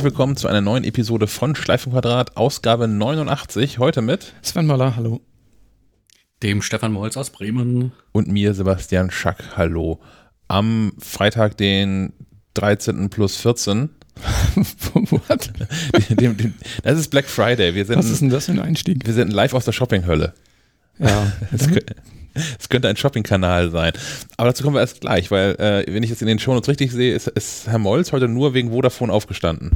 herzlich willkommen zu einer neuen Episode von Schleifenquadrat, Ausgabe 89. Heute mit Sven Möller, hallo. Dem Stefan Molz aus Bremen. Und mir, Sebastian Schack, hallo. Am Freitag, den 13. plus 14. What? dem, dem, das ist Black Friday. Wir sind, Was ist denn das für ein Einstieg? Wir sind live aus der Shoppinghölle. Ja. Es, es könnte ein Shopping-Kanal sein. Aber dazu kommen wir erst gleich, weil, äh, wenn ich es in den Shownotes richtig sehe, ist, ist Herr Molz heute nur wegen Vodafone aufgestanden.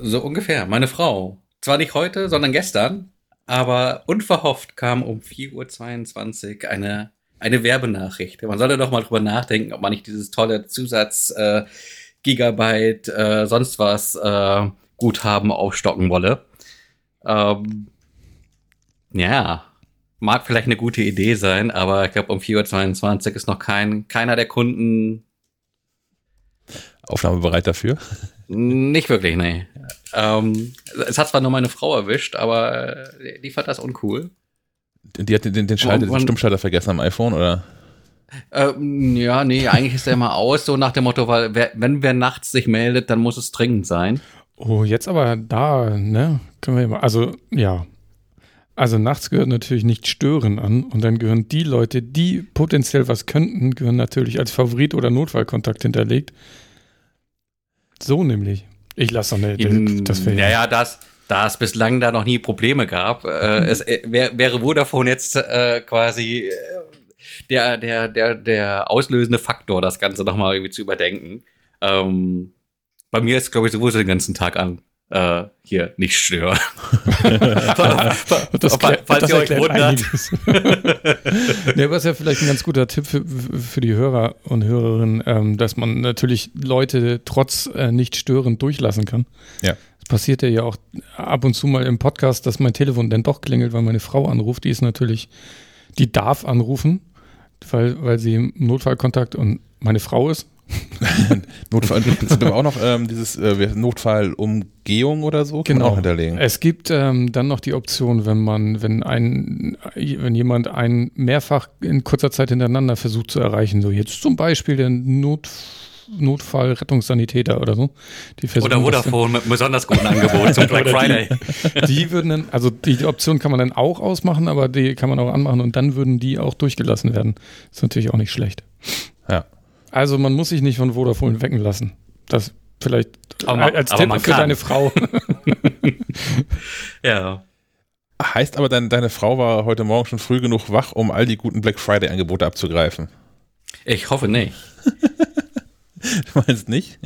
So ungefähr. Meine Frau. Zwar nicht heute, sondern gestern, aber unverhofft kam um 4.22 Uhr eine, eine Werbenachricht. Man sollte doch mal drüber nachdenken, ob man nicht dieses tolle Zusatz äh, Gigabyte, äh, sonst was äh, Guthaben aufstocken wolle. Ähm, ja, mag vielleicht eine gute Idee sein, aber ich glaube, um 4.22 Uhr ist noch kein, keiner der Kunden aufnahmebereit dafür? Nicht wirklich, nee. Ähm, es hat zwar nur meine Frau erwischt, aber äh, die fand das uncool. Die hat den, den, Schalter, den Stummschalter vergessen am iPhone, oder? Ähm, ja, nee, eigentlich ist der immer aus, so nach dem Motto, weil wer, wenn wer nachts sich meldet, dann muss es dringend sein. Oh, jetzt aber da, ne? Können wir mal, also, ja. Also nachts gehört natürlich nicht stören an und dann gehören die Leute, die potenziell was könnten, gehören natürlich als Favorit oder Notfallkontakt hinterlegt. So nämlich. Ich lasse doch nicht. Das ja, ja, das, da es bislang da noch nie Probleme gab, äh, es äh, wär, wäre Vodafone jetzt äh, quasi äh, der, der, der, der auslösende Faktor, das Ganze nochmal irgendwie zu überdenken. Ähm, bei mir ist, glaube ich, sowieso den ganzen Tag an äh, hier nicht stören. das, falls das ihr euch wundert. ja, aber ist ja vielleicht ein ganz guter Tipp für, für die Hörer und Hörerinnen, ähm, dass man natürlich Leute trotz äh, nicht störend durchlassen kann. Ja. Es passiert ja auch ab und zu mal im Podcast, dass mein Telefon dann doch klingelt, weil meine Frau anruft. Die ist natürlich, die darf anrufen, weil, weil sie im Notfallkontakt und meine Frau ist. Notfall, es gibt aber auch noch ähm, dieses äh, Notfallumgehung oder so, kann genau. auch hinterlegen. Es gibt ähm, dann noch die Option, wenn man, wenn ein, wenn jemand einen mehrfach in kurzer Zeit hintereinander versucht zu erreichen, so jetzt zum Beispiel der Not, Notfallrettungssanitäter oder so. oder Vodafone mit einem besonders guten Angebot zum Black Friday. Die, die, würden dann, also die Option kann man dann auch ausmachen, aber die kann man auch anmachen und dann würden die auch durchgelassen werden. Ist natürlich auch nicht schlecht. Ja. Also man muss sich nicht von Vodafone wecken lassen. Das vielleicht aber, als aber Tipp für kann. deine Frau. ja. Heißt aber, dein, deine Frau war heute Morgen schon früh genug wach, um all die guten Black Friday-Angebote abzugreifen. Ich hoffe nicht. Du meinst nicht?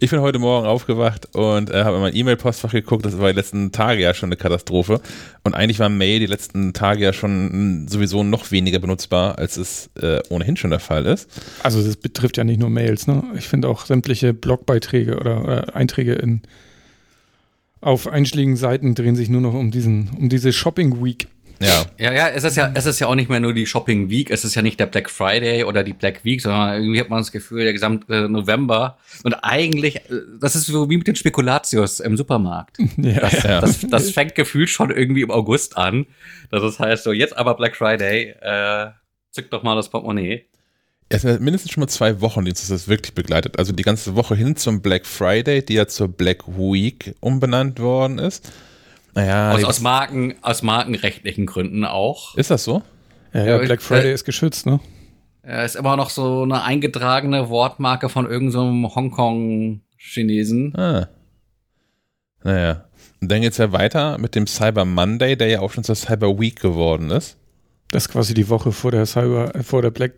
Ich bin heute Morgen aufgewacht und äh, habe in mein E-Mail-Postfach geguckt. Das war die letzten Tage ja schon eine Katastrophe. Und eigentlich war Mail die letzten Tage ja schon sowieso noch weniger benutzbar, als es äh, ohnehin schon der Fall ist. Also das betrifft ja nicht nur Mails, ne? Ich finde auch sämtliche Blogbeiträge oder, oder Einträge in auf einschlägigen Seiten drehen sich nur noch um diesen, um diese Shopping Week. Ja. Ja, ja, es ist ja, es ist ja auch nicht mehr nur die Shopping Week, es ist ja nicht der Black Friday oder die Black Week, sondern irgendwie hat man das Gefühl, der gesamte November. Und eigentlich, äh, das ist so wie mit den Spekulatius im Supermarkt. Ja, das, ja. Das, das fängt gefühlt schon irgendwie im August an. Das heißt so, jetzt aber Black Friday, äh, zück doch mal das Portemonnaie. Es sind mindestens schon mal zwei Wochen, die uns das wirklich begleitet. Also die ganze Woche hin zum Black Friday, die ja zur Black Week umbenannt worden ist. Naja, aus, aus, Marken, aus markenrechtlichen Gründen auch. Ist das so? Ja, ja Black Friday äh, ist geschützt, ne? Er ist immer noch so eine eingetragene Wortmarke von irgendeinem so Hongkong-Chinesen. Ah. Naja. Und dann geht's ja weiter mit dem Cyber Monday, der ja auch schon zur Cyber Week geworden ist. Das ist quasi die Woche vor der Cyber, vor der Black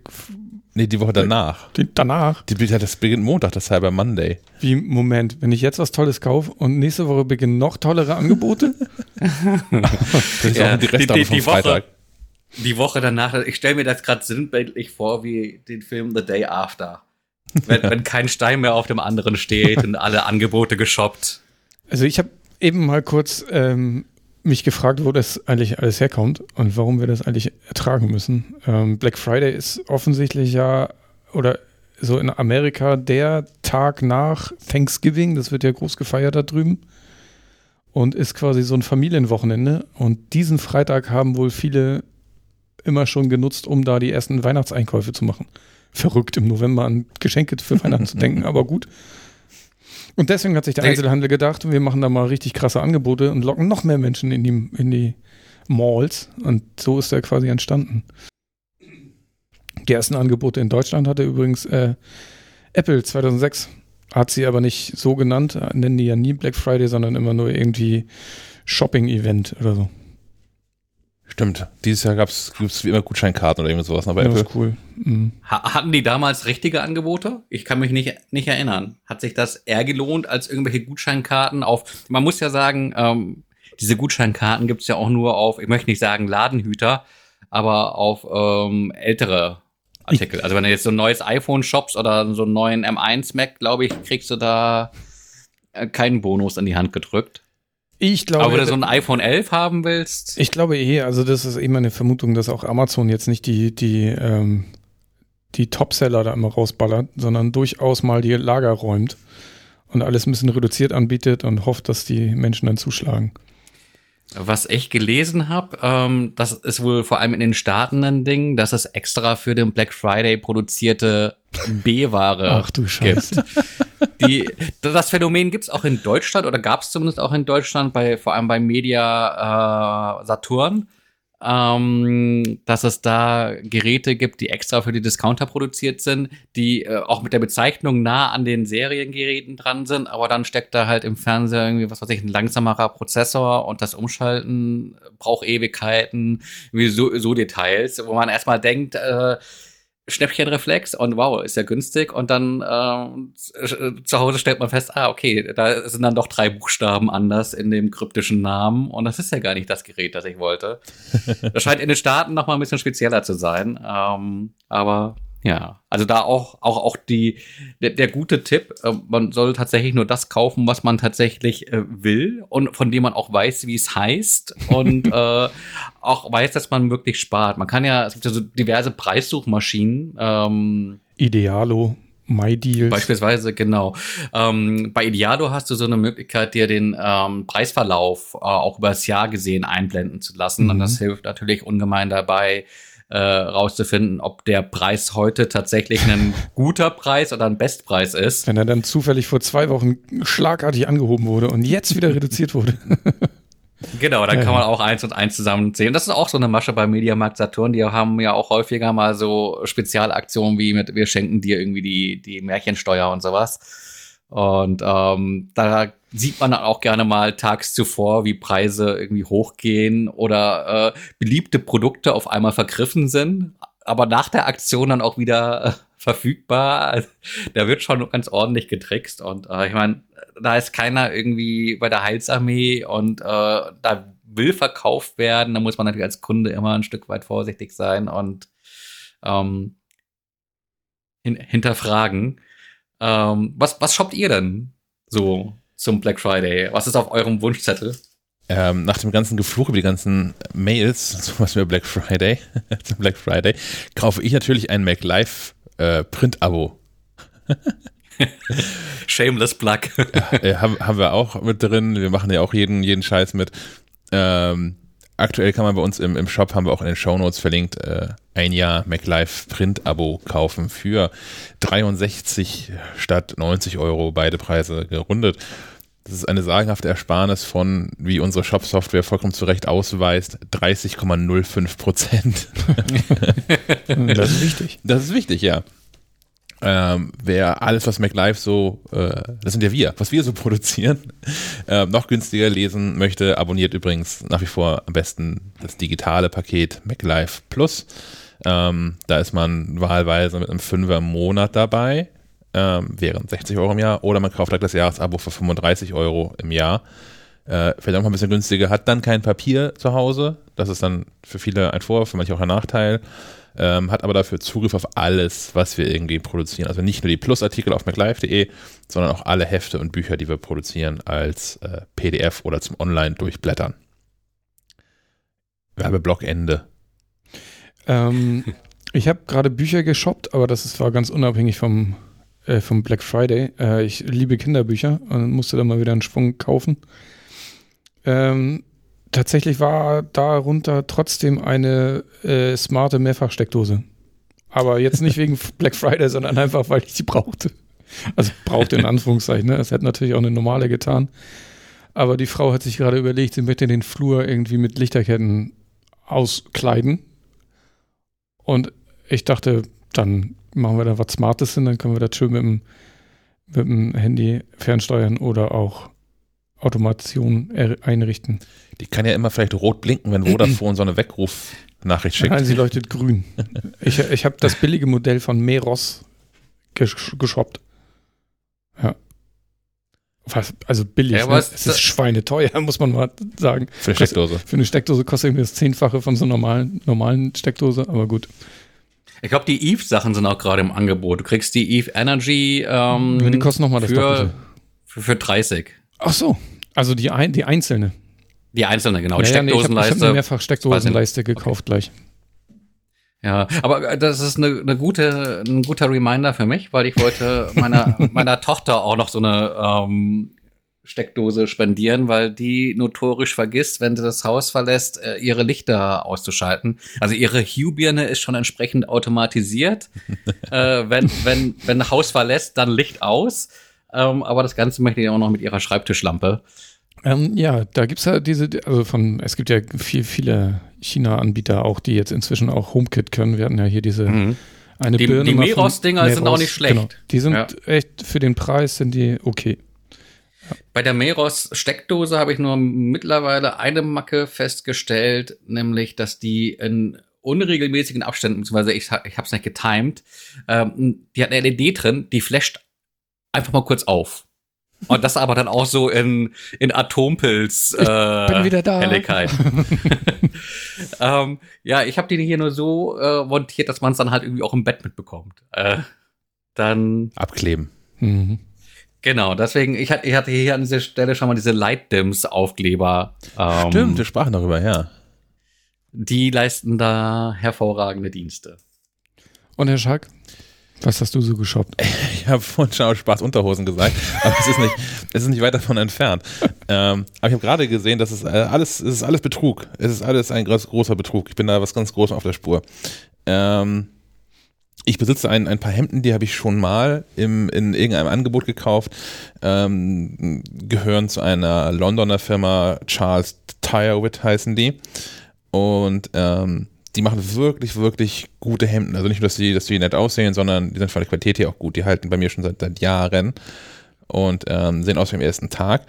Nee, die Woche danach. Die, danach? Die, das beginnt Montag, das Cyber Monday. Wie, Moment, wenn ich jetzt was Tolles kaufe und nächste Woche beginnen noch tollere Angebote? das ist ja, auch die, die, die, die Woche, die Woche danach, ich stelle mir das gerade sinnbildlich vor wie den Film The Day After. Wenn, wenn kein Stein mehr auf dem anderen steht und alle Angebote geshoppt. Also ich habe eben mal kurz ähm, mich gefragt, wo das eigentlich alles herkommt und warum wir das eigentlich ertragen müssen. Ähm, Black Friday ist offensichtlich ja, oder so in Amerika der Tag nach Thanksgiving, das wird ja groß gefeiert da drüben und ist quasi so ein Familienwochenende. Und diesen Freitag haben wohl viele immer schon genutzt, um da die ersten Weihnachtseinkäufe zu machen. Verrückt im November an Geschenke für Weihnachten zu denken, aber gut. Und deswegen hat sich der. Einzelhandel gedacht, wir machen da mal richtig krasse Angebote und locken noch mehr Menschen in die, in die Malls. Und so ist er quasi entstanden. Die ersten Angebote in Deutschland hatte übrigens äh, Apple 2006. Hat sie aber nicht so genannt, nennen die ja nie Black Friday, sondern immer nur irgendwie Shopping-Event oder so. Stimmt. Dieses Jahr gab es wie immer Gutscheinkarten oder irgendwas sowas noch bei Ja, Apple. ist cool. Mhm. Ha hatten die damals richtige Angebote? Ich kann mich nicht, nicht erinnern. Hat sich das eher gelohnt als irgendwelche Gutscheinkarten auf? Man muss ja sagen, ähm, diese Gutscheinkarten gibt's ja auch nur auf, ich möchte nicht sagen Ladenhüter, aber auf ähm, ältere Artikel. Also wenn du jetzt so ein neues iPhone shoppst oder so einen neuen M1 Mac, glaube ich, kriegst du da äh, keinen Bonus in die Hand gedrückt. Ich glaube, aber wenn du so ein iPhone 11 haben willst, Ich glaube eh, also das ist eben eine Vermutung, dass auch Amazon jetzt nicht die, die, ähm, die Topseller da immer rausballert, sondern durchaus mal die Lager räumt und alles ein bisschen reduziert anbietet und hofft, dass die Menschen dann zuschlagen. Was ich gelesen habe, ähm, das ist wohl vor allem in den Staaten ein Ding, dass es extra für den Black Friday produzierte B-Ware Ach du Scheiße. Die, das Phänomen gibt's auch in Deutschland oder gab's zumindest auch in Deutschland, bei, vor allem bei Media äh, Saturn, ähm, dass es da Geräte gibt, die extra für die Discounter produziert sind, die äh, auch mit der Bezeichnung nah an den Seriengeräten dran sind, aber dann steckt da halt im Fernseher irgendwie, was weiß ich, ein langsamerer Prozessor und das Umschalten braucht Ewigkeiten, wie so, so Details, wo man erstmal denkt, äh, Schnäppchenreflex und wow, ist ja günstig. Und dann äh, zu Hause stellt man fest, ah, okay, da sind dann doch drei Buchstaben anders in dem kryptischen Namen. Und das ist ja gar nicht das Gerät, das ich wollte. Das scheint in den Staaten noch mal ein bisschen spezieller zu sein. Ähm, aber ja, also da auch, auch, auch die, der, der gute Tipp, äh, man soll tatsächlich nur das kaufen, was man tatsächlich äh, will und von dem man auch weiß, wie es heißt und äh, auch weiß, dass man wirklich spart. Man kann ja, es gibt ja so diverse Preissuchmaschinen, ähm, Idealo, MyDeals. Beispielsweise, genau. Ähm, bei Idealo hast du so eine Möglichkeit, dir den ähm, Preisverlauf äh, auch über das Jahr gesehen einblenden zu lassen. Mhm. Und das hilft natürlich ungemein dabei, äh, rauszufinden, ob der Preis heute tatsächlich ein guter Preis oder ein Bestpreis ist. Wenn er dann zufällig vor zwei Wochen schlagartig angehoben wurde und jetzt wieder reduziert wurde. Genau, dann Ja. kann man auch eins und eins zusammenzählen. Das ist auch so eine Masche bei Mediamarkt Saturn. Die haben ja auch häufiger mal so Spezialaktionen wie mit wir schenken dir irgendwie die, die Märchensteuer und sowas. Und ähm, da sieht man dann auch gerne mal tags zuvor, wie Preise irgendwie hochgehen oder äh, beliebte Produkte auf einmal vergriffen sind, aber nach der Aktion dann auch wieder äh, verfügbar. Also, da wird schon ganz ordentlich getrickst. Und äh, ich meine, da ist keiner irgendwie bei der Heilsarmee und äh, da will verkauft werden. Da muss man natürlich als Kunde immer ein Stück weit vorsichtig sein und ähm, hin hinterfragen. Ähm, was, was shoppt ihr denn so zum Black Friday? Was ist auf eurem Wunschzettel? Ähm, nach dem ganzen Gefluch über die ganzen Mails, was mir Black Friday, zum Black Friday, kaufe ich natürlich ein MacLife äh, Print-Abo. Shameless Plug. äh, haben, haben wir auch mit drin. Wir machen ja auch jeden, jeden Scheiß mit. Ähm, aktuell kann man bei uns im, im Shop, haben wir auch in den Shownotes verlinkt, äh, ein Jahr MacLife Print-Abo kaufen für 63 statt 90 Euro, beide Preise gerundet. Das ist eine sagenhafte Ersparnis von, wie unsere Shop-Software vollkommen zu Recht ausweist, 30,05 Prozent. Das ist wichtig. Das ist wichtig, ja. Ähm, wer alles, was MacLife so, äh, das sind ja wir, was wir so produzieren, äh, noch günstiger lesen möchte, abonniert übrigens nach wie vor am besten das digitale Paket MacLife Plus. Ähm, da ist man wahlweise mit einem Fünfer im Monat dabei, ähm, wären 60 Euro im Jahr, oder man kauft gleich das Jahresabo für 35 Euro im Jahr. Äh, vielleicht auch mal ein bisschen günstiger, hat dann kein Papier zu Hause. Das ist dann für viele ein Vor, für manche auch ein Nachteil. Ähm, hat aber dafür Zugriff auf alles, was wir irgendwie produzieren. Also nicht nur die Plusartikel auf maclife.de, sondern auch alle Hefte und Bücher, die wir produzieren, als äh, PDF oder zum Online-Durchblättern. Werbeblockende. Ähm, ich habe gerade Bücher geshoppt, aber das ist, war ganz unabhängig vom, äh, vom Black Friday. Äh, ich liebe Kinderbücher und musste da mal wieder einen Schwung kaufen. Ähm, tatsächlich war darunter trotzdem eine äh, smarte Mehrfachsteckdose. Aber jetzt nicht wegen Black Friday, sondern einfach, weil ich sie brauchte. Also braucht in Anführungszeichen, ne? Das hätte natürlich auch eine normale getan. Aber die Frau hat sich gerade überlegt, sie möchte den Flur irgendwie mit Lichterketten auskleiden. Und ich dachte, dann machen wir da was Smartes hin, dann können wir das schön mit dem, mit dem Handy fernsteuern oder auch Automation einrichten. Die kann ja immer vielleicht rot blinken, wenn Vodafone so eine Weckrufnachricht schickt. Nein, sie leuchtet grün. Ich, ich habe das billige Modell von Meros gesh geshoppt. Ja. Was, also billig, ja, ne? es ist schweineteuer, muss man mal sagen. Für eine Steckdose. Für eine Steckdose kostet mir das Zehnfache von so einer normalen, normalen Steckdose, aber gut. Ich glaube, die Eve-Sachen sind auch gerade im Angebot. Du kriegst die Eve Energy ähm, ja, die kosten nochmal das für, für, für 30. Ach so, also die, ein, die einzelne. Die einzelne, genau. Die ja, Steckdosenleiste. Nee, ich habe hab mehrfach Steckdosenleiste gekauft okay. gleich. Ja, aber das ist eine, eine gute, ein guter Reminder für mich, weil ich wollte meiner, meiner Tochter auch noch so eine ähm, Steckdose spendieren, weil die notorisch vergisst, wenn sie das Haus verlässt, äh, ihre Lichter auszuschalten. Also ihre Hue-Birne ist schon entsprechend automatisiert. äh, wenn, wenn, wenn ein Haus verlässt, dann Licht aus. Ähm, aber das Ganze möchte ich auch noch mit ihrer Schreibtischlampe. Ähm, ja, da gibt es ja diese, also von, es gibt ja viel, viele China-Anbieter auch, die jetzt inzwischen auch HomeKit können. Wir hatten ja hier diese mhm. eine die, Birne. Die Meros-Dinger sind auch nicht schlecht. Genau. Die sind ja. echt, für den Preis sind die okay. Bei der Meros-Steckdose habe ich nur mittlerweile eine Macke festgestellt, nämlich, dass die in unregelmäßigen Abständen, beziehungsweise ich, ich habe es nicht getimed, ähm, die hat eine LED drin, die flasht einfach mal kurz auf. Und das aber dann auch so in, in Atompilz äh, bin wieder da. Helligkeit. ähm, ja, ich habe die hier nur so äh, montiert, dass man es dann halt irgendwie auch im Bett mitbekommt. Äh, dann abkleben. Mhm. Genau, deswegen, ich hatte, ich hatte hier an dieser Stelle schon mal diese Light-Dims-Aufkleber. Ähm, Stimmt, wir sprachen darüber, ja. Die leisten da hervorragende Dienste. Und Herr Schack, was hast du so geshoppt? Ich habe vorhin schon aus Spaß Unterhosen gesagt, aber es ist nicht, es ist nicht weit davon entfernt. Ähm, aber ich habe gerade gesehen, dass es äh, alles, es ist alles Betrug. Es ist alles ein groß, großer Betrug. Ich bin da was ganz Großes auf der Spur. Ähm, ich besitze ein, ein paar Hemden, die habe ich schon mal im, in irgendeinem Angebot gekauft, ähm, gehören zu einer Londoner Firma, Charles Tirewit heißen die. Und ähm, die machen wirklich, wirklich gute Hemden. Also nicht nur, dass die, dass die nett aussehen, sondern die sind von der Qualität her auch gut. Die halten bei mir schon seit, seit Jahren und ähm, sehen aus wie am ersten Tag.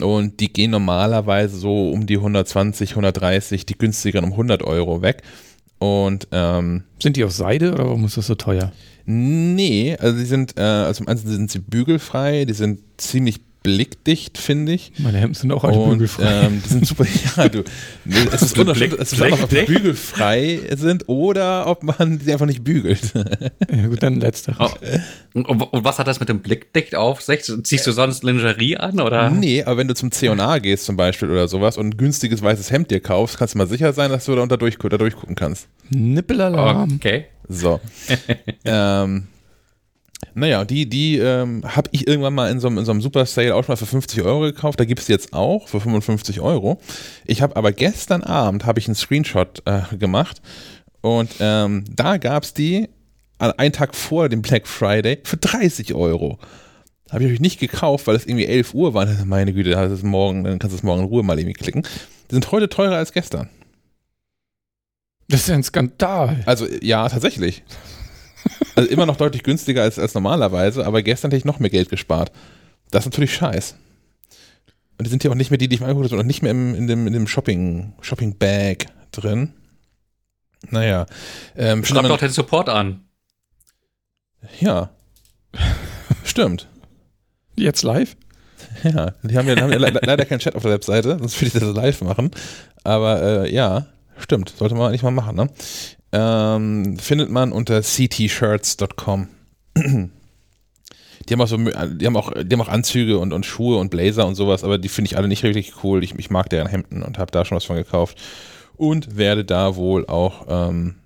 Und die gehen normalerweise so um die 120, 130, die günstigeren um 100 Euro weg. Und ähm, sind die aus Seide oder warum ist das so teuer? Nee, also die sind, äh, also zum einen sind sie bügelfrei, die sind ziemlich blickdicht, finde ich. Meine Hemden sind auch alle und, bügelfrei. Ähm, die sind super, ja, du. Es ist unterschiedlich, es ist auch, ob die bügelfrei sind oder ob man sie einfach nicht bügelt. Ja, gut, dann letzteres. Oh. Und, und, was hat das mit dem Blickdicht auf sich? Ziehst du sonst Lingerie an, oder? Nee, aber wenn du zum C&A gehst zum Beispiel oder sowas und ein günstiges weißes Hemd dir kaufst, kannst du mal sicher sein, dass du da unter durch, da durchgucken kannst. Nippelalarm. Okay. So. ähm, naja, die, die ähm, habe ich irgendwann mal in so, einem, in so einem Super Sale auch schon mal für 50 Euro gekauft. Da gibt es jetzt auch für 55 Euro. Ich habe aber gestern Abend habe ich einen Screenshot äh, gemacht und ähm, da gab es die einen Tag vor dem Black Friday für 30 Euro. Habe ich euch nicht gekauft, weil es irgendwie 11 Uhr war. Meine Güte, das ist morgen, dann kannst du es morgen in Ruhe mal irgendwie klicken. Die sind heute teurer als gestern. Das ist ja ein Skandal. Also ja, tatsächlich. Also immer noch deutlich günstiger als, als normalerweise, aber gestern hätte ich noch mehr Geld gespart. Das ist natürlich scheiß. Und die sind ja auch nicht mehr die, die ich mir angeguckt habe, sondern nicht mehr im, in dem, in dem Shopping, Shopping Bag drin. Naja. Ähm, Schreib doch den Support an. Ja. Stimmt. Jetzt live? Ja, die haben ja, haben ja leider keinen Chat auf der Webseite, sonst würde ich das live machen. Aber äh, ja, stimmt, sollte man nicht mal machen, ne? Ähm, findet man unter ctshirts.com. Die haben auch so, die haben auch, die haben auch Anzüge und, und Schuhe und Blazer und sowas, aber die finde ich alle nicht richtig cool. Ich, ich mag deren Hemden und habe da schon was von gekauft. Und werde da wohl auch ähm,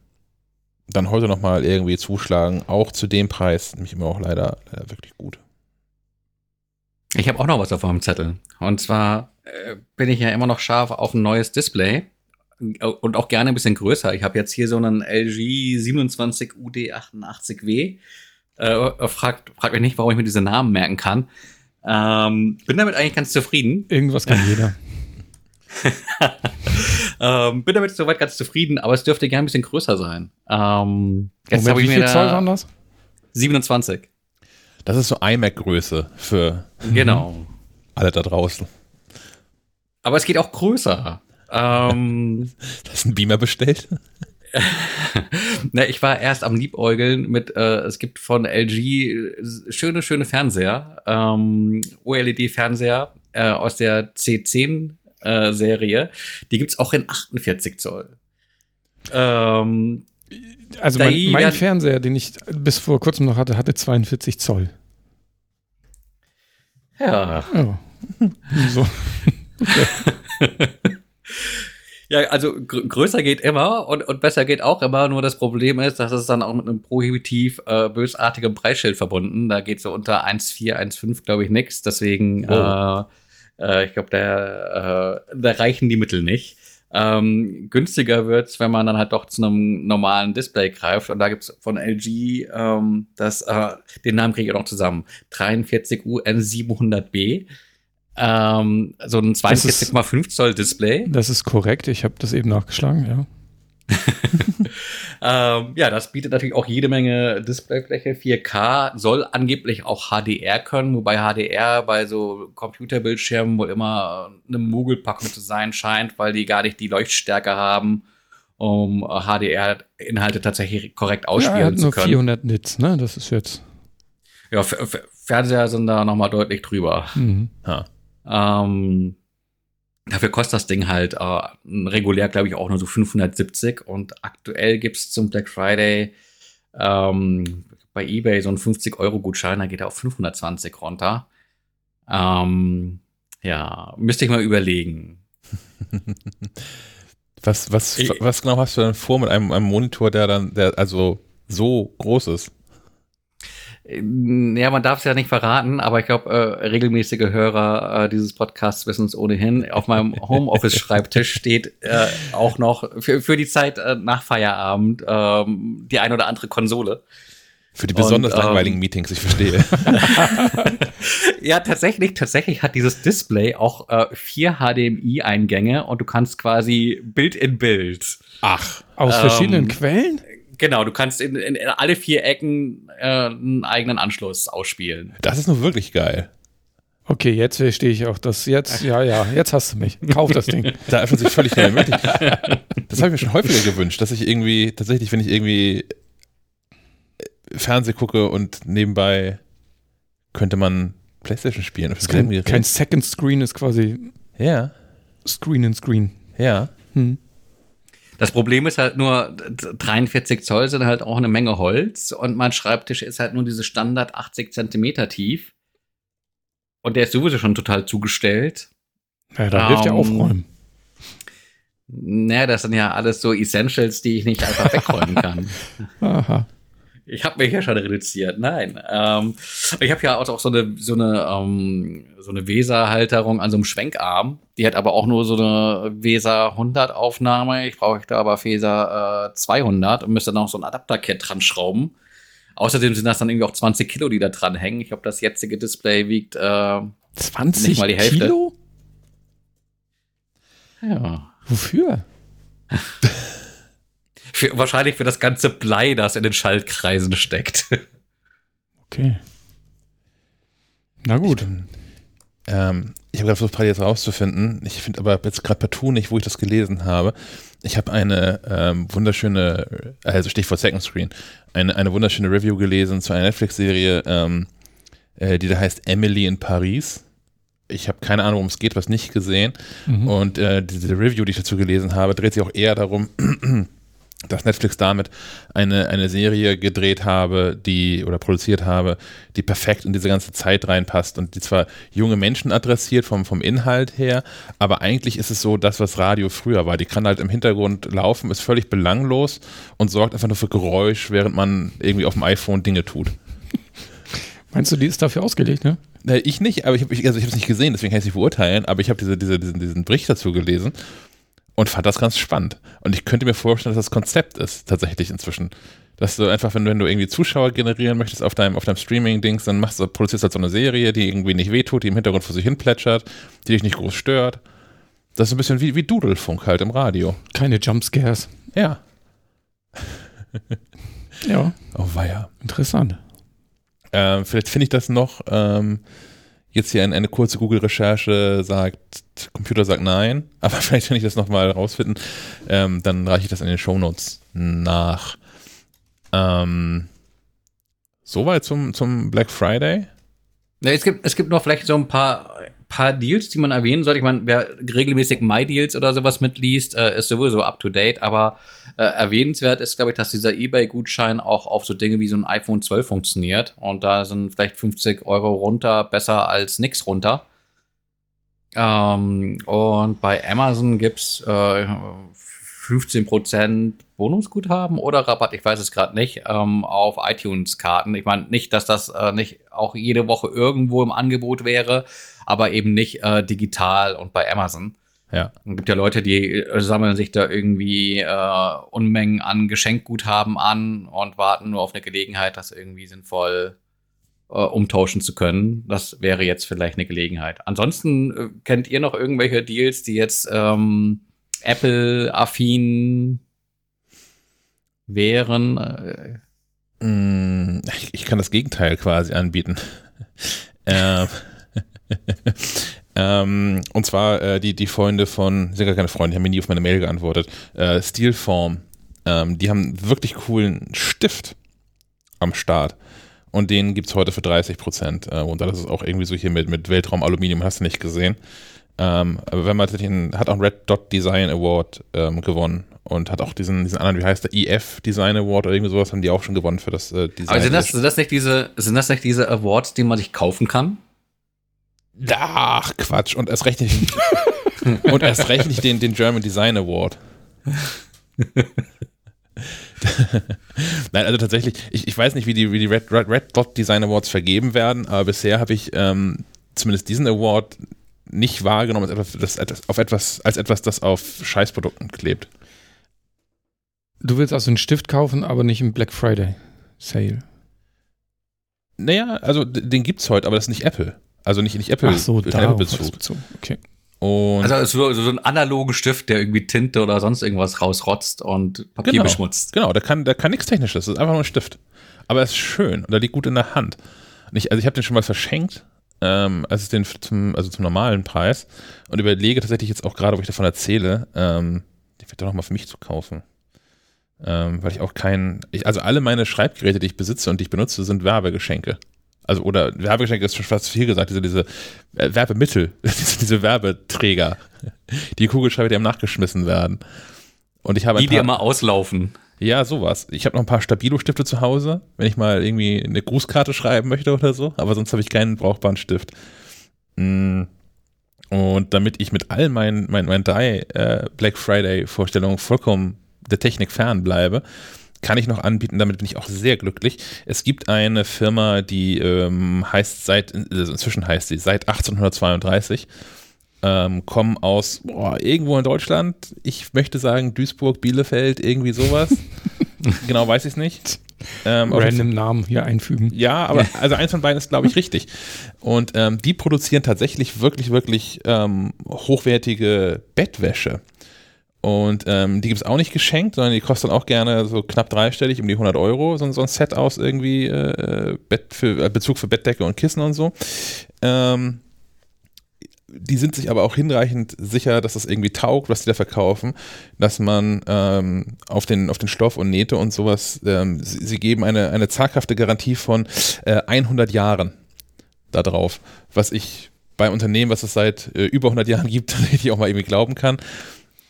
dann heute nochmal irgendwie zuschlagen, auch zu dem Preis, nämlich immer auch leider, leider wirklich gut. Ich habe auch noch was auf meinem Zettel. Und zwar äh, bin ich ja immer noch scharf auf ein neues Display und auch gerne ein bisschen größer. Ich habe jetzt hier so einen LG 27 UD88W. Äh, fragt, fragt mich nicht, warum ich mir diese Namen merken kann. Ähm, bin damit eigentlich ganz zufrieden. Irgendwas kann jeder. ähm, bin damit soweit ganz zufrieden, aber es dürfte gerne ein bisschen größer sein. Ähm, jetzt Moment, wie viel Zoll waren das? 27. Das ist so iMac-Größe für genau. alle da draußen. Aber es geht auch größer. Ähm, Hast du einen Beamer bestellt? Na, ich war erst am Liebäugeln mit, äh, es gibt von LG schöne, schöne Fernseher, ähm, OLED-Fernseher äh, aus der C10-Serie. Äh, Die gibt's auch in 48 Zoll. Ähm, also mein, mein Fernseher, den ich bis vor kurzem noch hatte, hatte 42 Zoll. Ja. ja. So. Ja, also gr größer geht immer und, und besser geht auch immer. Nur das Problem ist, dass es dann auch mit einem prohibitiv äh, bösartigem Preisschild verbunden. Da geht so unter 1,4, 1,5, glaube ich, nichts. Deswegen, oh. äh, äh, ich glaube, da, äh, da reichen die Mittel nicht. Ähm, günstiger wird's, wenn man dann halt doch zu einem normalen Display greift. Und da gibt's von LG ähm, das, äh, den Namen kriege ich auch noch zusammen. 43UN700B. Ähm, so ein 42,5 Zoll Display. Das ist korrekt, ich habe das eben nachgeschlagen, ja. ähm, ja, das bietet natürlich auch jede Menge Displayfläche. 4K soll angeblich auch HDR können, wobei HDR bei so Computerbildschirmen wohl immer eine Mogelpackung zu sein scheint, weil die gar nicht die Leuchtstärke haben, um HDR-Inhalte tatsächlich korrekt ausspielen ja, er hat zu können. Nur 400 Nits, ne? Das ist jetzt. Ja, F F Fernseher sind da nochmal deutlich drüber. Mhm. Ja. Ähm, dafür kostet das Ding halt äh, regulär, glaube ich, auch nur so 570 und aktuell gibt's zum Black Friday ähm, bei eBay so einen 50-Euro-Gutschein, da geht er auf 520 runter. Ähm, ja, müsste ich mal überlegen. was, was, was genau hast du dann vor mit einem, einem Monitor, der dann, der also so groß ist? Ja, man darf es ja nicht verraten, aber ich glaube, äh, regelmäßige Hörer äh, dieses Podcasts wissen es ohnehin. Auf meinem Homeoffice-Schreibtisch steht äh, auch noch für, für die Zeit äh, nach Feierabend ähm, die ein oder andere Konsole. Für die besonders und, ähm, langweiligen Meetings, ich verstehe. ja, tatsächlich, tatsächlich hat dieses Display auch äh, vier HDMI-Eingänge und du kannst quasi Bild in Bild. Ach, aus ähm, verschiedenen Quellen? Genau, du kannst in, in, in alle vier Ecken äh, einen eigenen Anschluss ausspielen. Das ist nur wirklich geil. Okay, jetzt verstehe ich auch das. Jetzt, ja, ja, jetzt hast du mich. Kauf das Ding. da öffnet sich völlig neue Möglichkeiten. Das habe ich mir schon häufiger gewünscht, dass ich irgendwie, tatsächlich, wenn ich irgendwie äh, Fernseh gucke und nebenbei könnte man Playstation spielen. Auf kein, kein Second Screen ist quasi ja. Screen in Screen. Ja. Hm. Das Problem ist halt nur, 43 Zoll sind halt auch eine Menge Holz und mein Schreibtisch ist halt nur diese Standard 80 Zentimeter tief. Und der ist sowieso schon total zugestellt. Ja, da um, hilft ja aufräumen. Naja, das sind ja alles so Essentials, die ich nicht einfach wegräumen kann. Aha. Ich habe mich ja schon reduziert. Nein. Ähm, ich habe ja auch so eine so eine ähm, so eine Weser-Halterung an so einem Schwenkarm. Die hat aber auch nur so eine Weser 100 Aufnahme. Ich brauche da aber Weser äh, 200 und müsste noch so ein Adapterkit dran schrauben. Außerdem sind das dann irgendwie auch 20 Kilo, die da dran hängen. Ich glaube, das jetzige Display wiegt äh, 20 nicht mal die Hälfte. Kilo? Ja. Wofür? Für, wahrscheinlich für das ganze Blei, das in den Schaltkreisen steckt. Okay. Na gut. Ich, ähm, ich habe gerade versucht, jetzt rauszufinden. Ich finde aber jetzt gerade partout nicht, wo ich das gelesen habe. Ich habe eine ähm, wunderschöne, also Stichwort Second Screen, eine, eine wunderschöne Review gelesen zu einer Netflix-Serie, ähm, äh, die da heißt Emily in Paris. Ich habe keine Ahnung, worum es geht, was nicht gesehen. Mhm. Und äh, diese Review, die ich dazu gelesen habe, dreht sich auch eher darum, dass Netflix damit eine, eine Serie gedreht habe, die oder produziert habe, die perfekt in diese ganze Zeit reinpasst und die zwar junge Menschen adressiert vom, vom Inhalt her, aber eigentlich ist es so das, was Radio früher war. Die kann halt im Hintergrund laufen, ist völlig belanglos und sorgt einfach nur für Geräusch, während man irgendwie auf dem iPhone Dinge tut. Meinst du, die ist dafür ausgelegt, ne? Ich nicht, aber ich habe also ich es nicht gesehen, deswegen kann ich es nicht beurteilen, aber ich habe diese, diese, diesen, diesen Bericht dazu gelesen und fand das ganz spannend. Und ich könnte mir vorstellen, dass das Konzept ist tatsächlich inzwischen Dass du einfach, wenn, wenn du irgendwie Zuschauer generieren möchtest auf deinem, auf deinem Streaming-Dings, dann machst du, produzierst halt so eine Serie, die irgendwie nicht wehtut, die im Hintergrund vor sich hin plätschert, die dich nicht groß stört. Das ist ein bisschen wie, wie Dudelfunk halt im Radio. Keine Jumpscares. Ja. Ja, Oh weia. interessant. Ähm, vielleicht finde ich das noch. Ähm, jetzt hier eine, eine kurze Google-Recherche sagt, Computer sagt nein, aber vielleicht kann ich das nochmal rausfinden. Ähm, dann reiche ich das in den Shownotes nach. Ähm, soweit zum, zum Black Friday. Ja, es, gibt, es gibt noch vielleicht so ein paar, paar Deals, die man erwähnen sollte. Ich meine, wer regelmäßig My-Deals oder sowas mitliest, äh, ist sowieso up to date. Aber äh, erwähnenswert ist, glaube ich, dass dieser eBay-Gutschein auch auf so Dinge wie so ein iPhone 12 funktioniert. Und da sind vielleicht 50 Euro runter besser als nix runter. Ähm, und bei Amazon gibt's äh, 15% Bonusguthaben oder Rabatt, ich weiß es gerade nicht, ähm, auf iTunes-Karten. Ich meine nicht, dass das äh, nicht auch jede Woche irgendwo im Angebot wäre, aber eben nicht äh, digital und bei Amazon. Ja. Es gibt ja Leute, die äh, sammeln sich da irgendwie äh, Unmengen an Geschenkguthaben an und warten nur auf eine Gelegenheit, das irgendwie sinnvoll äh, umtauschen zu können. Das wäre jetzt vielleicht eine Gelegenheit. Ansonsten äh, kennt ihr noch irgendwelche Deals, die jetzt ähm, Apple-affin wären? Äh, Mm, Ich, kann das Gegenteil quasi anbieten. ähm, ähm, und zwar äh, die, die Freunde von, sind gar keine Freunde, die haben mir nie auf meine Mail geantwortet. Äh, Steelform, ähm, die haben wirklich coolen Stift am Start. Und den gibt's heute für 30 Prozent. Äh, und das ist auch irgendwie so hier mit, mit Weltraumaluminium, hast du nicht gesehen. Ähm, aber wenn man tatsächlich einen, hat auch einen Red Dot Design Award ähm, gewonnen und hat auch diesen, diesen anderen, wie heißt der, EF Design Award oder irgendwie sowas, haben die auch schon gewonnen für das äh, Design. aber sind das, sind das nicht diese, sind das nicht diese Awards, die man sich kaufen kann? Ach, Quatsch. Und erst recht nicht, und erst recht nicht den, den German Design Award. Nein, also tatsächlich, ich, ich weiß nicht, wie die, wie die Red, Red, Red Dot Design Awards vergeben werden, aber bisher habe ich ähm, zumindest diesen Award nicht wahrgenommen als etwas, das, auf etwas, als etwas, das auf Scheißprodukten klebt. Du willst also einen Stift kaufen, aber nicht im Black Friday Sale. Naja, also den gibt's heute, aber das ist nicht Apple. Also nicht, nicht Apple, Ach so, da Apple-Bezug. Bezug. Okay. Und Also es ist so, so ein analogen Stift, der irgendwie Tinte oder sonst irgendwas rausrotzt und Papier Genau. beschmutzt. Genau, der kann, der kann nichts Technisches, das ist einfach nur ein Stift. Aber er ist schön und er liegt gut in der Hand. Und ich, also ich habe den schon mal verschenkt, ähm, als es den zum, also zum normalen Preis und überlege tatsächlich jetzt auch gerade, wo ich davon erzähle, ähm, den vielleicht doch noch mal für mich zu kaufen. Ähm, weil ich auch keinen, ich, also alle meine Schreibgeräte, die ich besitze und die ich benutze, sind Werbegeschenke. Also, oder Werbegeschenke ist schon fast viel gesagt, diese, diese äh, Werbemittel, diese, diese Werbeträger, die Kugelschreiber, die einem nachgeschmissen werden. Und ich habe Die, die paar- immer auslaufen. Ja, sowas. Ich habe noch ein paar Stabilo-Stifte zu Hause, wenn ich mal irgendwie eine Grußkarte schreiben möchte oder so, aber sonst habe ich keinen brauchbaren Stift. Mm. Und damit ich mit all meinen, meinen, meinen drei äh, Black Friday-Vorstellungen vollkommen der Technik fern bleibe, kann ich noch anbieten, damit bin ich auch sehr glücklich. Es gibt eine Firma, die ähm, heißt seit, also inzwischen heißt sie seit 1832, ähm, kommen aus boah, irgendwo in Deutschland. Ich möchte sagen Duisburg, Bielefeld, irgendwie sowas. genau weiß ich es nicht. Ähm, Random Namen hier einfügen. ja, aber also eins von beiden ist, glaube ich, richtig. Und ähm, die produzieren tatsächlich wirklich, wirklich ähm, hochwertige Bettwäsche. Und ähm, die gibt es auch nicht geschenkt, sondern die kosten auch gerne so knapp dreistellig, um die 100 Euro, so, so ein Set aus irgendwie äh, Bett für, äh, Bezug für Bettdecke und Kissen und so. Ähm, die sind sich aber auch hinreichend sicher, dass das irgendwie taugt, was die da verkaufen, dass man ähm, auf, den, auf den Stoff und Nähte und sowas, ähm, sie, sie geben eine, eine zaghafte Garantie von äh, 100 Jahren da drauf, was ich bei Unternehmen, was es seit äh, über 100 Jahren gibt, tatsächlich auch mal irgendwie glauben kann.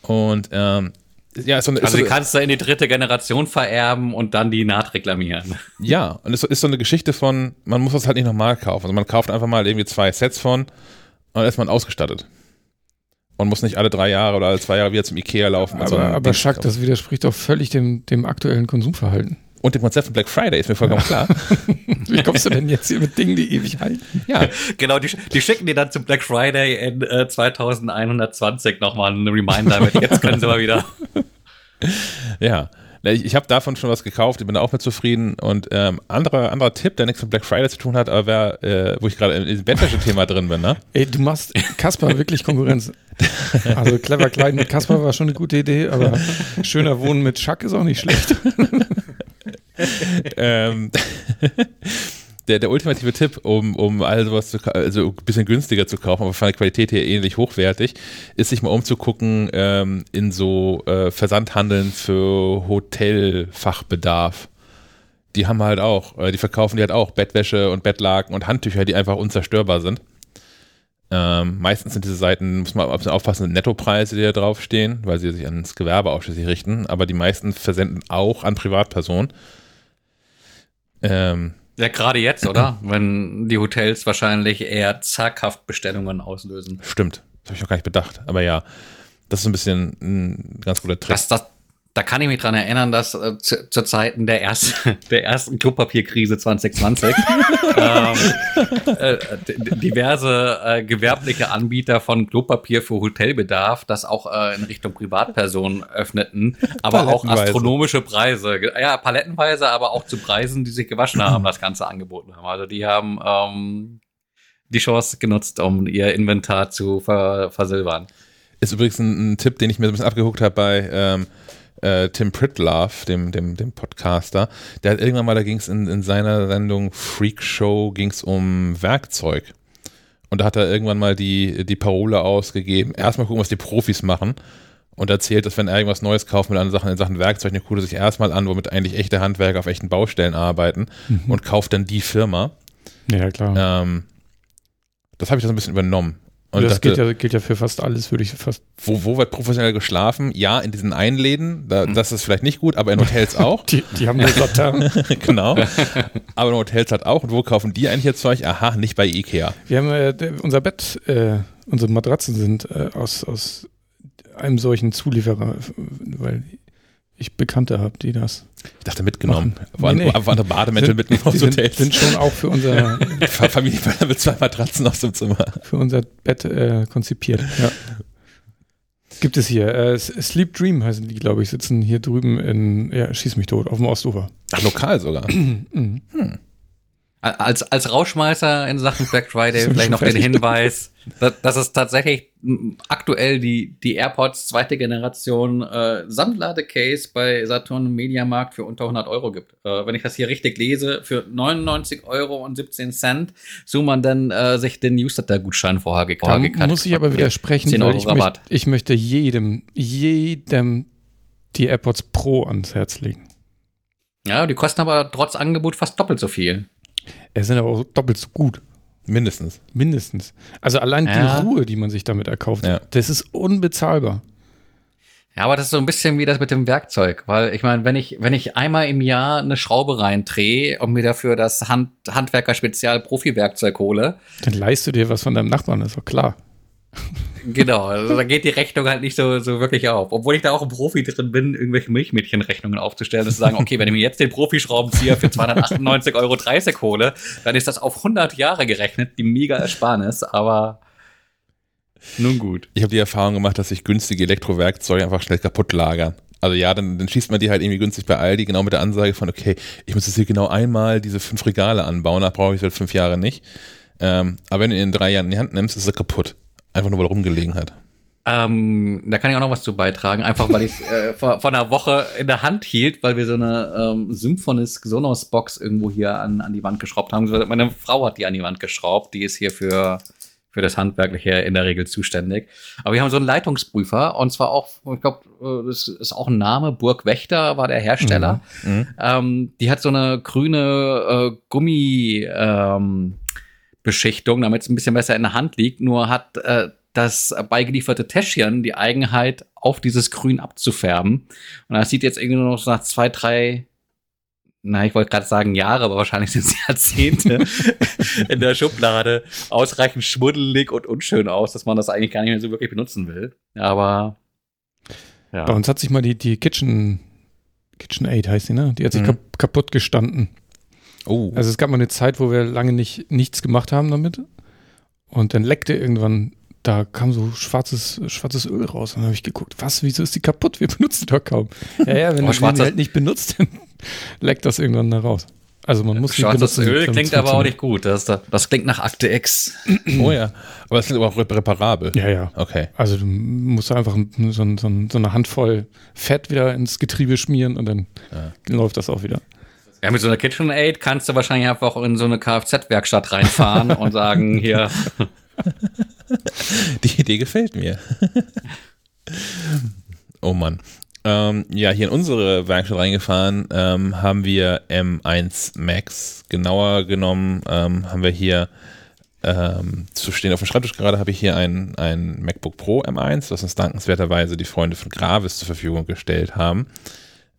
Und ähm, ja, ist so eine, Also so kannst du in die dritte Generation vererben und dann die Naht reklamieren. ja, und es ist so eine Geschichte von, man muss das halt nicht nochmal kaufen. Also man kauft einfach mal irgendwie zwei Sets von und dann ist man ausgestattet. Und muss nicht alle drei Jahre oder alle zwei Jahre wieder zum Ikea laufen. und so Aber, aber Schack, das widerspricht doch völlig dem, dem aktuellen Konsumverhalten. Und dem Konzept von Black Friday ist mir vollkommen klar. Wie kommst du denn jetzt hier mit Dingen, die ewig halten? Ja, Genau, die, die schicken dir dann zum Black Friday in äh, 2120 nochmal einen Reminder mit. Jetzt können sie mal wieder. ja. Ich, ich habe davon schon was gekauft, ich bin auch mit zufrieden. Und ähm, anderer, anderer Tipp, der nichts mit Black Friday zu tun hat, aber wer, äh, wo ich gerade im Bettwäsche-Thema drin bin, ne? Ey, du machst Kasper wirklich Konkurrenz. Also clever kleiden mit Kasper war schon eine gute Idee, aber schöner Wohnen mit Schack ist auch nicht schlecht. ähm, der, der ultimative Tipp, um, um all sowas zu, also ein bisschen günstiger zu kaufen, aber von der Qualität her ähnlich hochwertig, ist sich mal umzugucken ähm, in so äh, Versandhandeln für Hotelfachbedarf. Die haben halt auch, äh, die verkaufen die halt auch Bettwäsche und Bettlaken und Handtücher, die einfach unzerstörbar sind. Ähm, meistens sind diese Seiten, muss man aufpassen, Nettopreise, die da draufstehen, weil sie sich ans Gewerbe ausschließlich richten, aber die meisten versenden auch an Privatpersonen. Ähm, ja, gerade jetzt, oder? Wenn die Hotels wahrscheinlich eher zaghaft Bestellungen auslösen. Stimmt. Das habe ich noch gar nicht bedacht. Aber ja, das ist ein bisschen ein ganz guter Trick. Das, das, da kann ich mich dran erinnern, dass äh, zu, zu, Zeiten der, ersten, der ersten Klopapierkrise 2020 ähm, äh, diverse äh, gewerbliche Anbieter von Klopapier für Hotelbedarf das auch äh, in Richtung Privatpersonen öffneten, aber auch astronomische Preise. Ja, palettenweise, aber auch zu Preisen, die sich gewaschen haben, das Ganze angeboten haben. Also die haben ähm, die Chance genutzt, um ihr Inventar zu ver versilbern. Ist übrigens ein, ein Tipp, den ich mir so ein bisschen abgeguckt habe bei ähm, äh, Tim Pritlove, dem, dem, dem Podcaster, der hat irgendwann mal, da ging es in, in seiner Sendung Freak Show, ging es um Werkzeug. Und da hat er irgendwann mal die, die Parole ausgegeben, erstmal gucken, was die Profis machen und erzählt, dass wenn er irgendwas Neues kauft mit anderen Sachen, in Sachen Werkzeug, dann guckt er sich erstmal an, womit eigentlich echte Handwerker auf echten Baustellen arbeiten mhm. und kauft dann die Firma. Ja, klar. Ähm, das habe ich das ein bisschen übernommen. Und das dachte, gilt, ja, gilt ja für fast alles, würde ich fast. Wo, wo wird professionell geschlafen? Ja, in diesen Einläden, da, hm. das ist vielleicht nicht gut, aber in Hotels auch. die, die haben eine Laternen. genau. Aber in Hotels halt auch. Und wo kaufen die eigentlich ihr Zeug? Aha, nicht bei Ikea. Wir haben äh, unser Bett, äh, unsere Matratzen sind äh, aus, aus einem solchen Zulieferer, weil ich Bekannte habe, die das. Ich dachte mitgenommen. Waren, nee, nee. andere Bademäntel sind, mitgenommen aufs Hotel. Sind, sind schon auch für unser Familie mit zwei Matratzen aus dem Zimmer. Für unser Bett äh, konzipiert. Ja. Gibt es hier. Äh, Sleep Dream heißen die, glaube ich, sitzen hier drüben in, ja, schieß mich tot, auf dem Ostufer. Ach, lokal sogar. mhm. hm. Als, als Rauschmeißer in Sachen Black Friday vielleicht noch den Hinweis, dass, dass es tatsächlich aktuell die, die AirPods zweite Generation äh, Sammlade-Case bei Saturn Mediamarkt für unter 100 Euro gibt. Äh, wenn ich das hier richtig lese, für 99 Euro und 17 Cent, so man dann äh, sich den Newsletter-Gutschein vorher gekauft hat. muss ich aber widersprechen, weil ich, möcht, ich möchte jedem, jedem die AirPods Pro ans Herz legen. Ja, die kosten aber trotz Angebot fast doppelt so viel. Es sind aber auch doppelt so gut. Mindestens. Mindestens. Also allein ja. die Ruhe, die man sich damit erkauft, ja. das ist unbezahlbar. Ja, aber das ist so ein bisschen wie das mit dem Werkzeug, weil ich meine, wenn ich wenn ich einmal im Jahr eine Schraube reindrehe und mir dafür das Hand, Handwerker Spezial Profi Werkzeug hole, dann leist du dir was von deinem Nachbarn, ist doch klar. Genau, also da geht die Rechnung halt nicht so, so wirklich auf. Obwohl ich da auch ein Profi drin bin, irgendwelche Milchmädchenrechnungen aufzustellen und zu sagen, okay, wenn ich mir jetzt den Profischraubenzieher für 298,30 Euro hole, dann ist das auf 100 Jahre gerechnet, die mega Ersparnis, aber nun gut. Ich habe die Erfahrung gemacht, dass sich günstige Elektrowerkzeuge einfach schnell kaputt lagern. Also ja, dann, dann schießt man die halt irgendwie günstig bei Aldi, genau mit der Ansage von, okay, ich muss jetzt hier genau einmal diese fünf Regale anbauen, da brauche ich halt fünf Jahre nicht. Ähm, aber wenn du ihn in drei Jahren in die Hand nimmst, ist er kaputt. Einfach nur, weil er rumgelegen hat. Ähm, da kann ich auch noch was zu beitragen, einfach weil ich es äh, vor, vor einer Woche in der Hand hielt, weil wir so eine ähm, Symphonis Sonos Box irgendwo hier an, an die Wand geschraubt haben. Meine Frau hat die an die Wand geschraubt, die ist hier für, für das Handwerkliche in der Regel zuständig. Aber wir haben so einen Leitungsprüfer und zwar auch, ich glaube, äh, das ist auch ein Name, Burg Wächter war der Hersteller. Mhm. Mhm. Ähm, die hat so eine grüne äh, Gummi, ähm, Beschichtung, damit es ein bisschen besser in der Hand liegt. Nur hat äh, das beigelieferte Täschchen die Eigenheit, auf dieses Grün abzufärben. Und das sieht jetzt irgendwie nur noch nach zwei, drei, na, ich wollte gerade sagen Jahre, aber wahrscheinlich sind es Jahrzehnte in der Schublade ausreichend schmuddelig und unschön aus, dass man das eigentlich gar nicht mehr so wirklich benutzen will. Aber ja. Bei uns hat sich mal die, die Kitchen, Kitchen Aid heißt sie, ne? Die hat sich mhm. kaputt gestanden. Oh. Also es gab mal eine Zeit, wo wir lange nicht nichts gemacht haben damit. Und dann leckte irgendwann da kam so schwarzes, schwarzes Öl raus. Und dann habe ich geguckt, was, wieso ist die kaputt? Wir benutzen doch kaum. Ja, ja, wenn Oh, du die schwarzes- halt nicht benutzt, dann leckt das irgendwann da raus. Also man muss die Schwarzes benutzen, Öl klingt aber auch nicht gut. Das, das klingt nach Akte X. Oh ja. Aber das klingt aber auch rep- reparabel. Ja, ja. Okay. Also du musst einfach so, so, so eine Handvoll Fett wieder ins Getriebe schmieren und dann läuft das auch wieder. Ja, mit so einer KitchenAid kannst du wahrscheinlich einfach in so eine Kfz-Werkstatt reinfahren und sagen, hier, Die Idee gefällt mir. oh Mann. Ähm, ja, hier in unsere Werkstatt reingefahren ähm, haben wir M1 Max. Genauer genommen ähm, haben wir hier ähm, zu stehen auf dem Schreibtisch gerade habe ich hier ein, ein MacBook Pro M1, das uns dankenswerterweise die Freunde von Gravis zur Verfügung gestellt haben,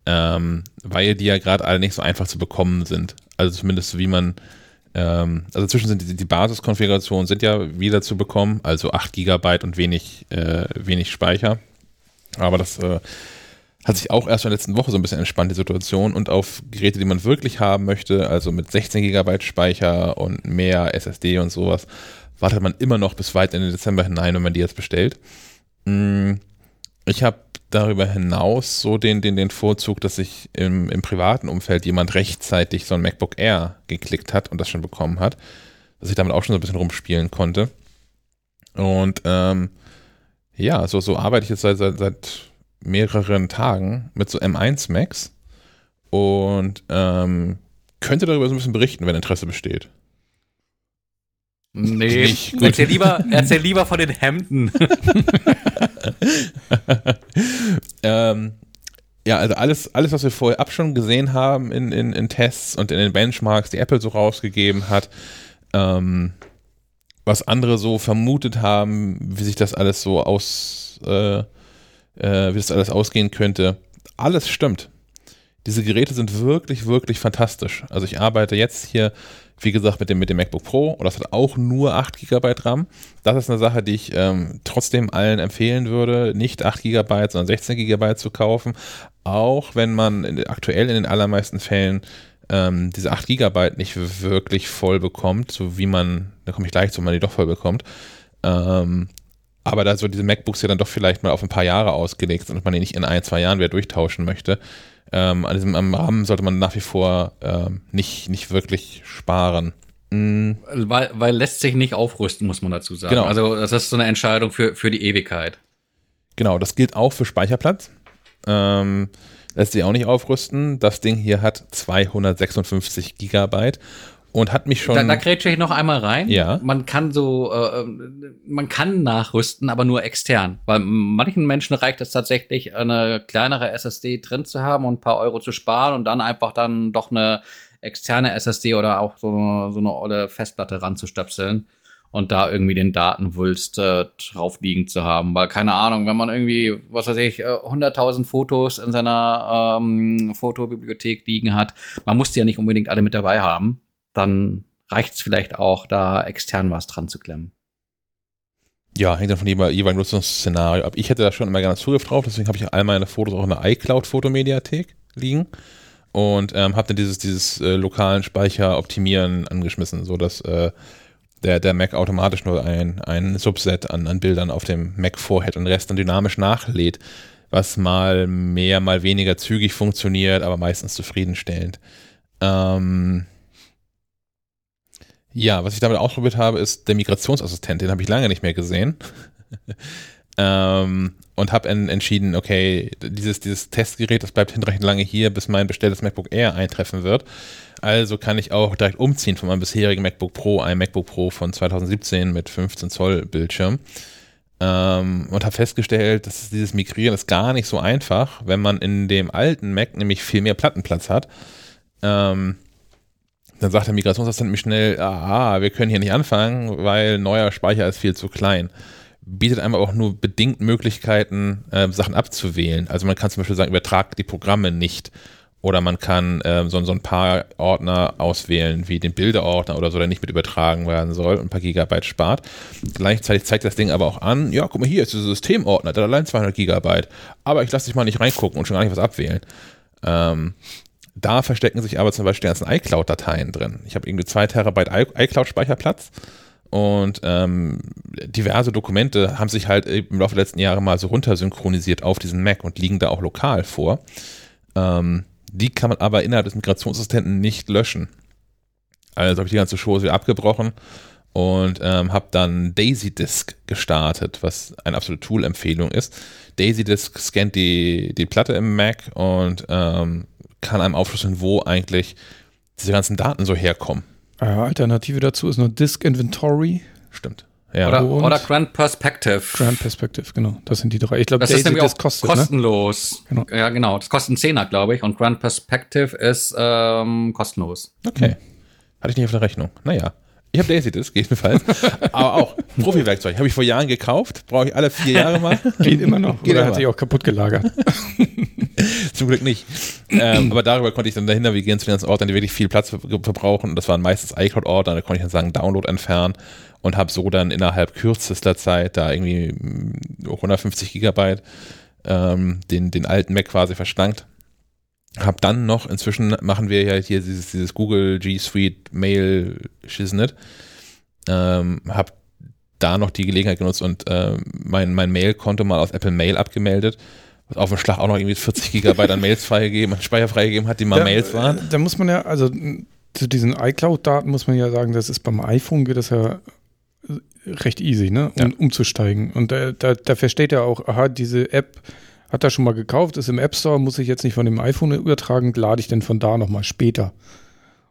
ähm, weil die ja gerade alle nicht so einfach zu bekommen sind. Also zumindest wie man ähm, also inzwischen sind die, die Basiskonfigurationen sind ja wieder zu bekommen, also 8 GB und wenig, äh, wenig Speicher. Aber das äh, hat sich auch erst in der letzten Woche so ein bisschen entspannt, die Situation. Und auf Geräte, die man wirklich haben möchte, also mit 16 GB Speicher und mehr SSD und sowas, wartet man immer noch bis weit in den Dezember hinein, wenn man die jetzt bestellt. Mm, Ich habe darüber hinaus so den, den, den Vorzug, dass sich im, im privaten Umfeld jemand rechtzeitig so ein MacBook Air geklickt hat und das schon bekommen hat, dass ich damit auch schon so ein bisschen rumspielen konnte. Und ähm, ja, so, so arbeite ich jetzt seit, seit, seit mehreren Tagen mit so M1 Macs und ähm, könnte darüber so ein bisschen berichten, wenn Interesse besteht. nee, erzähl lieber, erzähl lieber von den Hemden. ähm, ja, also alles, alles, was wir vorher ab schon gesehen haben in, in, in Tests und in den Benchmarks, die Apple so rausgegeben hat, ähm, was andere so vermutet haben, wie sich das alles so aus, äh, äh, wie das alles ausgehen könnte, alles stimmt. Diese Geräte sind wirklich, wirklich fantastisch. Also ich arbeite jetzt hier, wie gesagt, mit dem, mit dem MacBook Pro und das hat auch nur 8 GB RAM. Das ist eine Sache, die ich ähm, trotzdem allen empfehlen würde, nicht 8 GB, sondern 16 GB zu kaufen. Auch wenn man in, aktuell in den allermeisten Fällen ähm, diese 8 GB nicht wirklich voll bekommt, so wie man, da komme ich gleich zu, wenn man die doch voll bekommt. Ähm, aber da so diese MacBooks ja dann doch vielleicht mal auf ein paar Jahre ausgelegt sind und man die nicht in ein, zwei Jahren wieder durchtauschen möchte. Ähm, an diesem am RAM sollte man nach wie vor ähm, nicht, nicht wirklich sparen. Mm, weil, weil lässt sich nicht aufrüsten, muss man dazu sagen. Genau. Also das ist so eine Entscheidung für, für die Ewigkeit. Genau, das gilt auch für Speicherplatz. Ähm, lässt sich auch nicht aufrüsten. Das Ding hier hat 256 Gigabyte und hat mich schon. Da, da grätsche ich noch einmal rein. Ja. Man kann so, äh, ähm, man kann nachrüsten, aber nur extern. Weil manchen Menschen reicht es tatsächlich, eine kleinere SSD drin zu haben und ein paar Euro zu sparen und dann einfach dann doch eine externe SSD oder auch so eine, so eine olle Festplatte ranzustöpseln und da irgendwie den Datenwulst äh, drauf liegen zu haben. Weil keine Ahnung, wenn man irgendwie, was weiß ich, äh, 100.000 Fotos in seiner ähm, Fotobibliothek liegen hat, man muss die ja nicht unbedingt alle mit dabei haben, dann reicht es vielleicht auch, da extern was dran zu klemmen. Ja, hängt dann von jeweil- jeweiligen Nutzungsszenario ab. Ich hätte da schon immer gerne Zugriff drauf, deswegen habe ich all meine Fotos auch in der iCloud-Fotomediathek liegen und ähm, habe dann dieses, dieses äh, lokalen Speicher optimieren angeschmissen, sodass äh, der, der Mac automatisch nur ein, ein Subset an, an Bildern auf dem Mac vorhält und den Rest dann dynamisch nachlädt, was mal mehr, mal weniger zügig funktioniert, aber meistens zufriedenstellend. Ähm, ja, was ich damit ausprobiert habe, ist der Migrationsassistent. Den habe ich lange nicht mehr gesehen. ähm, und habe en entschieden, okay, dieses, dieses Testgerät, das bleibt hinreichend lange hier, bis mein bestelltes MacBook Air eintreffen wird. Also kann ich auch direkt umziehen von meinem bisherigen MacBook Pro, einem MacBook Pro von 2017 mit 15 Zoll Bildschirm. Ähm, und habe festgestellt, dass dieses Migrieren ist gar nicht so einfach, wenn man in dem alten Mac nämlich viel mehr Plattenplatz hat. Ähm, dann sagt der Migrationsassistent mir schnell, aha, wir können hier nicht anfangen, weil neuer Speicher ist viel zu klein. Bietet einem auch nur bedingt Möglichkeiten, äh, Sachen abzuwählen. Also man kann zum Beispiel sagen, übertrag die Programme nicht. Oder man kann ähm, so, so ein paar Ordner auswählen, wie den Bilderordner oder so, der nicht mit übertragen werden soll und ein paar Gigabyte spart. Gleichzeitig zeigt das Ding aber auch an, ja, guck mal, hier ist der Systemordner, der hat allein 200 Gigabyte. Aber ich lasse dich mal nicht reingucken und schon gar nicht was abwählen. Ähm, da verstecken sich aber zum Beispiel die ganzen iCloud-Dateien drin. Ich habe irgendwie 2 Terabyte iCloud-Speicherplatz Und ähm, diverse Dokumente haben sich halt im Laufe der letzten Jahre mal so runtersynchronisiert auf diesen Mac und liegen da auch lokal vor. Ähm, die kann man aber innerhalb des Migrationsassistenten nicht löschen. Also habe ich die ganze Show wieder abgebrochen und ähm, habe dann Daisy Disk gestartet, was eine absolute Tool-Empfehlung ist. Daisy Disk scannt die, die Platte im Mac und ähm, kann einem aufschlüsseln, wo eigentlich diese ganzen Daten so herkommen. Alternative dazu ist noch Disk Inventory. Stimmt. Ja. Oder, oder Grand Perspective. Grand Perspective, genau. Das sind die drei. Ich glaube, das Daisy ist nämlich auch kostet, ne? kostenlos. Ne? Genau. Ja, genau. Das kostet einen Zehner, glaube ich. Und Grand Perspective ist ähm, kostenlos. Okay. Hm. Hatte ich nicht auf der Rechnung. Naja. Ich habe Daisy Disk, jedenfalls. Aber auch Profi-Werkzeug. Habe ich vor Jahren gekauft. Brauche ich alle vier Jahre mal. Geht immer noch. Geht Oder immer. hat sich auch kaputt gelagert. Zum Glück nicht. Ähm, aber darüber konnte ich dann dahin navigieren zu den ganzen Ordnern, die wirklich viel Platz verbrauchen. Und das waren meistens iCloud-Ordner. Da konnte ich dann sagen, Download entfernen. Und habe so dann innerhalb kürzester Zeit da irgendwie 150 Gigabyte ähm, den, den alten Mac quasi verschlankt hab dann noch, inzwischen machen wir ja hier dieses, dieses Google G Suite Mail Shiznit, ähm, hab da noch die Gelegenheit genutzt und äh, mein, mein Mail-Konto mal aus Apple Mail abgemeldet, was auf dem Schlag auch noch irgendwie 40 Gigabyte an Mails freigegeben, an Speicher freigegeben hat, die mal da, Mails waren. Da muss man ja, also zu diesen iCloud-Daten muss man ja sagen, das ist beim iPhone geht das ja recht easy, ne, um, ja. umzusteigen. Und da, da, da versteht er auch, aha, diese App hat er schon mal gekauft, ist im App Store, muss ich jetzt nicht von dem iPhone übertragen, lade ich denn von da nochmal später.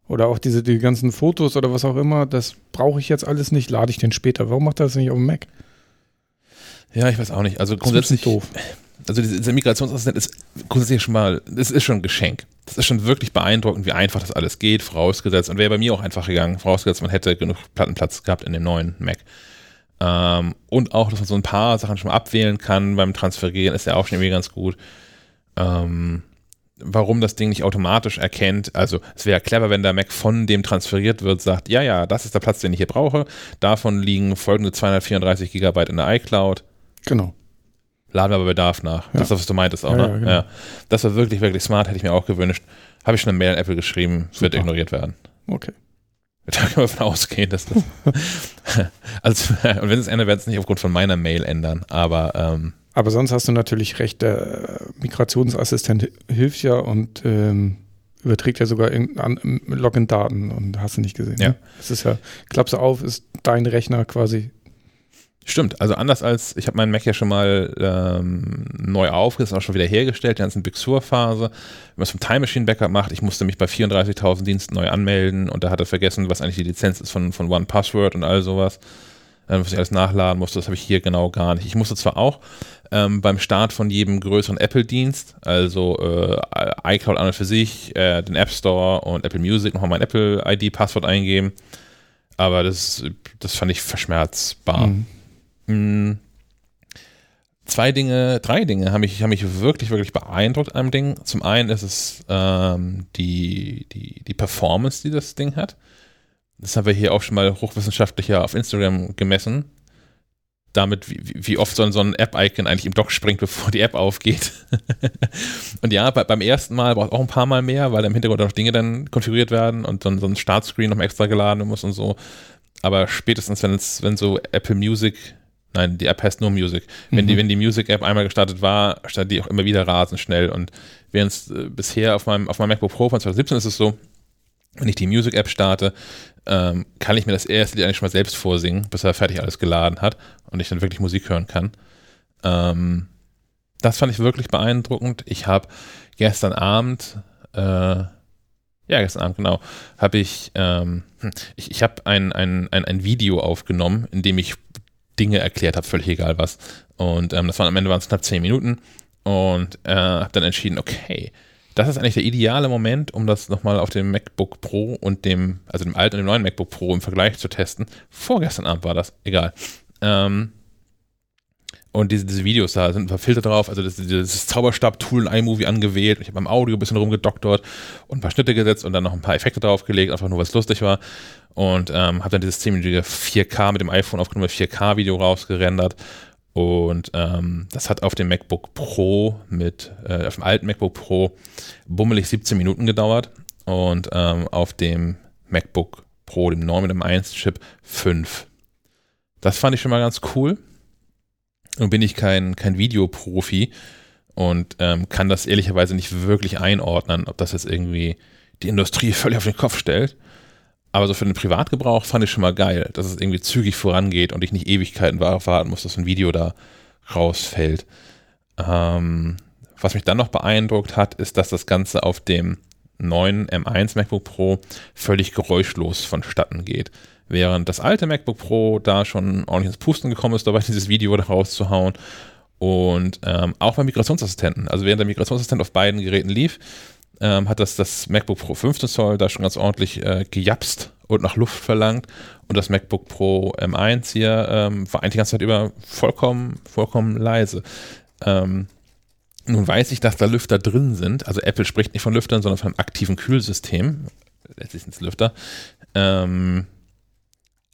Oder auch diese die ganzen Fotos oder was auch immer, das brauche ich jetzt alles nicht, lade ich denn später. Warum macht er das nicht auf dem Mac? Ja, ich weiß auch nicht. Also grundsätzlich doof. Also dieser Migrationsassistent ist grundsätzlich schon mal, das ist schon ein Geschenk. Das ist schon wirklich beeindruckend, wie einfach das alles geht, vorausgesetzt. Und wäre bei mir auch einfach gegangen, vorausgesetzt, man hätte genug Plattenplatz gehabt in dem neuen Mac. Ähm, und auch, dass man so ein paar Sachen schon mal abwählen kann beim Transferieren, ist ja auch schon irgendwie ganz gut. Ähm, warum das Ding nicht automatisch erkennt. Also es wäre clever, wenn der Mac von dem transferiert wird, sagt, ja, ja, das ist der Platz, den ich hier brauche. Davon liegen folgende 234 Gigabyte in der iCloud. Genau. Laden wir aber Bedarf nach. Ja. Das ist, was du meintest auch, ja, ne? Ja, genau. ja, Das war wirklich, wirklich smart, hätte ich mir auch gewünscht. Habe ich schon eine Mail an Apple geschrieben, Super. wird ignoriert werden. Okay. Da können wir davon ausgehen, dass das. also, und wenn es ändert, werden es nicht aufgrund von meiner Mail ändern, aber. Ähm, aber sonst hast du natürlich recht, der Migrationsassistent hilft ja und ähm, überträgt ja sogar Login-Daten und hast du nicht gesehen. Ja. Ne? Das ist ja, klappst du auf, ist dein Rechner quasi Stimmt, also anders als, ich habe meinen Mac ja schon mal ähm, neu aufgesetzt, auch schon wieder hergestellt, die ganzen Big Sur-Phase. Wenn man es vom Time Machine Backup macht, ich musste mich bei 34.000 Diensten neu anmelden und da hat er vergessen, was eigentlich die Lizenz ist von, von One Password und all sowas, ähm, was ich alles nachladen musste, das habe ich hier genau gar nicht. Ich musste zwar auch ähm, beim Start von jedem größeren Apple-Dienst, also äh, iCloud an und für sich, äh, den App Store und Apple Music nochmal mein Apple-ID-Passwort eingeben, aber das, das fand ich verschmerzbar. Mhm. Hm. Zwei Dinge, drei Dinge haben mich, haben mich wirklich, wirklich beeindruckt an dem Ding. Zum einen ist es ähm, die, die, die Performance, die das Ding hat. Das haben wir hier auch schon mal hochwissenschaftlicher auf Instagram gemessen. Damit, wie, wie oft so ein, so ein App-Icon eigentlich im Dock springt, bevor die App aufgeht. und ja, bei, beim ersten Mal braucht es auch ein paar Mal mehr, weil im Hintergrund auch Dinge dann konfiguriert werden und dann so ein Startscreen noch extra geladen muss und so. Aber spätestens, wenn es, wenn so Apple Music Nein, die App heißt nur Music. Wenn, mhm. die, wenn die Music-App einmal gestartet war, startet die auch immer wieder rasend schnell. Und während es äh, bisher auf meinem, auf meinem MacBook Pro von 2017 ist es so, wenn ich die Music-App starte, ähm, kann ich mir das erste Lied eigentlich schon mal selbst vorsingen, bis er fertig alles geladen hat und ich dann wirklich Musik hören kann. Ähm, das fand ich wirklich beeindruckend. Ich habe gestern Abend, äh, ja, gestern Abend, genau, habe ich, ähm, hm, ich, ich habe ein, ein, ein, ein Video aufgenommen, in dem ich Dinge erklärt habe, völlig egal was. Und ähm, das waren am Ende waren es knapp zehn Minuten und äh, habe dann entschieden, okay, das ist eigentlich der ideale Moment, um das nochmal auf dem MacBook Pro und dem, also dem alten und dem neuen MacBook Pro im Vergleich zu testen. Vorgestern Abend war das, egal. Ähm, und diese, diese Videos da sind ein paar Filter drauf, also das, dieses Zauberstab-Tool in iMovie angewählt. Ich habe beim Audio ein bisschen rumgedoktert und ein paar Schnitte gesetzt und dann noch ein paar Effekte draufgelegt, einfach nur, was lustig war. Und ähm, habe dann dieses 10-minütige 4K mit dem iPhone aufgenommen, 4K-Video rausgerendert. Und ähm, das hat auf dem MacBook Pro mit, äh, auf dem alten MacBook Pro bummelig 17 Minuten gedauert. Und ähm, auf dem MacBook Pro, dem neuen mit dem 1-Chip, 5. Das fand ich schon mal ganz cool. Nun bin ich kein, kein Videoprofi und ähm, kann das ehrlicherweise nicht wirklich einordnen, ob das jetzt irgendwie die Industrie völlig auf den Kopf stellt. Aber so für den Privatgebrauch fand ich schon mal geil, dass es irgendwie zügig vorangeht und ich nicht Ewigkeiten warten muss, dass ein Video da rausfällt. Ähm, was mich dann noch beeindruckt hat, ist, dass das Ganze auf dem neuen M1 MacBook Pro völlig geräuschlos vonstatten geht. Während das alte MacBook Pro da schon ordentlich ins Pusten gekommen ist, dabei dieses Video da rauszuhauen. Und ähm, auch beim Migrationsassistenten, also während der Migrationsassistent auf beiden Geräten lief, ähm, hat das, das MacBook Pro 15 Zoll da schon ganz ordentlich äh, gejapst und nach Luft verlangt. Und das MacBook Pro M1 hier ähm, war eigentlich die ganze Zeit über vollkommen, vollkommen leise. Ähm, nun weiß ich, dass da Lüfter drin sind. Also Apple spricht nicht von Lüftern, sondern von einem aktiven Kühlsystem. Letztlich sind es Lüfter. Ähm,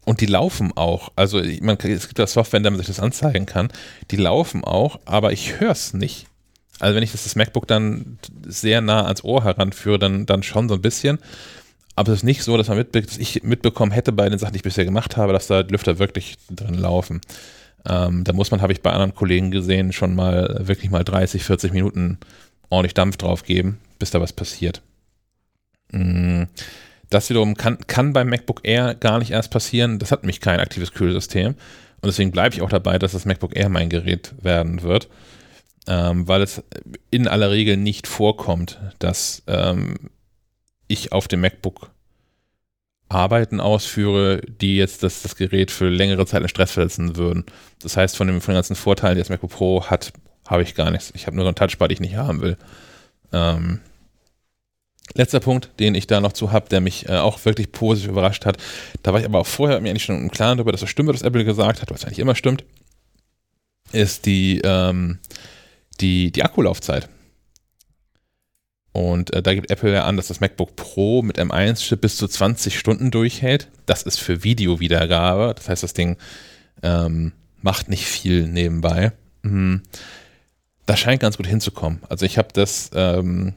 und die laufen auch. Also man, es gibt da Software, in der man sich das anzeigen kann. Die laufen auch, aber ich höre es nicht. Also wenn ich das, das MacBook dann sehr nah ans Ohr heranführe, dann, dann schon so ein bisschen. Aber es ist nicht so, dass, man mitbe dass ich mitbekommen hätte bei den Sachen, die ich bisher gemacht habe, dass da Lüfter wirklich drin laufen. Ähm, da muss man, habe ich bei anderen Kollegen gesehen, schon mal wirklich mal 30, 40 Minuten ordentlich Dampf drauf geben, bis da was passiert. Mm, das wiederum kann, kann beim MacBook Air gar nicht erst passieren. Das hat nämlich kein aktives Kühlsystem. Und deswegen bleibe ich auch dabei, dass das MacBook Air mein Gerät werden wird ähm, weil es in aller Regel nicht vorkommt, dass ähm, ich auf dem MacBook Arbeiten ausführe, die jetzt das, das Gerät für längere Zeit in Stress versetzen würden. Das heißt, von, dem, von den ganzen Vorteilen, die das MacBook Pro hat, habe ich gar nichts. Ich habe nur so einen Touchpad, den ich nicht haben will. Ähm, letzter Punkt, den ich da noch zu habe, der mich äh, auch wirklich positiv überrascht hat. Da war ich aber auch vorher mir eigentlich schon im Klaren darüber, dass das stimmt, was Apple gesagt hat, was eigentlich immer stimmt, ist die, ähm, die, die Akkulaufzeit. Und äh, da gibt Apple ja an, dass das MacBook Pro mit M1-Chip bis zu 20 Stunden durchhält. Das ist für Videowiedergabe. Das heißt, das Ding ähm, macht nicht viel nebenbei. Mhm. Das scheint ganz gut hinzukommen. Also ich habe das ähm,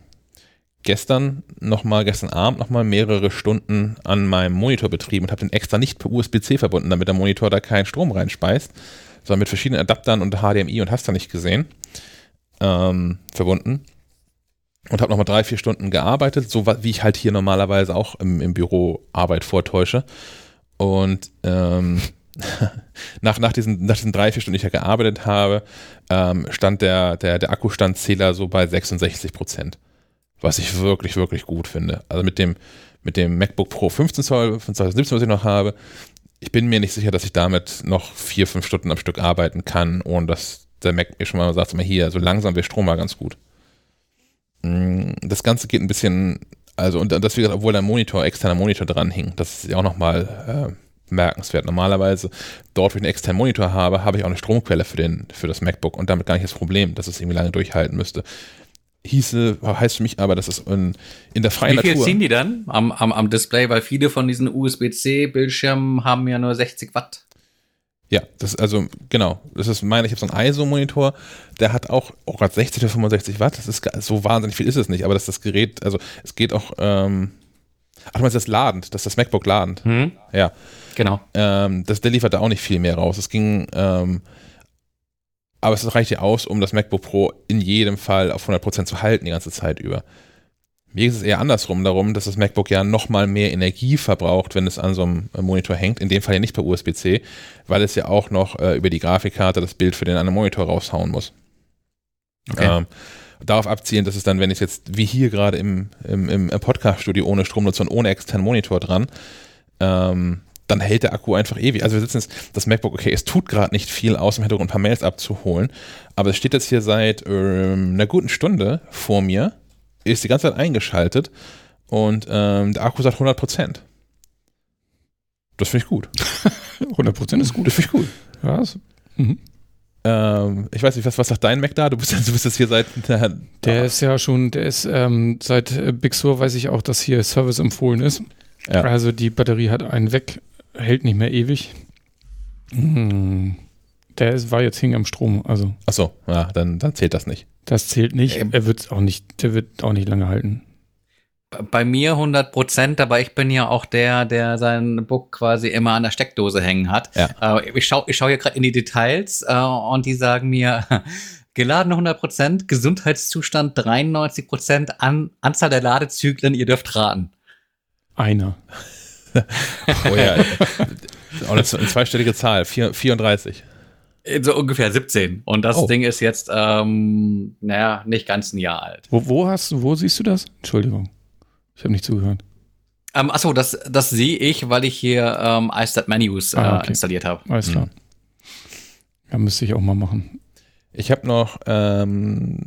gestern nochmal, gestern Abend nochmal mehrere Stunden an meinem Monitor betrieben und habe den extra nicht per USB-C verbunden, damit der Monitor da keinen Strom reinspeist, sondern mit verschiedenen Adaptern und HDMI und hast da nicht gesehen ähm, verbunden und habe nochmal drei, vier Stunden gearbeitet, so wie ich halt hier normalerweise auch im, im Büro Arbeit vortäusche. Und ähm, nach, nach, diesen, nach diesen drei, vier Stunden, die ich ja gearbeitet habe, ähm, stand der, der, der Akkustandzähler so bei 66 Prozent. Was ich wirklich, wirklich gut finde. Also mit dem, mit dem MacBook Pro 15 Zoll von 2017, was ich noch habe, ich bin mir nicht sicher, dass ich damit noch vier, fünf Stunden am Stück arbeiten kann, ohne dass der Mac mir schon mal sagt, mal hier, so langsam wäre Strom mal ganz gut. Mm, das Ganze geht ein bisschen, also und das, wie gesagt, obwohl ein Monitor, externer Monitor dran hing, das ist ja auch nochmal äh, bemerkenswert. Normalerweise, dort, wo ich einen externen Monitor habe, habe ich auch eine Stromquelle für, den, für das MacBook und damit gar nicht das Problem, dass es irgendwie lange durchhalten müsste. Hieße, heißt für mich aber, dass es in, in der freien Natur. Wie viel Natur ziehen die dann am, am, am Display? Weil viele von diesen USB-C-Bildschirmen haben ja nur 60 Watt. Ja, das also genau. Das ist meine, ich habe so einen ISO-Monitor, der hat auch, auch gerade 60 oder 65 Watt. Das ist so wahnsinnig viel ist es nicht, aber das das Gerät, also es geht auch. Ähm, ach, du meinst das ladend, das ist das MacBook ladend. Hm. Ja, genau. Ähm, das der liefert da auch nicht viel mehr raus. Es ging, ähm, aber es reicht ja aus, um das MacBook Pro in jedem Fall auf 100% zu halten die ganze Zeit über. Mir ist es eher andersrum darum, dass das MacBook ja nochmal mehr Energie verbraucht, wenn es an so einem Monitor hängt. In dem Fall ja nicht per USB-C, weil es ja auch noch äh, über die Grafikkarte das Bild für den anderen Monitor raushauen muss. Okay. Ähm, darauf abzielen, dass es dann, wenn ich jetzt wie hier gerade im, im, im Podcast-Studio ohne Strom nutze und ohne externen Monitor dran, ähm, dann hält der Akku einfach ewig. Also wir sitzen jetzt, das MacBook, okay, es tut gerade nicht viel, außer im Hintergrund ein paar Mails abzuholen, aber es steht jetzt hier seit ähm, einer guten Stunde vor mir ist die ganze Zeit eingeschaltet und ähm, der Akku sagt 100 Prozent. Das finde ich gut. 100 Prozent ist gut. Das finde ich gut. Ja, mhm. ähm, ich weiß nicht, was, was sagt dein Mac da? Du bist, du bist jetzt hier seit. Der, der ist ja schon, der ist ähm, seit äh, Big Sur weiß ich auch, dass hier Service empfohlen ist. Ja. Also die Batterie hat einen weg, hält nicht mehr ewig. Hm. Der ist, war jetzt hing am Strom, also. Ach so, ja, dann, dann zählt das nicht. Das zählt nicht. Er wird auch nicht, der wird auch nicht lange halten. bei mir 100 Prozent, aber ich bin ja auch der, der sein Book quasi immer an der Steckdose hängen hat. Ja. Äh, ich schaue ich schau hier gerade in die Details äh, und die sagen mir, geladen 100 Prozent, Gesundheitszustand 93 Prozent, an, Anzahl der Ladezyklen, ihr dürft raten. Einer. Oh ja. Auch eine zweistellige Zahl, 34. So ungefähr 17. Und das Oh. Ding ist jetzt, ähm, naja, nicht ganz ein Jahr alt. Wo, wo hast du, wo siehst du das? Entschuldigung. Ich habe nicht zugehört. Ähm, achso, das, das sehe ich, weil ich hier ähm, iStat Menus äh, Ah, okay. installiert habe. Alles klar. Ja, müsste ich auch mal machen. Ich habe noch ähm,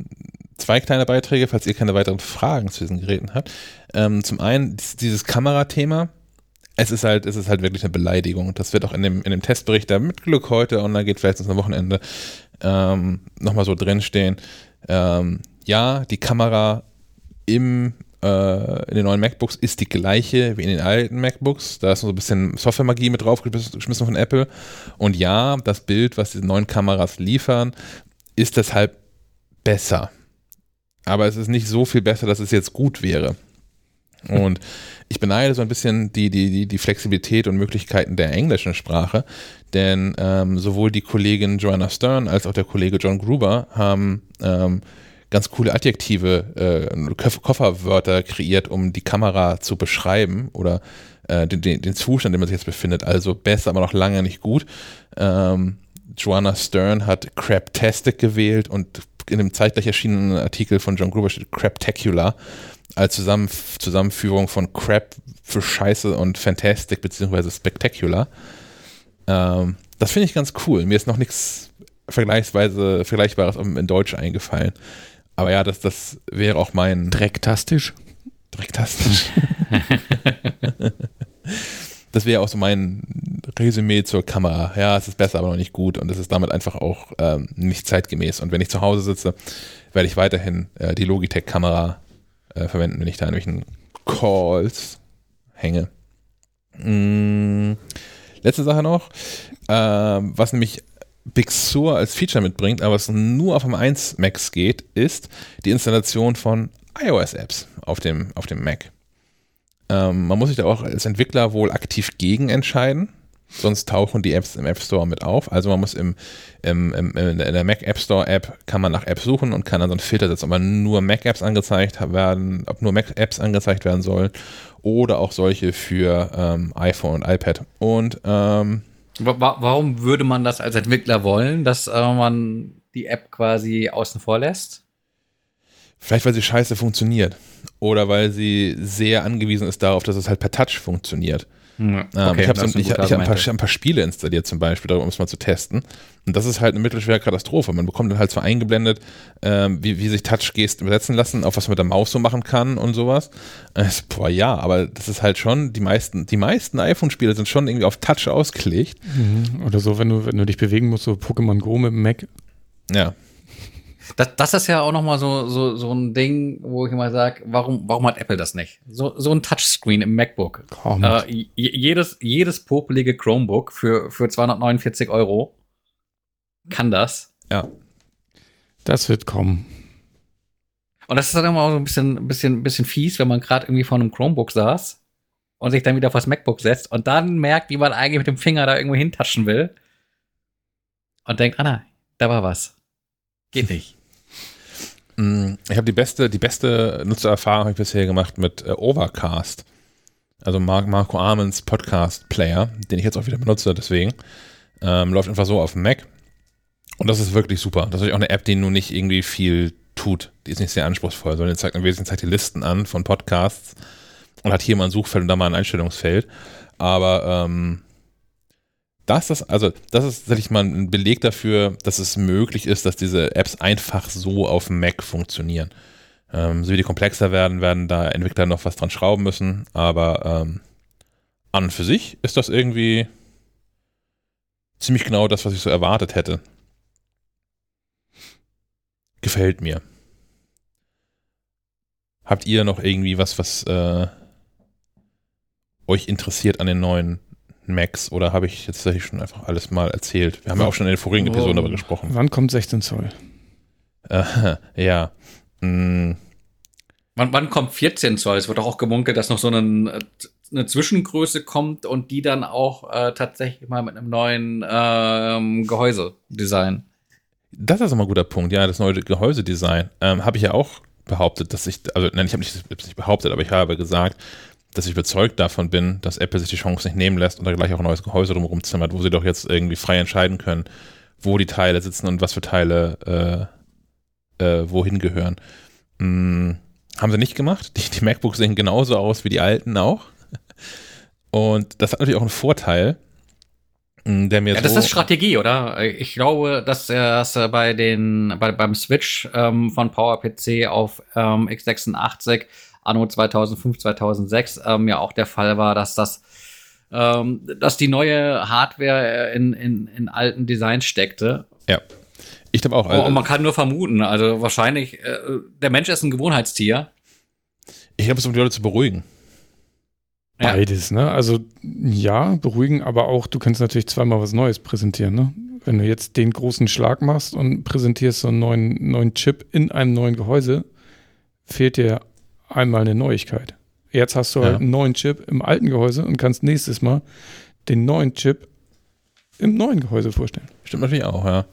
zwei kleine Beiträge, falls ihr keine weiteren Fragen zu diesen Geräten habt. Ähm, zum einen dies- dieses Kamerathema. Es ist halt, es ist halt wirklich eine Beleidigung. Das wird auch in dem, in dem Testbericht, der mit Glück heute online geht, vielleicht am Wochenende, ähm, nochmal so drinstehen. Ähm, ja, die Kamera im, äh, in den neuen MacBooks ist die gleiche wie in den alten MacBooks. Da ist so ein bisschen Software-Magie mit draufgeschmissen von Apple. Und ja, das Bild, was diese neuen Kameras liefern, ist deshalb besser. Aber es ist nicht so viel besser, dass es jetzt gut wäre. Und ich beneide so ein bisschen die, die, die, die Flexibilität und Möglichkeiten der englischen Sprache, denn ähm, sowohl die Kollegin Joanna Stern als auch der Kollege John Gruber haben ähm, ganz coole Adjektive, äh, Koff- Kofferwörter kreiert, um die Kamera zu beschreiben oder äh, den, den, den Zustand, in dem man sich jetzt befindet. Also besser, aber noch lange nicht gut. Ähm, Joanna Stern hat Craptastic gewählt und in dem zeitgleich erschienenen Artikel von John Gruber steht Craptacular als Zusammen Zusammenführung von Crap für Scheiße und Fantastic beziehungsweise Spectacular. Ähm, das finde ich ganz cool. Mir ist noch nichts vergleichsweise Vergleichbares in Deutsch eingefallen. Aber ja, das, das wäre auch mein Drecktastisch. Drecktastisch. das wäre auch so mein Resümee zur Kamera. Ja, es ist besser, aber noch nicht gut und es ist damit einfach auch ähm, nicht zeitgemäß. Und wenn ich zu Hause sitze, werde ich weiterhin äh, die Logitech-Kamera äh, verwenden, wenn ich da in irgendwelchen Calls hänge. Mm, letzte Sache noch, ähm, was nämlich Big Sur als Feature mitbringt, aber es nur auf dem 1 Macs geht, ist die Installation von iOS-Apps auf dem, auf dem Mac. Ähm, man muss sich da auch als Entwickler wohl aktiv gegen entscheiden, sonst tauchen die Apps im App Store mit auf. Also man muss im, im, im, in der Mac App Store App kann man nach Apps suchen und kann dann so einen Filter setzen, ob man nur Mac Apps angezeigt werden, ob nur Mac Apps angezeigt werden sollen oder auch solche für ähm, iPhone und iPad. Und ähm, Wa- wa- Warum würde man das als Entwickler wollen, dass äh, man die App quasi außen vor lässt? Vielleicht, weil sie scheiße funktioniert. Oder weil sie sehr angewiesen ist darauf, dass es halt per Touch funktioniert. Ähm, ich habe das sind ich, ich gute hab ein, paar, ein paar Spiele installiert zum Beispiel, um es mal zu testen. Und das ist halt eine mittelschwere Katastrophe. Man bekommt dann halt so eingeblendet, ähm, wie, wie sich Touch-Gesten übersetzen lassen, auf was man mit der Maus so machen kann und sowas. Äh, boah, ja, aber das ist halt schon, die meisten, die meisten iPhone-Spiele sind schon irgendwie auf Touch ausgelegt. Mhm. Oder so, wenn du, wenn du dich bewegen musst, so Pokémon Go mit dem Mac. Ja. Das, das ist ja auch noch mal so, so, so ein Ding, wo ich immer sage, warum, warum hat Apple das nicht? So, so ein Touchscreen im MacBook. Äh, jedes, jedes popelige Chromebook für, für 249 Euro kann das. Ja. das wird kommen. Und das ist dann immer so ein bisschen, bisschen, bisschen fies, wenn man gerade irgendwie vor einem Chromebook saß und sich dann wieder auf das MacBook setzt und dann merkt, wie man eigentlich mit dem Finger da irgendwo hintaschen will und denkt, ah nein, da war was. Geht nicht. Ich habe die beste, die beste Nutzererfahrung ich bisher gemacht mit äh, Overcast. Also Mar Marco Armens Podcast-Player, den ich jetzt auch wieder benutze, deswegen. Ähm, läuft einfach so auf dem Mac. Und das ist wirklich super. Das ist auch eine App, die nur nicht irgendwie viel tut. Die ist nicht sehr anspruchsvoll, sondern die zeigt im Wesentlichen zeigt die Listen an von Podcasts und hat hier mal ein Suchfeld und da mal ein Einstellungsfeld. Aber ähm, das ist, also, das ist tatsächlich mal ein Beleg dafür, dass es möglich ist, dass diese Apps einfach so auf Mac funktionieren. Ähm, so wie die komplexer werden, werden da Entwickler noch was dran schrauben müssen, aber ähm, an und für sich ist das irgendwie ziemlich genau das, was ich so erwartet hätte. Gefällt mir. Habt ihr noch irgendwie was, was äh, euch interessiert an den neuen Macs oder habe ich jetzt tatsächlich schon einfach alles mal erzählt? Wir haben ja auch schon in den vorigen Episoden darüber gesprochen. Wann kommt 16 Zoll? Äh, ja. Mm, Wann, wann kommt 14 Zoll? Es wird doch auch gemunkelt, dass noch so einen, eine Zwischengröße kommt und die dann auch äh, tatsächlich mal mit einem neuen ähm, Gehäuse-Design. Das ist immer ein guter Punkt, ja, das neue Gehäusedesign. Ähm, habe ich ja auch behauptet, dass ich, also nein, ich habe nicht, nicht behauptet, aber ich habe gesagt, dass ich überzeugt davon bin, dass Apple sich die Chance nicht nehmen lässt und da gleich auch ein neues Gehäuse drumherum zimmert, wo sie doch jetzt irgendwie frei entscheiden können, wo die Teile sitzen und was für Teile äh, äh, wohin gehören. Hm, haben sie nicht gemacht. Die, die MacBooks sehen genauso aus wie die alten auch. Und das hat natürlich auch einen Vorteil, hm, der mir ja, so das ist Strategie, oder? Ich glaube, dass es äh, bei den bei, beim Switch ähm, von PowerPC auf ähm, x86 anno 2005 2006 ähm, ja auch der Fall war, dass das ähm, dass die neue Hardware in, in, in alten Designs steckte. Ja. Ich glaube auch. Also, und man kann nur vermuten, also wahrscheinlich, äh, der Mensch ist ein Gewohnheitstier. Ich glaube, es um die Leute zu beruhigen. Ja. Beides, ne? Also ja, beruhigen, aber auch, du kannst natürlich zweimal was Neues präsentieren, ne? Wenn du jetzt den großen Schlag machst und präsentierst so einen neuen, neuen Chip in einem neuen Gehäuse, fehlt dir einmal eine Neuigkeit. Jetzt hast du ja. halt einen neuen Chip im alten Gehäuse und kannst nächstes Mal den neuen Chip im neuen Gehäuse vorstellen. Stimmt natürlich auch, ja.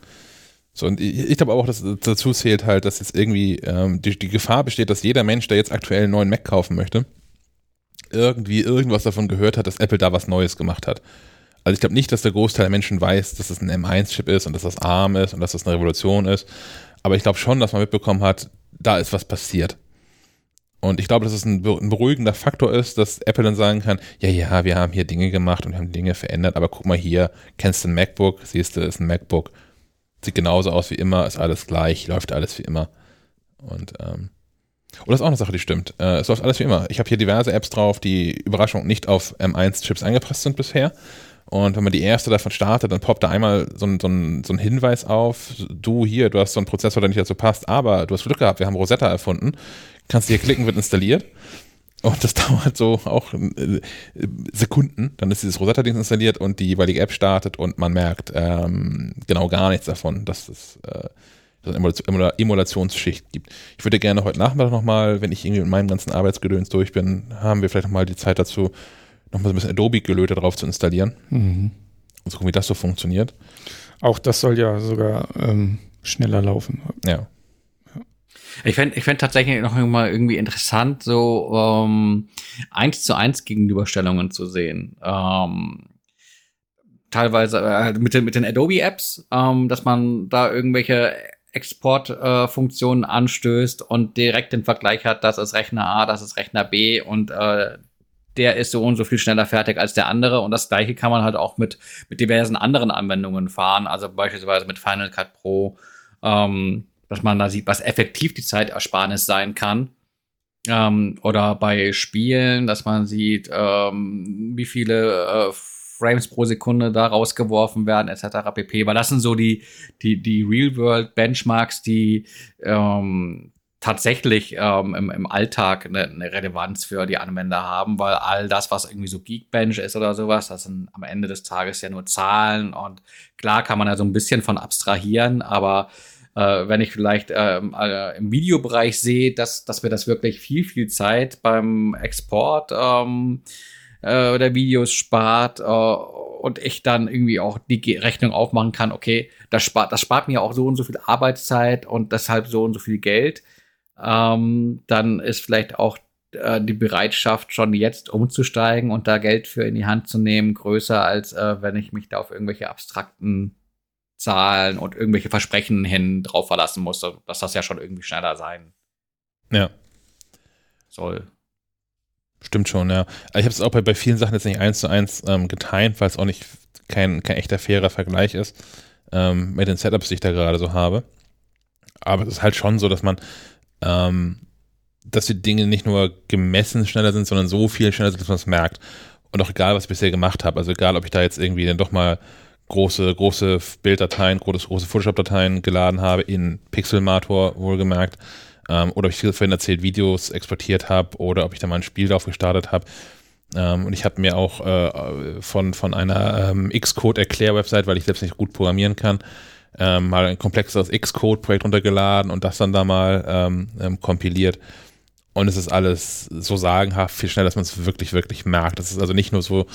So, und ich, ich glaube auch, dass dazu zählt halt, dass jetzt irgendwie ähm, die, die Gefahr besteht, dass jeder Mensch, der jetzt aktuell einen neuen Mac kaufen möchte, irgendwie irgendwas davon gehört hat, dass Apple da was Neues gemacht hat. Also ich glaube nicht, dass der Großteil der Menschen weiß, dass es ein M1-Chip ist und dass das ARM ist und dass das eine Revolution ist. Aber ich glaube schon, dass man mitbekommen hat, da ist was passiert. Und ich glaube, dass es ein, beruhigender Faktor ist, dass Apple dann sagen kann, ja, ja, wir haben hier Dinge gemacht und wir haben Dinge verändert, aber guck mal hier, kennst du ein MacBook, siehst du, ist ein MacBook, sieht genauso aus wie immer, ist alles gleich, läuft alles wie immer. Und ähm, und das ist auch eine Sache, die stimmt. Äh, es läuft alles wie immer. Ich habe hier diverse Apps drauf, die Überraschung nicht auf M1-Chips eingepresst sind bisher. Und wenn man die erste davon startet, dann poppt da einmal so ein, so, ein, so ein Hinweis auf, du hier, du hast so einen Prozessor, der nicht dazu passt, aber du hast Glück gehabt, wir haben Rosetta erfunden. Kannst hier klicken, wird installiert. Und das dauert so auch äh, Sekunden. Dann ist dieses Rosetta-Ding installiert und die jeweilige App startet und man merkt ähm, genau gar nichts davon, dass es äh, eine Emulationsschicht gibt. Ich würde gerne heute Nachmittag nochmal, wenn ich irgendwie mit meinem ganzen Arbeitsgedöns durch bin, haben wir vielleicht nochmal die Zeit dazu, nochmal so ein bisschen Adobe-Gelöte drauf zu installieren. Mhm. Und zu gucken, wie das so funktioniert. Auch das soll ja sogar ähm, schneller laufen. Ja. Ich fände ich fänd tatsächlich noch mal irgendwie interessant, so ähm, eins zu eins Gegenüberstellungen zu sehen. Ähm, teilweise äh, mit, den, mit den Adobe-Apps, ähm, dass man da irgendwelche Exportfunktionen äh, anstößt und direkt den Vergleich hat, das ist Rechner A, das ist Rechner B und äh, der ist so und so viel schneller fertig als der andere. Und das gleiche kann man halt auch mit, mit diversen anderen Anwendungen fahren, also beispielsweise mit Final Cut Pro, ähm, dass man da sieht, was effektiv die Zeitersparnis sein kann. Ähm, oder bei Spielen, dass man sieht, ähm, wie viele äh, Frames pro Sekunde da rausgeworfen werden, etc. pp. Weil das sind so die, die, die Real-World-Benchmarks, die ähm, tatsächlich ähm, im, im Alltag eine, eine, Relevanz für die Anwender haben, weil all das, was irgendwie so Geekbench ist oder sowas, das sind am Ende des Tages ja nur Zahlen und klar kann man da so ein bisschen von abstrahieren, aber äh, wenn ich vielleicht ähm, äh, im Videobereich sehe, dass, dass mir das wirklich viel, viel Zeit beim Export ähm, äh, der Videos spart äh, und ich dann irgendwie auch die Rechnung aufmachen kann, okay, das spart, das spart mir auch so und so viel Arbeitszeit und deshalb so und so viel Geld, ähm, dann ist vielleicht auch äh, die Bereitschaft, schon jetzt umzusteigen und da Geld für in die Hand zu nehmen, größer, als äh, wenn ich mich da auf irgendwelche abstrakten Zahlen und irgendwelche Versprechen hin drauf verlassen muss, dass das ja schon irgendwie schneller sein ja. soll. Stimmt schon, ja. Ich habe es auch bei, bei vielen Sachen jetzt nicht eins zu eins ähm, geteilt, weil es auch nicht kein, kein echter fairer Vergleich ist ähm, mit den Setups, die ich da gerade so habe. Aber es ist halt schon so, dass man, ähm, dass die Dinge nicht nur gemessen schneller sind, sondern so viel schneller sind, dass man es merkt. Und auch egal, was ich bisher gemacht habe, also egal, ob ich da jetzt irgendwie dann doch mal große, große Bilddateien, große, große Photoshop-Dateien geladen habe, in Pixelmator wohlgemerkt, ähm, oder ob ich vorhin erzählt Videos exportiert habe oder ob ich da mal ein Spiel drauf gestartet habe. Ähm, und ich habe mir auch äh, von, von einer ähm, Xcode-Erklär-Website, weil ich selbst nicht gut programmieren kann, ähm, mal ein komplexeres Xcode-Projekt runtergeladen und das dann da mal ähm, ähm, kompiliert. und es ist alles so sagenhaft, viel schneller, dass man es wirklich, wirklich merkt. Es ist also nicht nur so,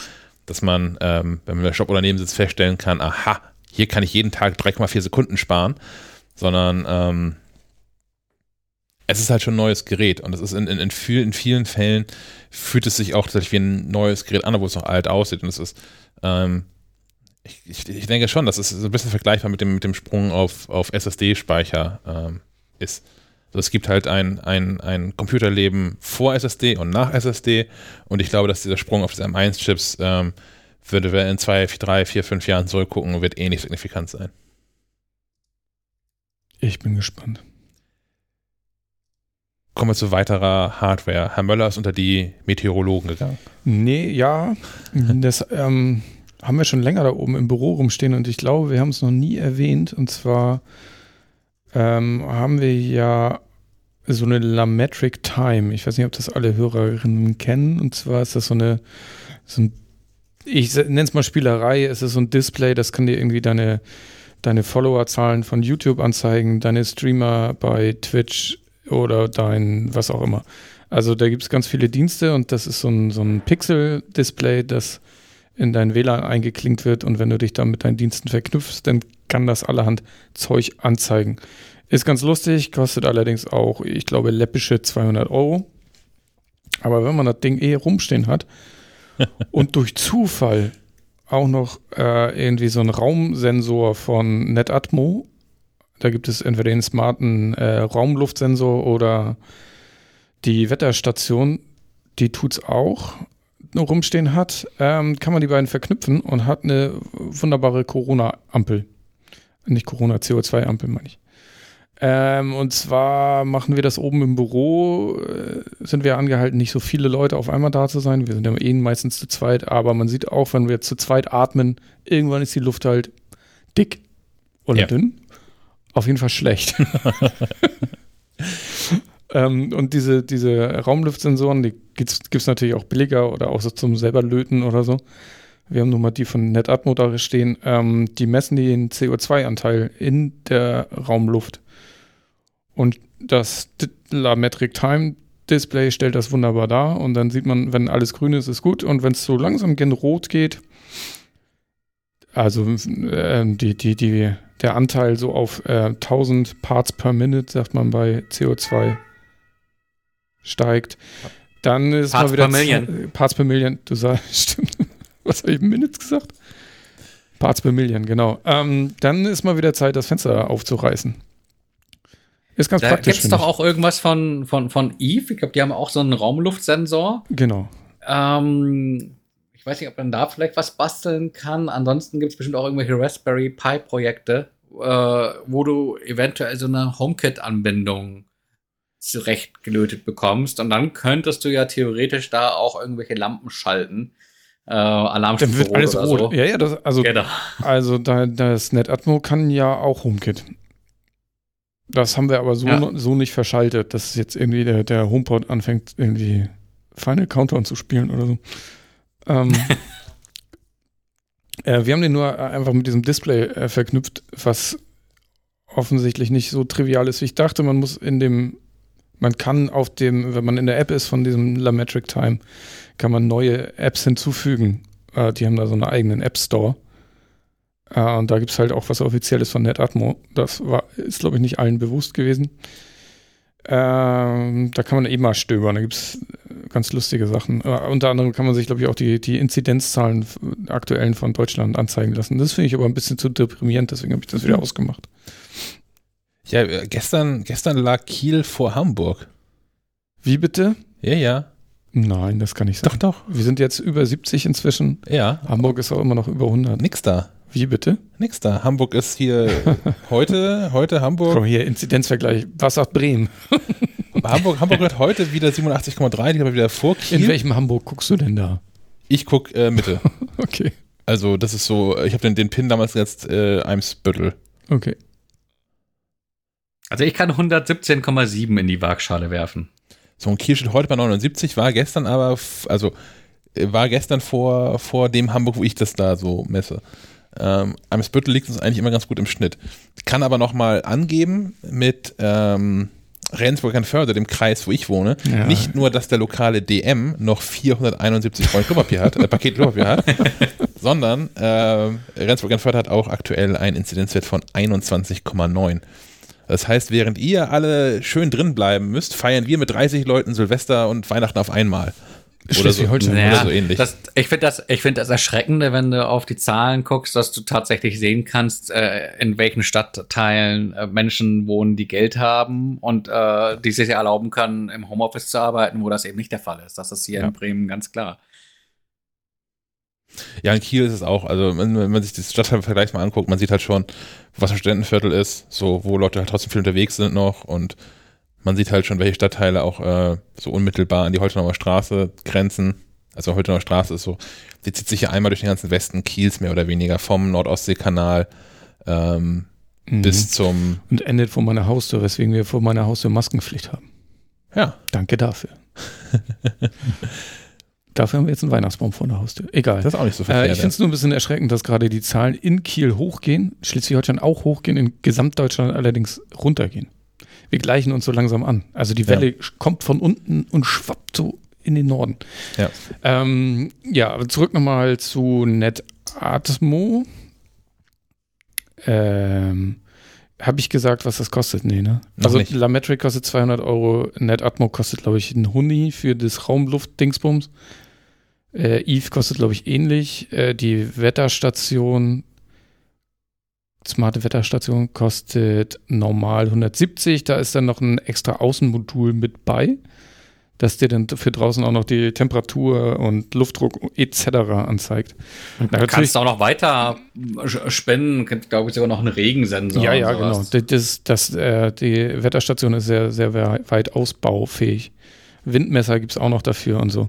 dass man, ähm, wenn man im Shop oder neben sitzt, feststellen kann, aha, hier kann ich jeden Tag 3,4 Sekunden sparen, sondern ähm, es ist halt schon ein neues Gerät und es ist in, in, in, viel, in vielen Fällen fühlt es sich auch tatsächlich wie ein neues Gerät an, obwohl es noch alt aussieht und es ist, ähm, ich, ich, ich, denke schon, dass es so ein bisschen vergleichbar mit dem, mit dem Sprung auf, auf SSD-Speicher ähm, ist. Also es gibt halt ein, ein, ein Computerleben vor SSD und nach SSD und ich glaube, dass dieser Sprung auf diese M1-Chips ähm, würde wir in zwei, drei, vier, fünf Jahren zurückgucken, wird ähnlich signifikant sein. Ich bin gespannt. Kommen wir zu weiterer Hardware. Herr Möller ist unter die Meteorologen gegangen. Nee, ja. Das ähm, haben wir schon länger da oben im Büro rumstehen und ich glaube, wir haben es noch nie erwähnt. Und zwar ähm, haben wir ja so eine Lametric Time. Ich weiß nicht, ob das alle Hörerinnen kennen. Und zwar ist das so eine, so ein, ich nenne es mal Spielerei. Es ist so ein Display, das kann dir irgendwie deine, deine Followerzahlen von YouTube anzeigen, deine Streamer bei Twitch oder dein, was auch immer. Also da gibt es ganz viele Dienste und das ist so ein, so ein Pixel-Display, das in dein WLAN eingeklinkt wird und wenn du dich dann mit deinen Diensten verknüpfst, dann kann das allerhand Zeug anzeigen. Ist ganz lustig, kostet allerdings auch, ich glaube, läppische 200 Euro. Aber wenn man das Ding eh rumstehen hat und durch Zufall auch noch äh, irgendwie so einen Raumsensor von Netatmo, da gibt es entweder den smarten äh, Raumluftsensor oder die Wetterstation, die tut es auch rumstehen hat, ähm, kann man die beiden verknüpfen und hat eine wunderbare Corona-Ampel. Nicht Corona, CO2-Ampel meine ich. Ähm, und zwar machen wir das oben im Büro, äh, sind wir angehalten, nicht so viele Leute auf einmal da zu sein. Wir sind ja eh meistens zu zweit, aber man sieht auch, wenn wir zu zweit atmen, irgendwann ist die Luft halt dick oder ja. dünn. Auf jeden Fall schlecht. ähm, und diese, diese Raumluftsensoren, die gibt es natürlich auch billiger oder auch so zum selber löten oder so. Wir haben nun mal die von NetAtmo da stehen. Ähm, die messen den CO2-Anteil in der Raumluft. Und das Metric Time Display stellt das wunderbar dar. Und dann sieht man, wenn alles grün ist, ist gut. Und wenn es so langsam gen Rot geht, also äh, die, die, die, der Anteil so auf äh, 1000 Parts per Minute, sagt man bei CO2, steigt, dann ist Parts mal wieder. Per Million. Parts per Million, du sagst, stimmt. Was habe ich Minutes gesagt? Parts per Million, genau. Ähm, dann ist mal wieder Zeit, das Fenster aufzureißen. Ist ganz da praktisch. Da gibt es doch auch irgendwas von, von, von Eve. Ich glaube, die haben auch so einen Raumluftsensor. Genau. Ähm, ich weiß nicht, ob man da vielleicht was basteln kann. Ansonsten gibt es bestimmt auch irgendwelche Raspberry Pi-Projekte, äh, wo du eventuell so eine HomeKit-Anbindung zurechtgelötet bekommst. Und dann könntest du ja theoretisch da auch irgendwelche Lampen schalten. Äh, Alarmstufe Dann wird alles rot. So. Ja, ja, das, also, genau. also da, das NetAtmo kann ja auch HomeKit. Das haben wir aber so, ja. so nicht verschaltet, dass jetzt irgendwie der, der HomePod anfängt, irgendwie Final Countdown zu spielen oder so. Ähm, äh, wir haben den nur einfach mit diesem Display äh, verknüpft, was offensichtlich nicht so trivial ist, wie ich dachte. Man muss in dem, man kann auf dem, wenn man in der App ist von diesem Lametric Time, kann man neue Apps hinzufügen. Äh, die haben da so einen eigenen App Store. Äh, und da gibt es halt auch was Offizielles von NetAtmo. Das war, ist, glaube ich, nicht allen bewusst gewesen. Ähm, da kann man eben mal stöbern. Da gibt es ganz lustige Sachen. Äh, unter anderem kann man sich, glaube ich, auch die, die Inzidenzzahlen aktuellen von Deutschland anzeigen lassen. Das finde ich aber ein bisschen zu deprimierend, deswegen habe ich das wieder mhm. ausgemacht. Ja, äh, gestern, gestern lag Kiel vor Hamburg. Wie bitte? Ja, ja. Nein, das kann nicht sein. Doch, doch. Wir sind jetzt über 70 inzwischen. Ja. Hamburg ist auch immer noch über 100. Nix da. Wie bitte? Nix da. Hamburg ist hier heute, heute Hamburg. Komm hier, Inzidenzvergleich. Was sagt Bremen? Hamburg, Hamburg hat heute wieder 87,3, die aber wieder vor Kiel. In welchem Hamburg guckst du denn da? Ich guck äh, Mitte. okay. Also das ist so, ich habe den, den Pin damals gesetzt, äh, Eimsbüttel. Okay. Also ich kann 117,7 in die Waagschale werfen. So, und Kiel steht heute bei 79, war gestern aber, also äh, war gestern vor, vor dem Hamburg, wo ich das da so messe. Ähm, Eimsbüttel liegt uns eigentlich immer ganz gut im Schnitt. Kann aber nochmal angeben mit, ähm, Rendsburg-Förde, dem Kreis, wo ich wohne, Ja. nicht nur, dass der lokale DM noch 471 Rollen Klopapier hat, äh, Paket Klopapier hat, sondern äh, Rendsburg-Förde hat auch aktuell einen Inzidenzwert von 21,9. Das heißt, während ihr alle schön drin bleiben müsst, feiern wir mit 30 Leuten Silvester und Weihnachten auf einmal. Oder so, Schleswig-Holstein. oder so ähnlich. Das, ich finde das, ich finde das Erschreckende, wenn du auf die Zahlen guckst, dass du tatsächlich sehen kannst, äh, in welchen Stadtteilen äh, Menschen wohnen, die Geld haben und äh, die sich erlauben können, im Homeoffice zu arbeiten, wo das eben nicht der Fall ist. Das ist hier Ja. in Bremen ganz klar. Ja, in Kiel ist es auch. Also, wenn, wenn man sich das Stadtteilvergleich mal anguckt, man sieht halt schon, was ein Studentenviertel ist, so, wo Leute halt trotzdem viel unterwegs sind noch und man sieht halt schon, welche Stadtteile auch äh, so unmittelbar an die Holtenauer Straße grenzen. Also Holtenauer Straße ist so, die zieht sich ja einmal durch den ganzen Westen Kiels mehr oder weniger, vom Nordostseekanal ähm, Mhm. bis zum, Und endet vor meiner Haustür, weswegen wir vor meiner Haustür Maskenpflicht haben. ja, Danke dafür. dafür haben wir jetzt einen Weihnachtsbaum vor der Haustür. Egal. das ist auch nicht so Äh, verkehrt. ich finde es nur ein bisschen erschreckend, dass gerade die Zahlen in Kiel hochgehen, Schleswig-Holstein auch hochgehen, in Gesamtdeutschland allerdings runtergehen. Wir gleichen uns so langsam an. Also die Welle sch- kommt von unten und schwappt so in den Norden. ja. Ähm, ja, aber zurück nochmal zu NetAtmo. Ähm, Habe ich gesagt, was das kostet? Nee, ne? Noch also nicht. Lametric kostet 200 Euro, NetAtmo kostet, glaube ich, ein Huni für das Raumluft-Dingsbums. Äh, Eve kostet, glaube ich, ähnlich. Äh, die Wetterstation, smarte Wetterstation kostet normal 170. Da ist dann noch ein extra Außenmodul mit bei, das dir dann für draußen auch noch die Temperatur und Luftdruck etc. anzeigt. Und du natürlich- kannst auch noch weiter spenden, glaube ich, sogar noch einen Regensensor. ja, ja, genau. Das, das, äh, die Wetterstation ist sehr, sehr weit ausbaufähig. Windmesser gibt es auch noch dafür und so.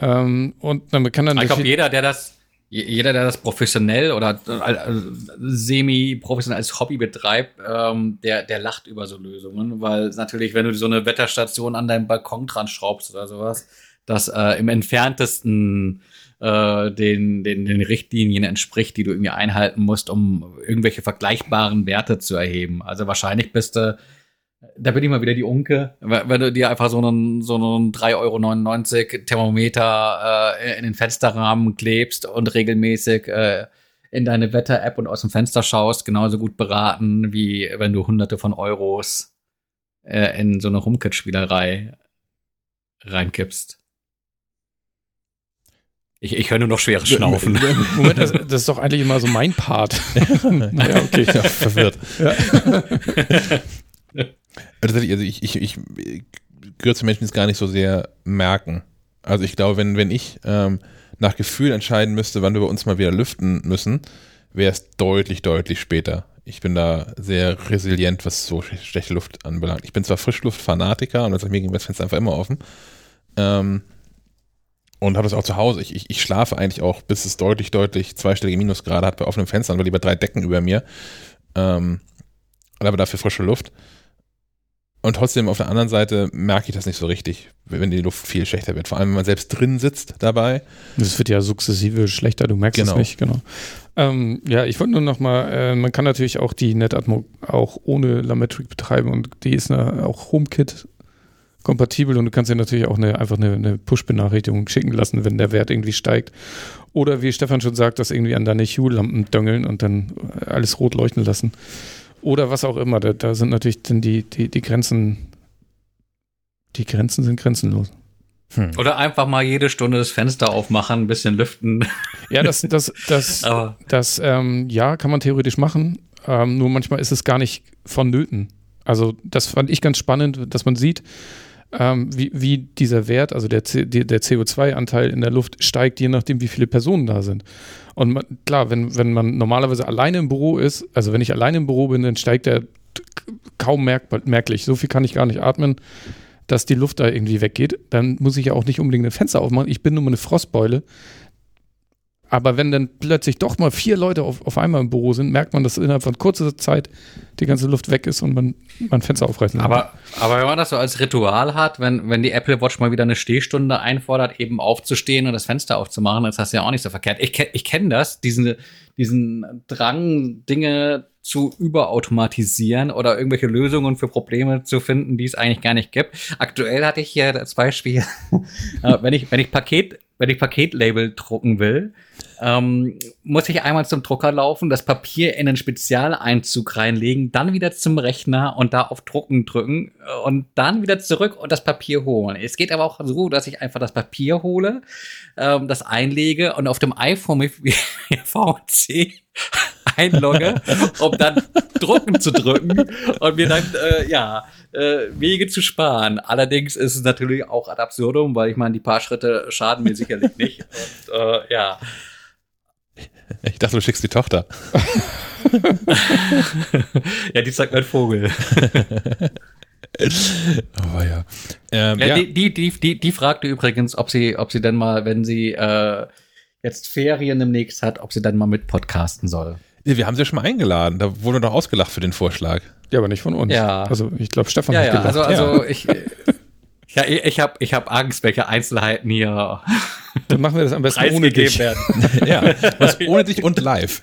Ähm, und man kann dann. Ich glaube, jeder, der das, jeder, der das professionell oder äh, semi-professionell als Hobby betreibt, ähm, der, der lacht über so Lösungen, weil natürlich, wenn du so eine Wetterstation an deinem Balkon dran schraubst oder sowas, das äh, im entferntesten äh, den, den, den Richtlinien entspricht, die du irgendwie einhalten musst, um irgendwelche vergleichbaren Werte zu erheben. Also wahrscheinlich bist du da bin ich mal wieder die Unke. Wenn du dir einfach so einen, so einen 3,99 Euro Thermometer äh, in den Fensterrahmen klebst und regelmäßig äh, in deine Wetter-App und aus dem Fenster schaust, genauso gut beraten, wie wenn du hunderte von Euros äh, in so eine HomeKit-Spielerei reinkippst. Ich, ich höre nur noch schweres Schnaufen. Moment, das, das ist doch eigentlich immer so mein Part. naja, okay. ja, verwirrt. Tatsächlich, also ich, ich, ich gehöre zu Menschen, die es gar nicht so sehr merken. Also ich glaube, wenn, wenn ich ähm, nach Gefühl entscheiden müsste, wann wir bei uns mal wieder lüften müssen, wäre es deutlich, deutlich später. Ich bin da sehr resilient, was so sch- schlechte Luft anbelangt. Ich bin zwar Frischluftfanatiker und also mir ging das Fenster einfach immer offen. Ähm, und habe das auch zu Hause. Ich, ich, ich schlafe eigentlich auch, bis es deutlich, deutlich zweistellige Minusgrade hat bei offenen Fenstern, weil lieber drei Decken über mir. Ähm, aber dafür frische Luft. Und trotzdem auf der anderen Seite merke ich das nicht so richtig, wenn die Luft viel schlechter wird. Vor allem, wenn man selbst drin sitzt dabei. Das wird ja sukzessive schlechter, du merkst Genau. es nicht, genau. Ähm, ja, ich wollte nur noch mal, äh, man kann natürlich auch die NetAtmo auch ohne Lametric betreiben und die ist eine, auch HomeKit kompatibel und du kannst dir natürlich auch eine, einfach eine, eine Push-Benachrichtigung schicken lassen, wenn der Wert irgendwie steigt. Oder wie Stefan schon sagt, das irgendwie an deine Hue-Lampen döngeln und dann alles rot leuchten lassen. Oder was auch immer. Da, da sind natürlich dann die, die, die Grenzen, die Grenzen sind grenzenlos. Hm. Oder einfach mal jede Stunde das Fenster aufmachen, ein bisschen lüften. Ja, das, das, das, Aber Das, ähm, ja, kann man theoretisch machen, ähm, nur manchmal ist es gar nicht vonnöten. Also das fand ich ganz spannend, dass man sieht, ähm, wie, wie dieser Wert, also der, der CO2-Anteil in der Luft steigt, je nachdem, wie viele Personen da sind. Und man, klar, wenn, wenn man normalerweise alleine im Büro ist, also wenn ich alleine im Büro bin, dann steigt der kaum merkbar, merklich. So viel kann ich gar nicht atmen, dass die Luft da irgendwie weggeht. Dann muss ich ja auch nicht unbedingt ein Fenster aufmachen. Ich bin nur eine Frostbeule Aber wenn dann plötzlich doch mal vier Leute auf, auf einmal im Büro sind, merkt man, dass innerhalb von kurzer Zeit die ganze Luft weg ist und man, man Fenster aufreißen kann. Aber, aber wenn man das so als Ritual hat, wenn, wenn die Apple Watch mal wieder eine Stehstunde einfordert, eben aufzustehen und das Fenster aufzumachen, ist das ja auch nicht so verkehrt. Ich, ich kenne das, diesen, diesen Drang, Dinge zu überautomatisieren oder irgendwelche Lösungen für Probleme zu finden, die es eigentlich gar nicht gibt. Aktuell hatte ich hier das Beispiel, äh, wenn ich, wenn ich Paket, wenn ich Paketlabel drucken will, ähm, muss ich einmal zum Drucker laufen, das Papier in einen Spezialeinzug reinlegen, dann wieder zum Rechner und da auf Drucken drücken äh, und dann wieder zurück und das Papier holen. Es geht aber auch so, dass ich einfach das Papier hole, ähm, das einlege und auf dem iPhone mit VC einlogge, um dann drucken zu drücken und mir dann, äh, ja, äh, Wege zu sparen. Allerdings ist es natürlich auch ad absurdum, weil ich meine, die paar Schritte schaden mir sicherlich nicht. Und, äh, ja. Ich dachte, du schickst die Tochter. ja, die sagt mein Vogel. Aber ja. Ähm, Ja, ja. Die, die, die, die, die fragte übrigens, ob sie, ob sie denn mal, wenn sie äh, jetzt Ferien demnächst hat, ob sie dann mal mit podcasten soll. Wir haben sie ja schon mal eingeladen. Da wurde doch ausgelacht für den Vorschlag. ja, aber nicht von uns. Ja. Also ich glaube, Stefan Ja, hat ja, gelacht. also, also ich. Ja, ich, habe ich hab Angst, welche Einzelheiten hier Dann machen wir das am besten ohne dich. werden. Ja, was ohne dich und live.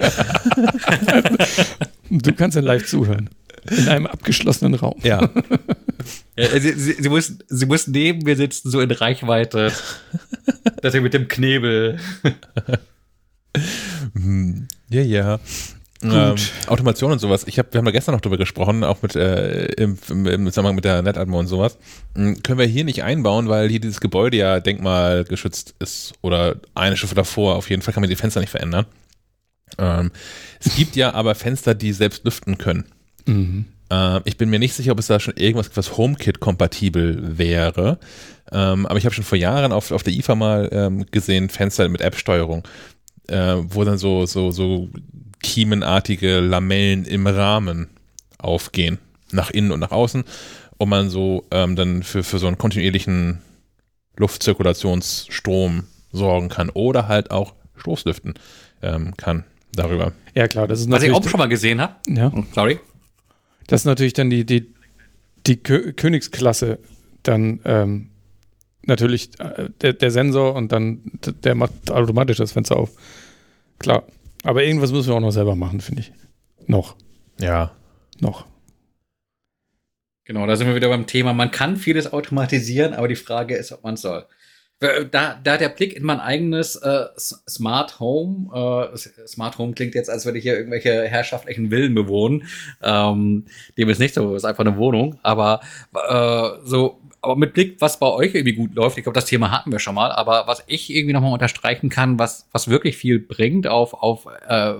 Du kannst dann live zuhören. In einem abgeschlossenen Raum. Ja. Ja, sie, sie, sie, muss, sie muss neben mir sitzen, so in Reichweite. dass sie mit dem Knebel. Hm, Ja, ja. Ähm, Automation und sowas. Ich hab, wir haben da gestern noch drüber gesprochen, auch mit äh, im, im, im Zusammenhang mit der NetAtmo und sowas. Hm, können wir hier nicht einbauen, weil hier dieses Gebäude ja denkmalgeschützt ist oder eine Stufe davor. Auf jeden Fall kann man die Fenster nicht verändern. Ähm, es gibt ja aber Fenster, die selbst lüften können. Mhm. Ähm, ich bin mir nicht sicher, ob es da schon irgendwas gibt, was HomeKit-kompatibel wäre. Ähm, aber ich habe schon vor Jahren auf, auf der IFA mal ähm, gesehen, Fenster mit App-Steuerung, äh, wo dann so, so, so kiemenartige Lamellen im Rahmen aufgehen, nach innen und nach außen, und man so ähm, dann für, für so einen kontinuierlichen Luftzirkulationsstrom sorgen kann oder halt auch Stoßlüften ähm, kann darüber. Ja, klar, das ist Was ich natürlich. auch schon mal gesehen habe. ja, Sorry. das ist natürlich dann die, die, die Kö Königsklasse dann ähm, natürlich äh, der, der Sensor und dann der macht automatisch das Fenster auf. Klar. Aber irgendwas müssen wir auch noch selber machen, finde ich. Noch. Ja. Noch. Genau, da sind wir wieder beim Thema. Man kann vieles automatisieren, aber die Frage ist, ob man es soll. Äh, Da, da der Blick in mein eigenes äh, Smart Home, äh, Smart Home klingt jetzt, als würde ich hier irgendwelche herrschaftlichen Villen bewohnen. Ähm, dem ist nicht so, ist einfach eine Wohnung. Aber äh, so, aber mit Blick, was bei euch irgendwie gut läuft, ich glaube, das Thema hatten wir schon mal, aber was ich irgendwie nochmal unterstreichen kann, was, was wirklich viel bringt auf, auf äh,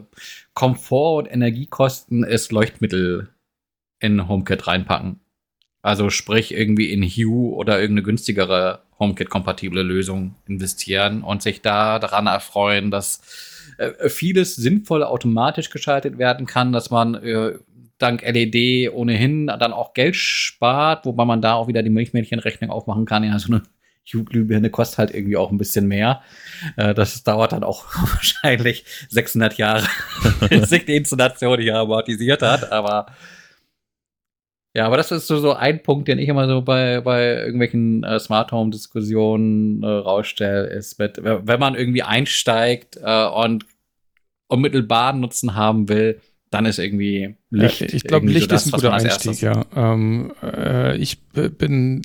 Komfort und Energiekosten, ist Leuchtmittel in HomeKit reinpacken. Also sprich irgendwie in Hue oder irgendeine günstigere HomeKit-kompatible Lösung investieren und sich da daran erfreuen, dass äh, vieles sinnvoll automatisch geschaltet werden kann, dass man äh, dank LED ohnehin dann auch Geld spart, wobei man da auch wieder die Milchmädchenrechnung aufmachen kann. Ja, so eine Hue-Glühbirne kostet halt irgendwie auch ein bisschen mehr. Äh, das dauert dann auch wahrscheinlich 600 Jahre, bis sich die Installation hier amortisiert hat, aber ja, aber das ist so, so ein Punkt, den ich immer so bei, bei irgendwelchen äh, Smart Home Diskussionen äh, rausstelle, ist mit, wenn man irgendwie einsteigt äh, und unmittelbaren Nutzen haben will, dann ist irgendwie Licht. Ja, ich glaube, irgendwie so Licht das, ist ein guter Einstieg, erstes- ja. Ähm, äh, ich bin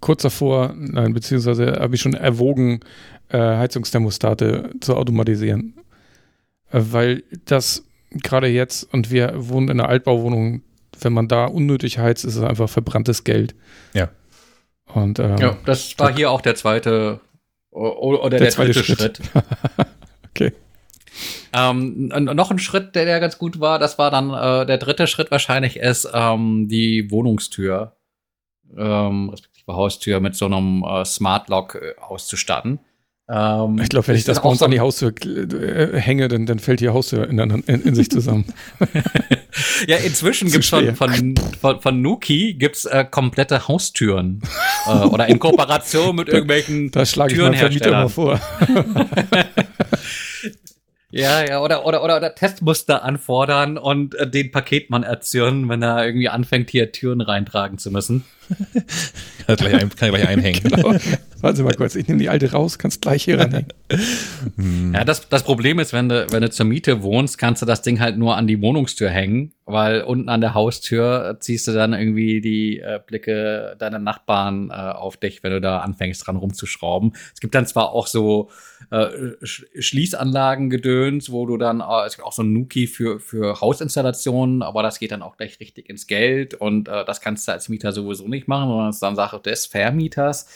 kurz davor, nein, beziehungsweise habe ich schon erwogen, äh, Heizungsthermostate zu automatisieren. Äh, weil das gerade jetzt, und wir wohnen in einer Altbauwohnung, wenn man da unnötig heizt, ist es einfach verbranntes Geld. Ja. Und ähm, Ja, das war hier auch der zweite oder der, Der zweite dritte Schritt. Schritt. okay. Ähm, noch ein Schritt, der, der ganz gut war, das war dann äh, der dritte Schritt wahrscheinlich ist ähm, die Wohnungstür, ähm, respektive Haustür mit so einem äh, Smart Lock äh, auszustatten. Ähm, Ich glaube, wenn ich das bei uns so- an die Haustür äh, hänge, dann, dann fällt die Haustür in, in, in sich zusammen. Ja, inzwischen Zu gibt's von, von, von, von Nuki gibt's äh, komplette Haustüren. äh, oder in Kooperation mit irgendwelchen Da schlage ich meinen Vermieter mal vor. Ja, ja, oder, oder, oder, oder Testmuster anfordern und äh, den Paketmann erzürnen, wenn er irgendwie anfängt, hier Türen reintragen zu müssen. kann, gleich ein, kann gleich einhängen. Genau. Warte mal kurz, ich nehme die alte raus, kannst gleich hier ranhängen. Ja, das, das Problem ist, wenn du, wenn du zur Miete wohnst, kannst du das Ding halt nur an die Wohnungstür hängen, weil unten an der Haustür ziehst du dann irgendwie die äh, Blicke deiner Nachbarn äh, auf dich, wenn du da anfängst dran rumzuschrauben. Es gibt dann zwar auch so äh, Sch Schließanlagen-Gedöns, wo du dann, äh, es gibt auch so ein Nuki für, für Hausinstallationen, aber das geht dann auch gleich richtig ins Geld und äh, das kannst du als Mieter sowieso nicht machen, sondern es ist dann Sache des Vermieters.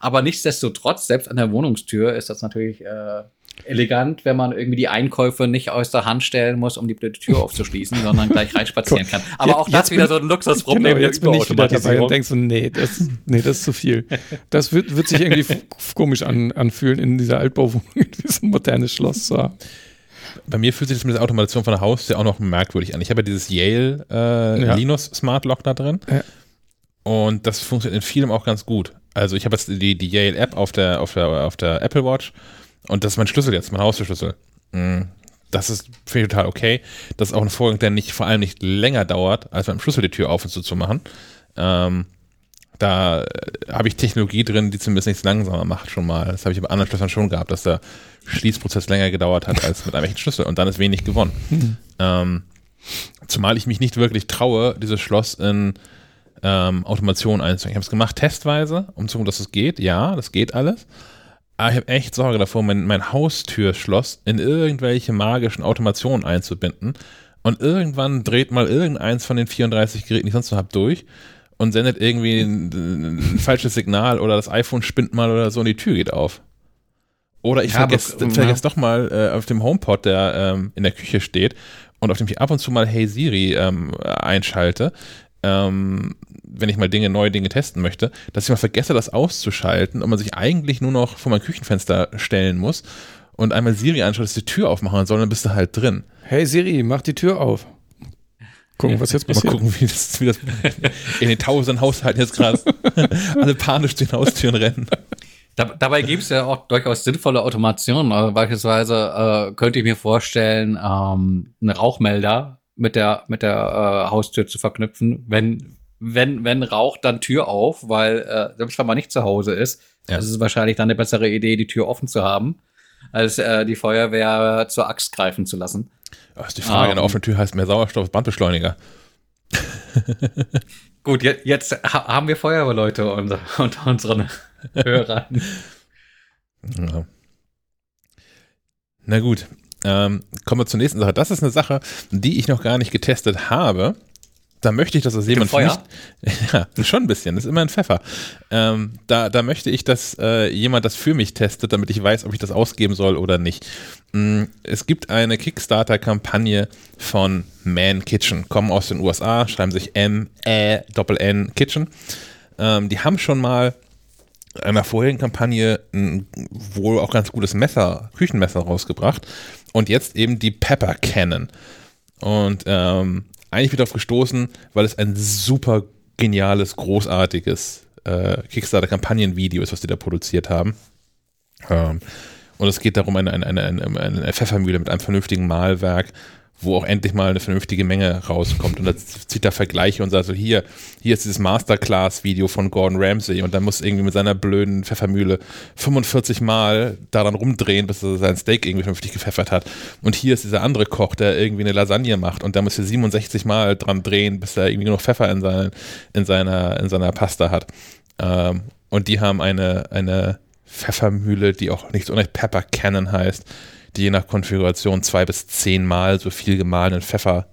Aber nichtsdestotrotz, selbst an der Wohnungstür ist das natürlich äh, elegant, wenn man irgendwie die Einkäufe nicht aus der Hand stellen muss, um die blöde Tür aufzuschließen, sondern gleich reinspazieren kann. Aber Jetzt- auch das jetzt wieder so ein Luxusproblem Genau, jetzt bin ich wieder dabei und denkst so, nee, das, nee, das ist zu viel. Das wird, wird sich irgendwie komisch an, anfühlen, in dieser Altbauwohnung so ein modernes Schloss zu haben. Bei mir fühlt sich das mit der Automation von der Haustür auch noch merkwürdig an. Ich habe ja dieses Yale äh, Ja. Linux Smart Lock da drin. Ja. Und das funktioniert in vielem auch ganz gut. Also ich habe jetzt die, die Yale App auf der, auf, der, auf der Apple Watch und das ist mein Schlüssel jetzt, mein Haustürschlüssel. Mm, Das ist, finde ich total okay. Das ist auch ein Vorgang, der nicht, vor allem nicht länger dauert, als beim Schlüssel die Tür auf und zu zu machen. Ähm, da äh, habe ich Technologie drin, die zumindest nichts langsamer macht schon mal. Das habe ich bei anderen Schlössern schon gehabt, dass der Schließprozess länger gedauert hat als mit einem echten Schlüssel und dann ist wenig gewonnen. Ähm, zumal ich mich nicht wirklich traue, dieses Schloss in ähm, Automation einzuhängen. Ich habe es gemacht testweise, um zu gucken, dass es geht. Ja, das geht alles. Aber ich habe echt Sorge davor, mein, mein Haustürschloss in irgendwelche magischen Automationen einzubinden. Und irgendwann dreht mal irgendeins von den 34 Geräten, die ich sonst noch habe, durch und sendet irgendwie ein, ein falsches Signal oder das iPhone spinnt mal oder so und die Tür geht auf. Oder ich Ja, aber- vergesse vergess doch mal äh, auf dem HomePod, der ähm, in der Küche steht und auf dem ich ab und zu mal Hey Siri ähm, einschalte, ähm, wenn ich mal Dinge, neue Dinge testen möchte, dass ich mal vergesse, das auszuschalten und man sich eigentlich nur noch vor mein Küchenfenster stellen muss und einmal Siri anschaut, dass die Tür aufmachen soll, dann bist du halt drin. Hey Siri, mach die Tür auf. Gucken, was jetzt Mal passiert. gucken, wie das, wie das in den tausenden Haushalten jetzt gerade alle panisch zu den Haustüren rennen. Da, dabei gibt es ja auch durchaus sinnvolle Automationen. Also beispielsweise äh, könnte ich mir vorstellen, ähm, einen Rauchmelder mit der, mit der äh, Haustür zu verknüpfen, wenn, wenn, wenn Rauch, dann Tür auf, weil äh, selbst wenn man nicht zu Hause ist, Ja. ist es wahrscheinlich dann eine bessere Idee, die Tür offen zu haben, als äh, die Feuerwehr zur Axt greifen zu lassen. Das ist die Frage, Ah, eine offene Tür heißt mehr Sauerstoff, Bandbeschleuniger. Gut, je, jetzt ha haben wir Feuerwehrleute unter, unter unseren Hörern. Ja. Na gut, ähm, kommen wir zur nächsten Sache. Das ist eine Sache, die ich noch gar nicht getestet habe. Da möchte ich, dass das jemand mich, ja, schon ein bisschen, das ist immer ein Pfeffer. Ähm, da, da möchte ich, dass äh, jemand das für mich testet, damit ich weiß, ob ich das ausgeben soll oder nicht. Mm, Es gibt eine Kickstarter-Kampagne von Man Kitchen, kommen aus den USA, schreiben sich M-E-N Kitchen. Ähm, die haben schon mal in einer vorherigen Kampagne ein wohl auch ganz gutes Messer, Küchenmesser rausgebracht und jetzt eben die Pepper Cannon. Und ähm, eigentlich wieder darauf gestoßen, weil es ein super geniales, großartiges äh, Kickstarter-Kampagnenvideo ist, was die da produziert haben. Ähm, und es geht darum, eine, eine, eine, eine, eine Pfeffermühle mit einem vernünftigen Mahlwerk, wo auch endlich mal eine vernünftige Menge rauskommt. Und da zieht er Vergleiche und sagt so, hier, hier ist dieses Masterclass-Video von Gordon Ramsay und dann muss irgendwie mit seiner blöden Pfeffermühle 45 Mal daran rumdrehen, bis er sein Steak irgendwie vernünftig gepfeffert hat. Und hier ist dieser andere Koch, der irgendwie eine Lasagne macht und da muss er 67 Mal dran drehen, bis er irgendwie noch Pfeffer in, seinen, in, seiner, in seiner Pasta hat. Ähm, und die haben eine, eine Pfeffermühle, die auch nicht so unrecht Pepper Cannon heißt, je nach Konfiguration zwei bis zehn Mal so viel gemahlenen Pfeffer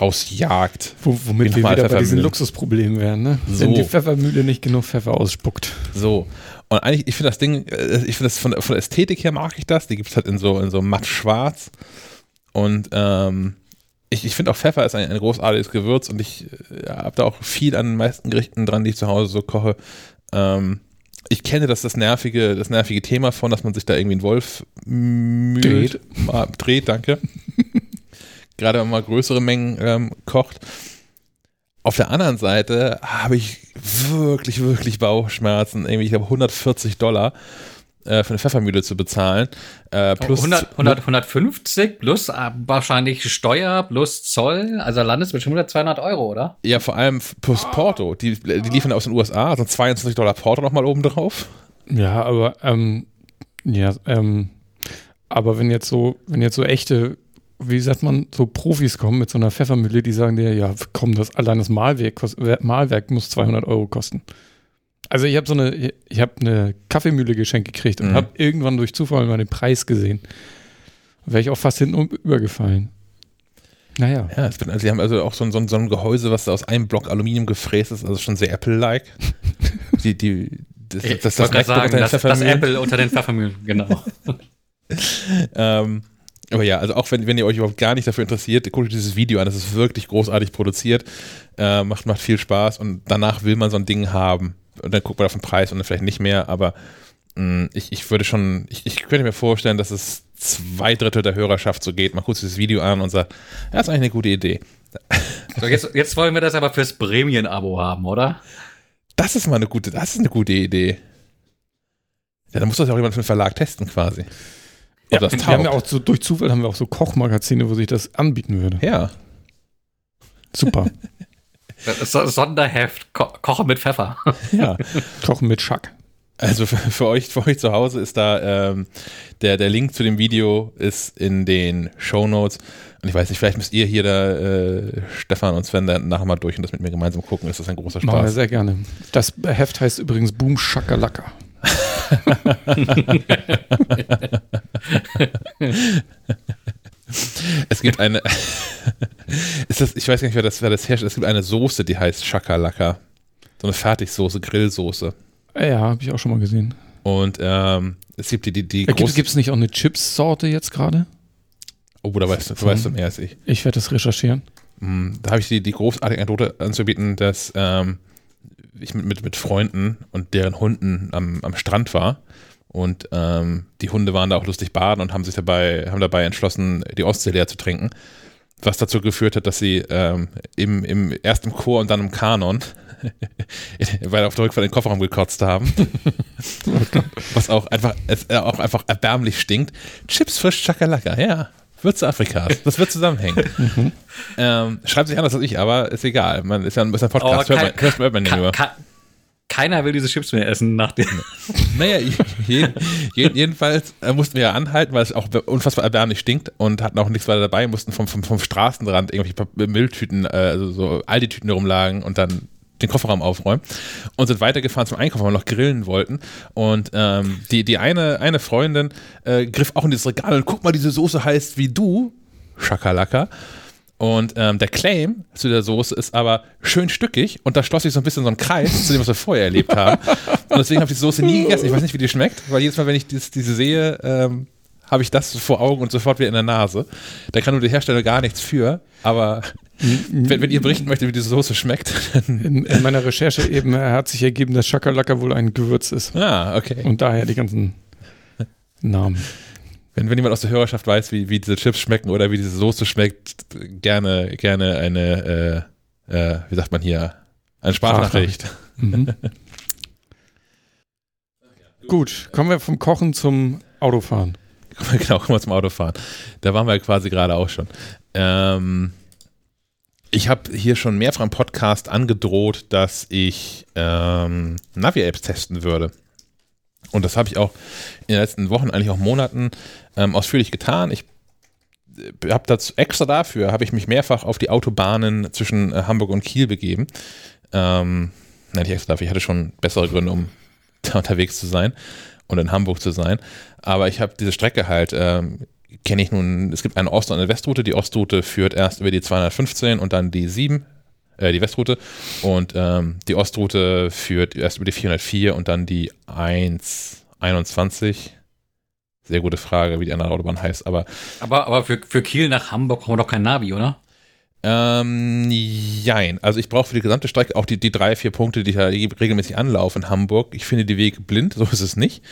rausjagt. Wo, womit wir wieder bei diesen. Luxusproblemen wären, ne? So. Wenn die Pfeffermühle nicht genug Pfeffer ausspuckt. So. Und eigentlich, ich finde das Ding, äh, ich finde das von, der- von der Ästhetik her mag ich das. Die gibt es halt in so, in so matt schwarz. Und ähm, ich, ich finde auch Pfeffer ist ein, ein großartiges Gewürz und ich äh, habe da auch viel an den meisten Gerichten dran, die ich zu Hause so koche. Ähm, ich kenne das, das nervige, das nervige Thema von, dass man sich da irgendwie einen Wolf müht, Dreht. Mal, dreht, danke. Gerade wenn man größere Mengen ähm, kocht. Auf der anderen Seite habe ich wirklich, wirklich Bauchschmerzen, irgendwie, ich glaube 140 Dollar für eine Pfeffermühle zu bezahlen. Äh, plus 100, 100, 150 plus äh, wahrscheinlich Steuer plus Zoll. Also landest du 100, 200 Euro, oder? Ja, vor allem plus Porto. Die, die liefern aus den USA, also 22 Dollar Porto nochmal oben drauf. Ja, aber ähm, ja, ähm, aber wenn jetzt so, wenn jetzt so echte, wie sagt man, so Profis kommen mit so einer Pfeffermühle, die sagen dir, ja, komm, das allein das Mahlwerk, Mahlwerk muss 200 Euro kosten. Also ich habe so eine, ich habe eine Kaffeemühle geschenkt gekriegt und Mhm. habe irgendwann durch Zufall mal den Preis gesehen. Wäre ich auch fast hinten übergefallen. Naja. Ja, es bin, also sie haben also auch so ein, so, ein, so ein Gehäuse, was aus einem Block Aluminium gefräst ist, also schon sehr Apple-like. die, die, das, Ich das, das, MacBook sagen, unter das, das. Apple unter den Pfeffermühlen, genau. Ähm, aber ja, also auch wenn, wenn ihr euch überhaupt gar nicht dafür interessiert, guckt euch dieses Video an, das ist wirklich großartig produziert, äh, macht, macht viel Spaß und danach will man so ein Ding haben. Und dann guckt man auf den Preis und dann vielleicht nicht mehr, aber mh, ich, ich würde schon, ich, ich könnte mir vorstellen, dass es zwei Drittel der Hörerschaft so geht. Man guckt sich das Video an und sagt, ja, ist eigentlich eine gute Idee. So, jetzt, jetzt wollen wir das aber fürs Prämien-Abo haben, oder? Das ist mal eine gute, das ist eine gute Idee. Ja, dann muss das ja auch jemand für den Verlag testen quasi. Ja, das wir haben ja auch so, durch Zufall haben wir auch so Kochmagazine, wo sich das anbieten würde. Ja. Super. Das Sonderheft, Ko Kochen mit Pfeffer. ja. Kochen mit Schack. Also für, für, euch, für euch zu Hause ist da ähm, der, der Link zu dem Video ist in den Show Notes. Und ich weiß nicht, vielleicht müsst ihr hier da, äh, Stefan und Sven, dann nachher mal durch und das mit mir gemeinsam gucken. Das ist ein großer Machen wir Spaß. sehr gerne. Das Heft heißt übrigens Boom Shakalaka. Es gibt eine, ist das, ich weiß gar nicht, wer das, wer das herrscht. Es gibt eine Soße, die heißt Shakalaka. So eine Fertigsoße, Grillsoße. Ja, habe ich auch schon mal gesehen. Und ähm, es gibt die, die, die Gibt große. es nicht auch eine Chips-Sorte jetzt gerade? Oh, da weißt du, weißt du mehr als ich. Ich werde das recherchieren. Mm, Da habe ich die, die großartige Anekdote anzubieten, dass ähm, ich mit, mit, mit Freunden und deren Hunden am, am Strand war. Und ähm, die Hunde waren da auch lustig baden und haben sich dabei, haben dabei entschlossen, die Ostsee leer zu trinken. Was dazu geführt hat, dass sie ähm, im, im, erst im Chor und dann im Kanon weil auf der Rückfahrt den Kofferraum gekotzt haben. Was auch einfach, es äh, auch einfach erbärmlich stinkt. Chips frisch Chakalaka, ja. Würze Afrikas. Das wird zusammenhängen. ähm, schreibt sich anders als ich, aber ist egal. Man ist ja ein, ist ein Podcast. Aber Hört man, hört man ja Ke- nur. Ke- keiner will diese Chips mehr essen nach dem. Naja, je, je, jedenfalls äh, mussten wir ja anhalten, weil es auch unfassbar erbärmlich stinkt und hatten auch nichts weiter dabei, mussten vom, vom, vom Straßenrand irgendwelche Mülltüten, äh, also so Aldi-Tüten rumlagen und dann den Kofferraum aufräumen und sind weitergefahren zum Einkauf, weil wir noch grillen wollten. Und ähm, die, die eine, eine Freundin äh, griff auch in dieses Regal und guck mal, diese Soße heißt wie du, Schakalaka. Und ähm, der Claim zu der Soße ist aber schön stückig und da schloss sich so ein bisschen so ein Kreis zu dem, was wir vorher erlebt haben. Und deswegen habe ich die Soße nie gegessen. Ich weiß nicht, wie die schmeckt, weil jedes Mal, wenn ich dies, diese sehe, ähm, habe ich das vor Augen und sofort wieder in der Nase. Da kann nur der Hersteller gar nichts für, aber wenn, wenn ihr berichten möchtet, wie diese Soße schmeckt. In, in meiner Recherche eben äh, hat sich ergeben, dass Shakalaka wohl ein Gewürz ist. Ah, okay. Und daher die ganzen Namen. Wenn, wenn jemand aus der Hörerschaft weiß, wie, wie diese Chips schmecken oder wie diese Soße schmeckt, gerne, gerne eine, äh, äh, wie sagt man hier, eine Sprachnachricht. Mhm. Gut, kommen wir vom Kochen zum Autofahren. genau, kommen wir zum Autofahren. Da waren wir quasi gerade auch schon. Ähm, ich habe hier schon mehrfach im Podcast angedroht, dass ich ähm, Navi-Apps testen würde. Und das habe ich auch in den letzten Wochen, eigentlich auch Monaten ähm, ausführlich getan. Ich habe dazu extra dafür, habe ich mich mehrfach auf die Autobahnen zwischen äh, Hamburg und Kiel begeben. Ähm, nein, nicht extra dafür, ich hatte schon bessere Gründe, um da unterwegs zu sein und in Hamburg zu sein. Aber ich habe diese Strecke halt, ähm, kenne ich nun, es gibt eine Ost- und eine Westroute. Die Ostroute führt erst über die 215 und dann die 7, äh, die Westroute. Und ähm, die Ostroute führt erst über die 404 und dann die 121. Sehr gute Frage, wie die andere Autobahn heißt, aber Aber, aber für, für Kiel nach Hamburg brauchen wir doch kein Navi, oder? Ähm, jein. Also ich brauche für die gesamte Strecke auch die, die drei, vier Punkte, die ich ja regelmäßig anlaufe in Hamburg. Ich finde die Wege blind, so ist es nicht.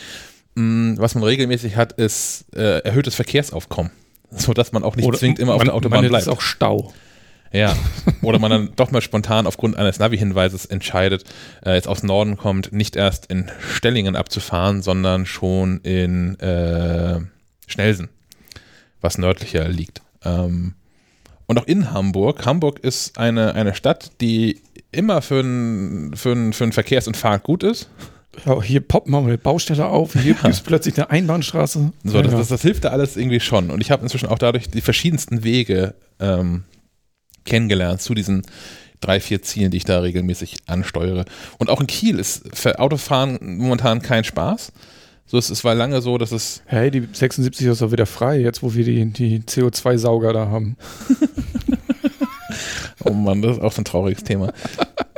Mm, Was man regelmäßig hat, ist äh, erhöhtes Verkehrsaufkommen. So dass man auch nicht zwingend immer auf man, der Autobahn man bleibt. ist auch Stau. Ja, oder man dann doch mal spontan aufgrund eines Navi-Hinweises entscheidet, äh, jetzt aus Norden kommt, nicht erst in Stellingen abzufahren, sondern schon in äh, Schnelsen, was nördlicher liegt. Ähm, und auch in Hamburg. Hamburg ist eine, eine Stadt, die immer für einen für für Verkehrs- und Fahrt gut ist. Ja, hier poppt man eine Baustelle auf, hier ja. gibt es plötzlich eine Einbahnstraße. So, das, das, das, hilft da alles irgendwie schon. Und ich habe inzwischen auch dadurch die verschiedensten Wege ähm, kennengelernt zu diesen drei, vier Zielen, die ich da regelmäßig ansteuere. Und auch in Kiel ist für Autofahren momentan kein Spaß. So, es, es war lange so, dass es. Hey, die 76 ist doch wieder frei, jetzt wo wir die, die CO2-Sauger da haben. oh Mann, das ist auch so ein trauriges Thema.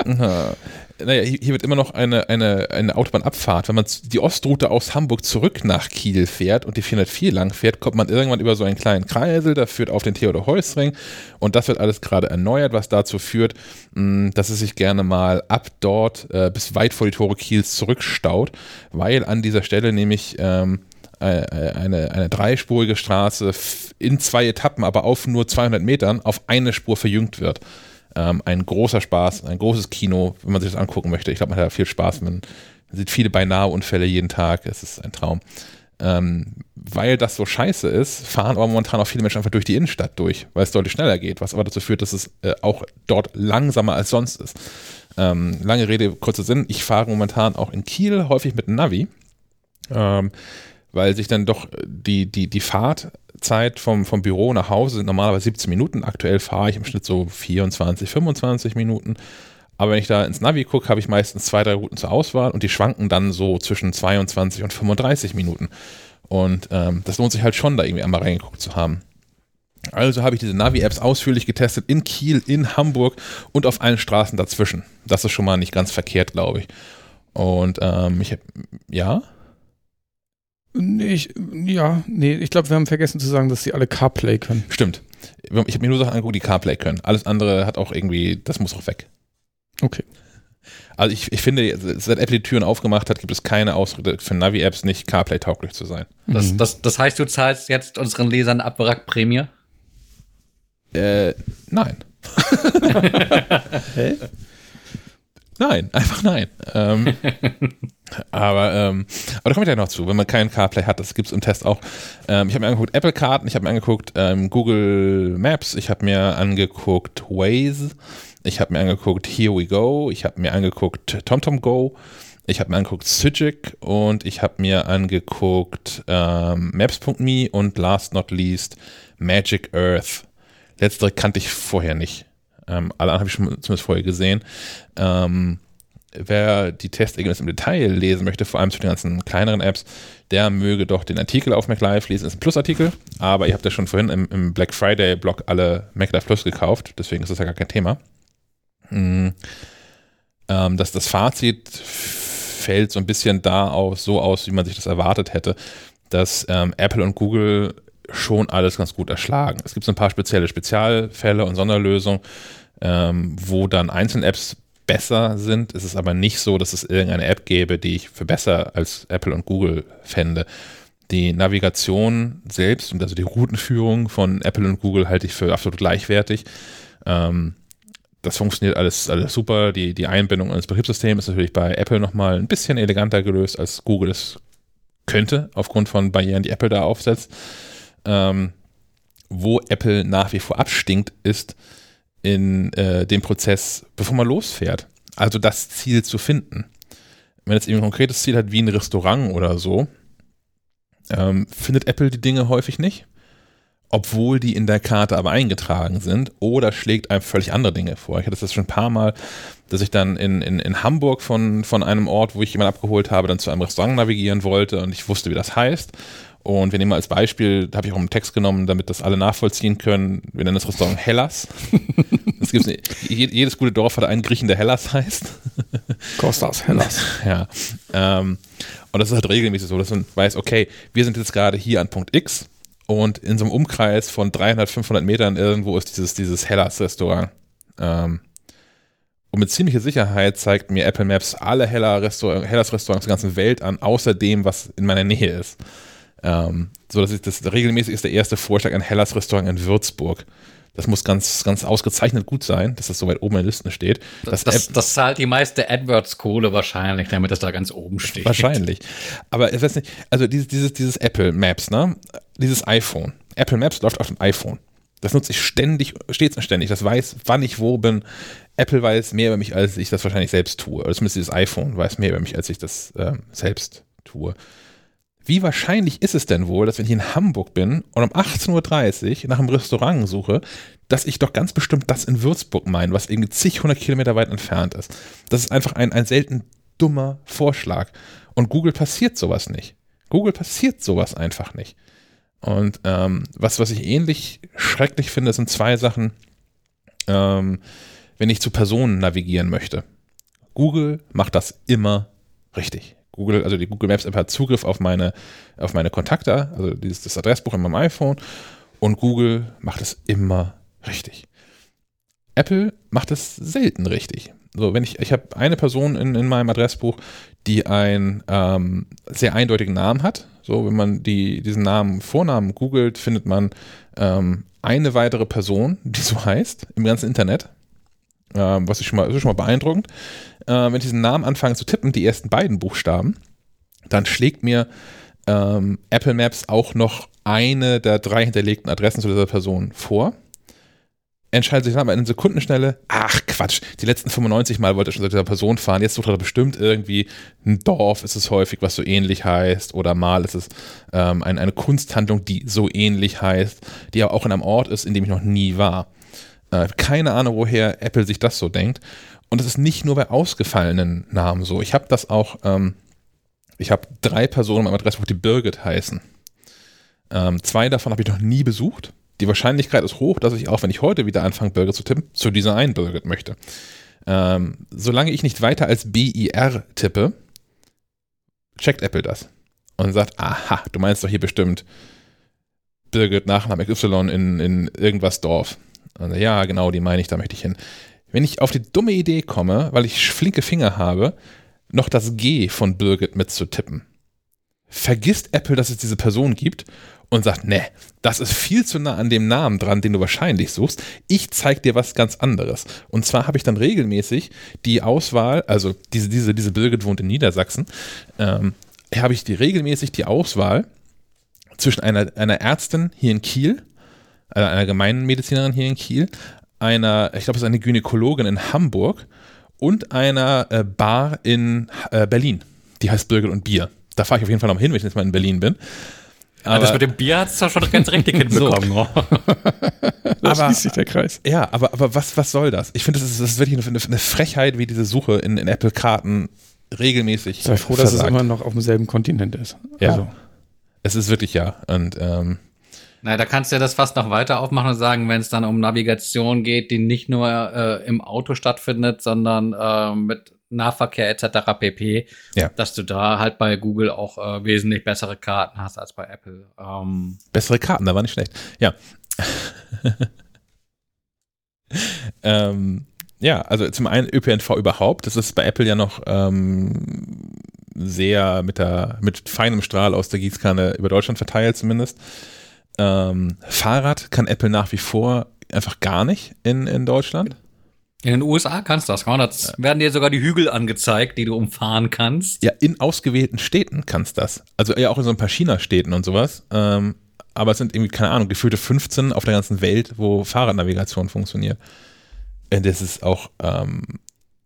naja, hier wird immer noch eine, eine, eine Autobahnabfahrt. Wenn man die Ostroute aus Hamburg zurück nach Kiel fährt und die 404 lang fährt, kommt man irgendwann über so einen kleinen Kreisel, der führt auf den Theodor-Heuss-Ring und das wird alles gerade erneuert, was dazu führt, mh, dass es sich gerne mal ab dort äh, bis weit vor die Tore Kiels zurückstaut, weil an dieser Stelle nämlich ähm, äh, äh, eine, eine dreispurige Straße in zwei Etappen, aber auf nur 200 Metern auf eine Spur verjüngt wird. Ähm, ein großer Spaß, ein großes Kino, wenn man sich das angucken möchte. Ich glaube, man hat viel Spaß. Man sieht viele beinahe Unfälle jeden Tag. Es ist ein Traum. Ähm, weil das so scheiße ist, fahren aber momentan auch viele Menschen einfach durch die Innenstadt durch, weil es deutlich schneller geht, was aber dazu führt, dass es äh, auch dort langsamer als sonst ist. Ähm, lange Rede, kurzer Sinn, ich fahre momentan auch in Kiel häufig mit Navi, ähm, weil sich dann doch die, die, die Fahrt Zeit vom, vom Büro nach Hause sind normalerweise 17 Minuten. Aktuell fahre ich im Schnitt so 24, 25 Minuten. Aber wenn ich da ins Navi gucke, habe ich meistens zwei, drei Routen zur Auswahl und die schwanken dann so zwischen 22 und 35 Minuten. Und ähm, das lohnt sich halt schon, da irgendwie einmal reingeguckt zu haben. Also habe ich diese Navi-Apps ausführlich getestet in Kiel, in Hamburg und auf allen Straßen dazwischen. Das ist schon mal nicht ganz verkehrt, glaube ich. Und ähm, ich habe, ja? Nee, ich, ja, nee, ich glaube, wir haben vergessen zu sagen, dass sie alle CarPlay können. Stimmt. Ich habe mir nur Sachen angeguckt, die CarPlay können. Alles andere hat auch irgendwie, das muss auch weg. Okay. Also ich, ich finde, seit Apple die Türen aufgemacht hat, gibt es keine Ausrede für Navi-Apps nicht CarPlay-tauglich zu sein. Das, mhm. das, das heißt, du zahlst jetzt unseren Lesern Abwrackprämie? Äh, nein. Hä? Nein, einfach nein. Ähm, aber, ähm, aber da komme ich ja noch zu, wenn man keinen CarPlay hat, das gibt es im Test auch. Ähm, ich habe mir angeguckt Apple-Karten, ich habe mir angeguckt ähm, Google Maps, ich habe mir angeguckt Waze, ich habe mir angeguckt Here We Go, ich habe mir angeguckt TomTom Go, ich habe mir angeguckt Sygic und ich habe mir angeguckt ähm, Maps.me und last not least Magic Earth. Letztere kannte ich vorher nicht. Ähm, alle anderen habe ich schon zumindest vorher gesehen. Ähm, wer die Testergebnisse im Detail lesen möchte, vor allem zu den ganzen kleineren Apps, der möge doch den Artikel auf MacLive lesen. Das ist ein Plus-Artikel, aber ihr habt ja schon vorhin im, im Black Friday-Blog alle MacLive Plus gekauft, deswegen ist das ja gar kein Thema. Mhm. Ähm, das, das Fazit fällt so ein bisschen da aus, so aus, wie man sich das erwartet hätte, dass ähm, Apple und Google schon alles ganz gut erschlagen. Es gibt so ein paar spezielle Spezialfälle und Sonderlösungen, ähm, wo dann einzelne Apps besser sind. Es ist aber nicht so, dass es irgendeine App gäbe, die ich für besser als Apple und Google fände. Die Navigation selbst und also die Routenführung von Apple und Google halte ich für absolut gleichwertig. Ähm, das funktioniert alles, alles super. Die, die Einbindung ins Betriebssystem ist natürlich bei Apple nochmal ein bisschen eleganter gelöst, als Google es könnte, aufgrund von Barrieren, die Apple da aufsetzt. Ähm, wo Apple nach wie vor abstinkt, ist in äh, dem Prozess, bevor man losfährt. Also das Ziel zu finden. Wenn jetzt eben ein konkretes Ziel hat, wie ein Restaurant oder so, ähm, findet Apple die Dinge häufig nicht, obwohl die in der Karte aber eingetragen sind oder schlägt einem völlig andere Dinge vor. Ich hatte das schon ein paar Mal, dass ich dann in, in, in Hamburg von, von einem Ort, wo ich jemanden abgeholt habe, dann zu einem Restaurant navigieren wollte und ich wusste, wie das heißt. Und wir nehmen mal als Beispiel, da habe ich auch einen Text genommen, damit das alle nachvollziehen können. Wir nennen das Restaurant Hellas. Gibt's nicht. Jedes gute Dorf hat einen Griechen, der Hellas heißt. Kostas, Hellas. Ja. Ähm, und das ist halt regelmäßig so, dass man weiß, okay, wir sind jetzt gerade hier an Punkt X und in so einem Umkreis von 300, 500 Metern irgendwo ist dieses, dieses Hellas-Restaurant. Ähm, und mit ziemlicher Sicherheit zeigt mir Apple Maps alle Hellas-Restaurants der ganzen Welt an, außer dem, was in meiner Nähe ist. Ähm, so dass ich das regelmäßig ist der erste Vorschlag ein Hellas Restaurant in Würzburg. Das muss ganz, ganz ausgezeichnet gut sein, dass das so weit oben in der Liste steht. Das, das, das zahlt die meiste AdWords-Kohle wahrscheinlich, damit das da ganz oben steht. Wahrscheinlich. Aber ich weiß nicht, also dieses, dieses, dieses Apple Maps, ne? Dieses iPhone. Apple Maps läuft auf dem iPhone. Das nutze ich ständig, stets und ständig. Das weiß, wann ich wo bin. Apple weiß mehr über mich, als ich das wahrscheinlich selbst tue. Oder zumindest dieses iPhone weiß mehr über mich, als ich das äh, selbst tue. Wie wahrscheinlich ist es denn wohl, dass wenn ich in Hamburg bin und um 18.30 Uhr nach einem Restaurant suche, dass ich doch ganz bestimmt das in Würzburg meine, was irgendwie zig hundert Kilometer weit entfernt ist. Das ist einfach ein, ein selten dummer Vorschlag. Und Google passiert sowas nicht. Google passiert sowas einfach nicht. Und ähm, was, was ich ähnlich schrecklich finde, sind zwei Sachen, ähm, wenn ich zu Personen navigieren möchte. Google macht das immer richtig. Google, also die Google Maps App hat Zugriff auf meine, auf meine Kontakte, also dieses das Adressbuch in meinem iPhone und Google macht es immer richtig. Apple macht es selten richtig. So, wenn ich, ich habe eine Person in, in meinem Adressbuch, die einen ähm, sehr eindeutigen Namen hat. So, wenn man die, diesen Namen, Vornamen googelt, findet man ähm, eine weitere Person, die so heißt, im ganzen Internet. Ähm, was ist schon mal, ist schon mal beeindruckend äh, wenn ich diesen Namen anfange zu tippen, die ersten beiden Buchstaben, dann schlägt mir ähm, Apple Maps auch noch eine der drei hinterlegten Adressen zu dieser Person vor. Entscheidet sich dann aber in Sekundenschnelle, ach Quatsch, die letzten 95 Mal wollte er schon zu dieser Person fahren, jetzt sucht er bestimmt irgendwie ein Dorf, ist es häufig, was so ähnlich heißt, oder mal ist es ähm, ein, eine Kunsthandlung, die so ähnlich heißt, die aber auch in einem Ort ist, in dem ich noch nie war. Äh, keine Ahnung, woher Apple sich das so denkt. Und es ist nicht nur bei ausgefallenen Namen so. Ich habe das auch, ähm, ich habe drei Personen in meinem Adressbuch, die Birgit heißen. Ähm, zwei davon habe ich noch nie besucht. Die Wahrscheinlichkeit ist hoch, dass ich auch, wenn ich heute wieder anfange, Birgit zu tippen, zu dieser einen Birgit möchte. Ähm, solange ich nicht weiter als BIR tippe, checkt Apple das und sagt, aha, du meinst doch hier bestimmt Birgit Nachname XY in, in irgendwas Dorf. Und ja, genau, die meine ich, da möchte ich hin wenn ich auf die dumme Idee komme, weil ich flinke Finger habe, noch das G von Birgit mitzutippen, vergisst Apple, dass es diese Person gibt und sagt, ne, das ist viel zu nah an dem Namen dran, den du wahrscheinlich suchst. Ich zeig dir was ganz anderes. Und zwar habe ich dann regelmäßig die Auswahl, also diese, diese, diese Birgit wohnt in Niedersachsen, ähm, habe ich die regelmäßig die Auswahl zwischen einer, einer Ärztin hier in Kiel, äh, einer Gemeinmedizinerin hier in Kiel, einer, ich glaube, es ist eine Gynäkologin in Hamburg und einer äh, Bar in äh, Berlin. Die heißt Birgit und Bier. Da fahre ich auf jeden Fall noch hin, wenn ich jetzt mal in Berlin bin. Aber, das mit dem Bier hat es doch schon ganz richtig hinbekommen. So. da schließt sich der Kreis. Ja, aber, aber was, was soll das? Ich finde, das ist, das ist wirklich eine, eine, Frechheit, wie diese Suche in, in Apple-Karten regelmäßig. Sei froh, versagt. dass es immer noch auf demselben Kontinent ist. Ja. Also. Es ist wirklich ja. Und ähm, na, da kannst du ja das fast noch weiter aufmachen und sagen, wenn es dann um Navigation geht, die nicht nur äh, im Auto stattfindet, sondern äh, mit Nahverkehr etc. pp, ja. dass du da halt bei Google auch äh, wesentlich bessere Karten hast als bei Apple. Ähm bessere Karten, da war nicht schlecht. Ja. ähm, ja, also zum einen ÖPNV überhaupt, das ist bei Apple ja noch ähm, sehr mit der mit feinem Strahl aus der Gießkanne über Deutschland verteilt zumindest. Ähm, Fahrrad kann Apple nach wie vor einfach gar nicht in, in Deutschland. In den USA kannst du das. Da werden dir sogar die Hügel angezeigt, die du umfahren kannst. Ja, in ausgewählten Städten kannst du das. Also ja auch in so ein paar China-Städten und sowas. Ähm, aber es sind irgendwie, keine Ahnung, gefühlte 15 auf der ganzen Welt, wo Fahrradnavigation funktioniert. Und das ist auch ähm,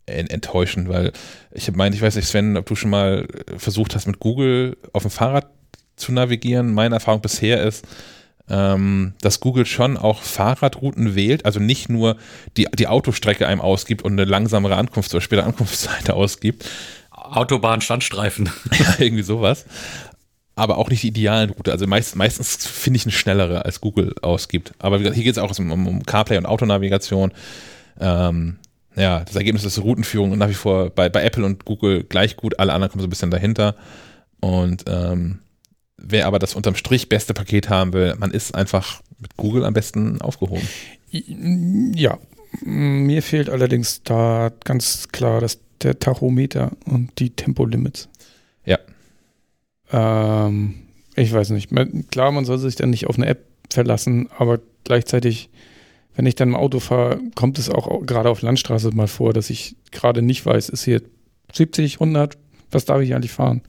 enttäuschend, weil ich meine, ich weiß nicht, Sven, ob du schon mal versucht hast, mit Google auf dem Fahrrad zu navigieren. Meine Erfahrung bisher ist, ähm, dass Google schon auch Fahrradrouten wählt, also nicht nur die, die Autostrecke einem ausgibt und eine langsamere Ankunfts- oder spätere Ankunftszeit ausgibt. Autobahn-Standstreifen. ja, irgendwie sowas. Aber auch nicht die idealen Route. Also meist, meistens finde ich eine schnellere, als Google ausgibt. Aber hier geht es auch um, um, CarPlay und Autonavigation. Ähm, ja, das Ergebnis ist Routenführung nach wie vor bei, bei Apple und Google gleich gut. Alle anderen kommen so ein bisschen dahinter. Und ähm, Wer aber das unterm Strich beste Paket haben will, man ist einfach mit Google am besten aufgehoben. Ja, mir fehlt allerdings da ganz klar das, der Tachometer und die Tempolimits. Ja. Ähm, ich weiß nicht. Klar, man soll sich dann nicht auf eine App verlassen, aber gleichzeitig, wenn ich dann im Auto fahre, kommt es auch gerade auf Landstraße mal vor, dass ich gerade nicht weiß, ist hier 70, 100, was darf ich eigentlich fahren?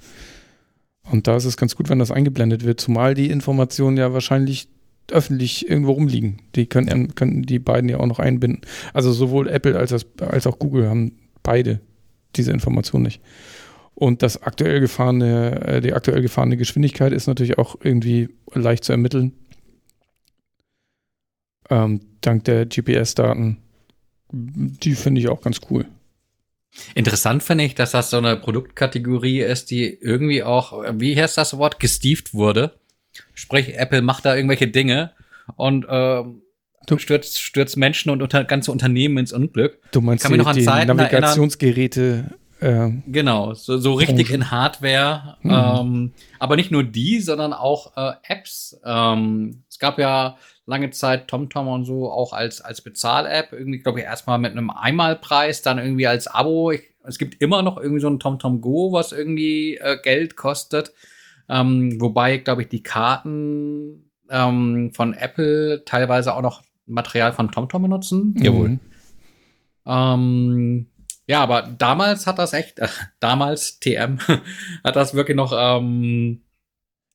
Und da ist es ganz gut, wenn das eingeblendet wird, zumal die Informationen ja wahrscheinlich öffentlich irgendwo rumliegen. Die könnten, ja. könnten die beiden ja auch noch einbinden. Also sowohl Apple als, als auch Google haben beide diese Information nicht. Und das aktuell gefahrene, äh, die aktuell gefahrene Geschwindigkeit ist natürlich auch irgendwie leicht zu ermitteln. Ähm, dank der GPS-Daten. Die finde ich auch ganz cool. Interessant finde ich, dass das so eine Produktkategorie ist, die irgendwie auch, wie heißt das Wort, gestieft wurde. Sprich, Apple macht da irgendwelche Dinge und äh, du stürzt, stürzt Menschen und unter, ganze Unternehmen ins Unglück. Du meinst kann die, mich noch an die Zeiten Navigationsgeräte äh, genau, so, so richtig in Hardware. Mhm. Ähm, aber nicht nur die, sondern auch äh, Apps. Ähm, es gab ja lange Zeit TomTom und so auch als, als Bezahl-App. Irgendwie, glaube ich, erstmal mit einem Einmalpreis, dann irgendwie als Abo. Ich, es gibt immer noch irgendwie so ein TomTom Go, was irgendwie äh, Geld kostet. Ähm, wobei, glaube ich, die Karten ähm, von Apple teilweise auch noch Material von TomTom benutzen. Jawohl. Mhm. Ähm, ja, aber damals hat das echt, äh, damals TM, hat das wirklich noch ähm,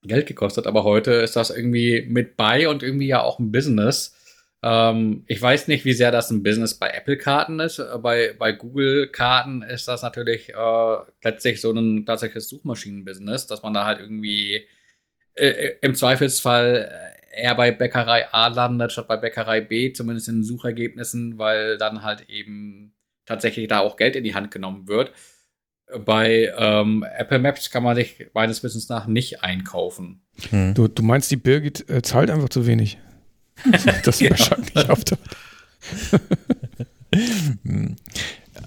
Geld gekostet, aber heute ist das irgendwie mit bei und irgendwie ja auch ein Business. Ähm, ich weiß nicht, wie sehr das ein Business bei Apple-Karten ist. Bei, bei Google-Karten ist das natürlich äh, letztlich so ein tatsächliches Suchmaschinen-Business, dass man da halt irgendwie äh, äh im Zweifelsfall eher bei Bäckerei A landet statt bei Bäckerei B, zumindest in Suchergebnissen, weil dann halt eben tatsächlich da auch Geld in die Hand genommen wird. Bei ähm, Apple Maps kann man sich meines Wissens nach nicht einkaufen. Hm. Du, du meinst, die Birgit äh, zahlt einfach zu wenig. das ja. wahrscheinlich auftaucht. hm.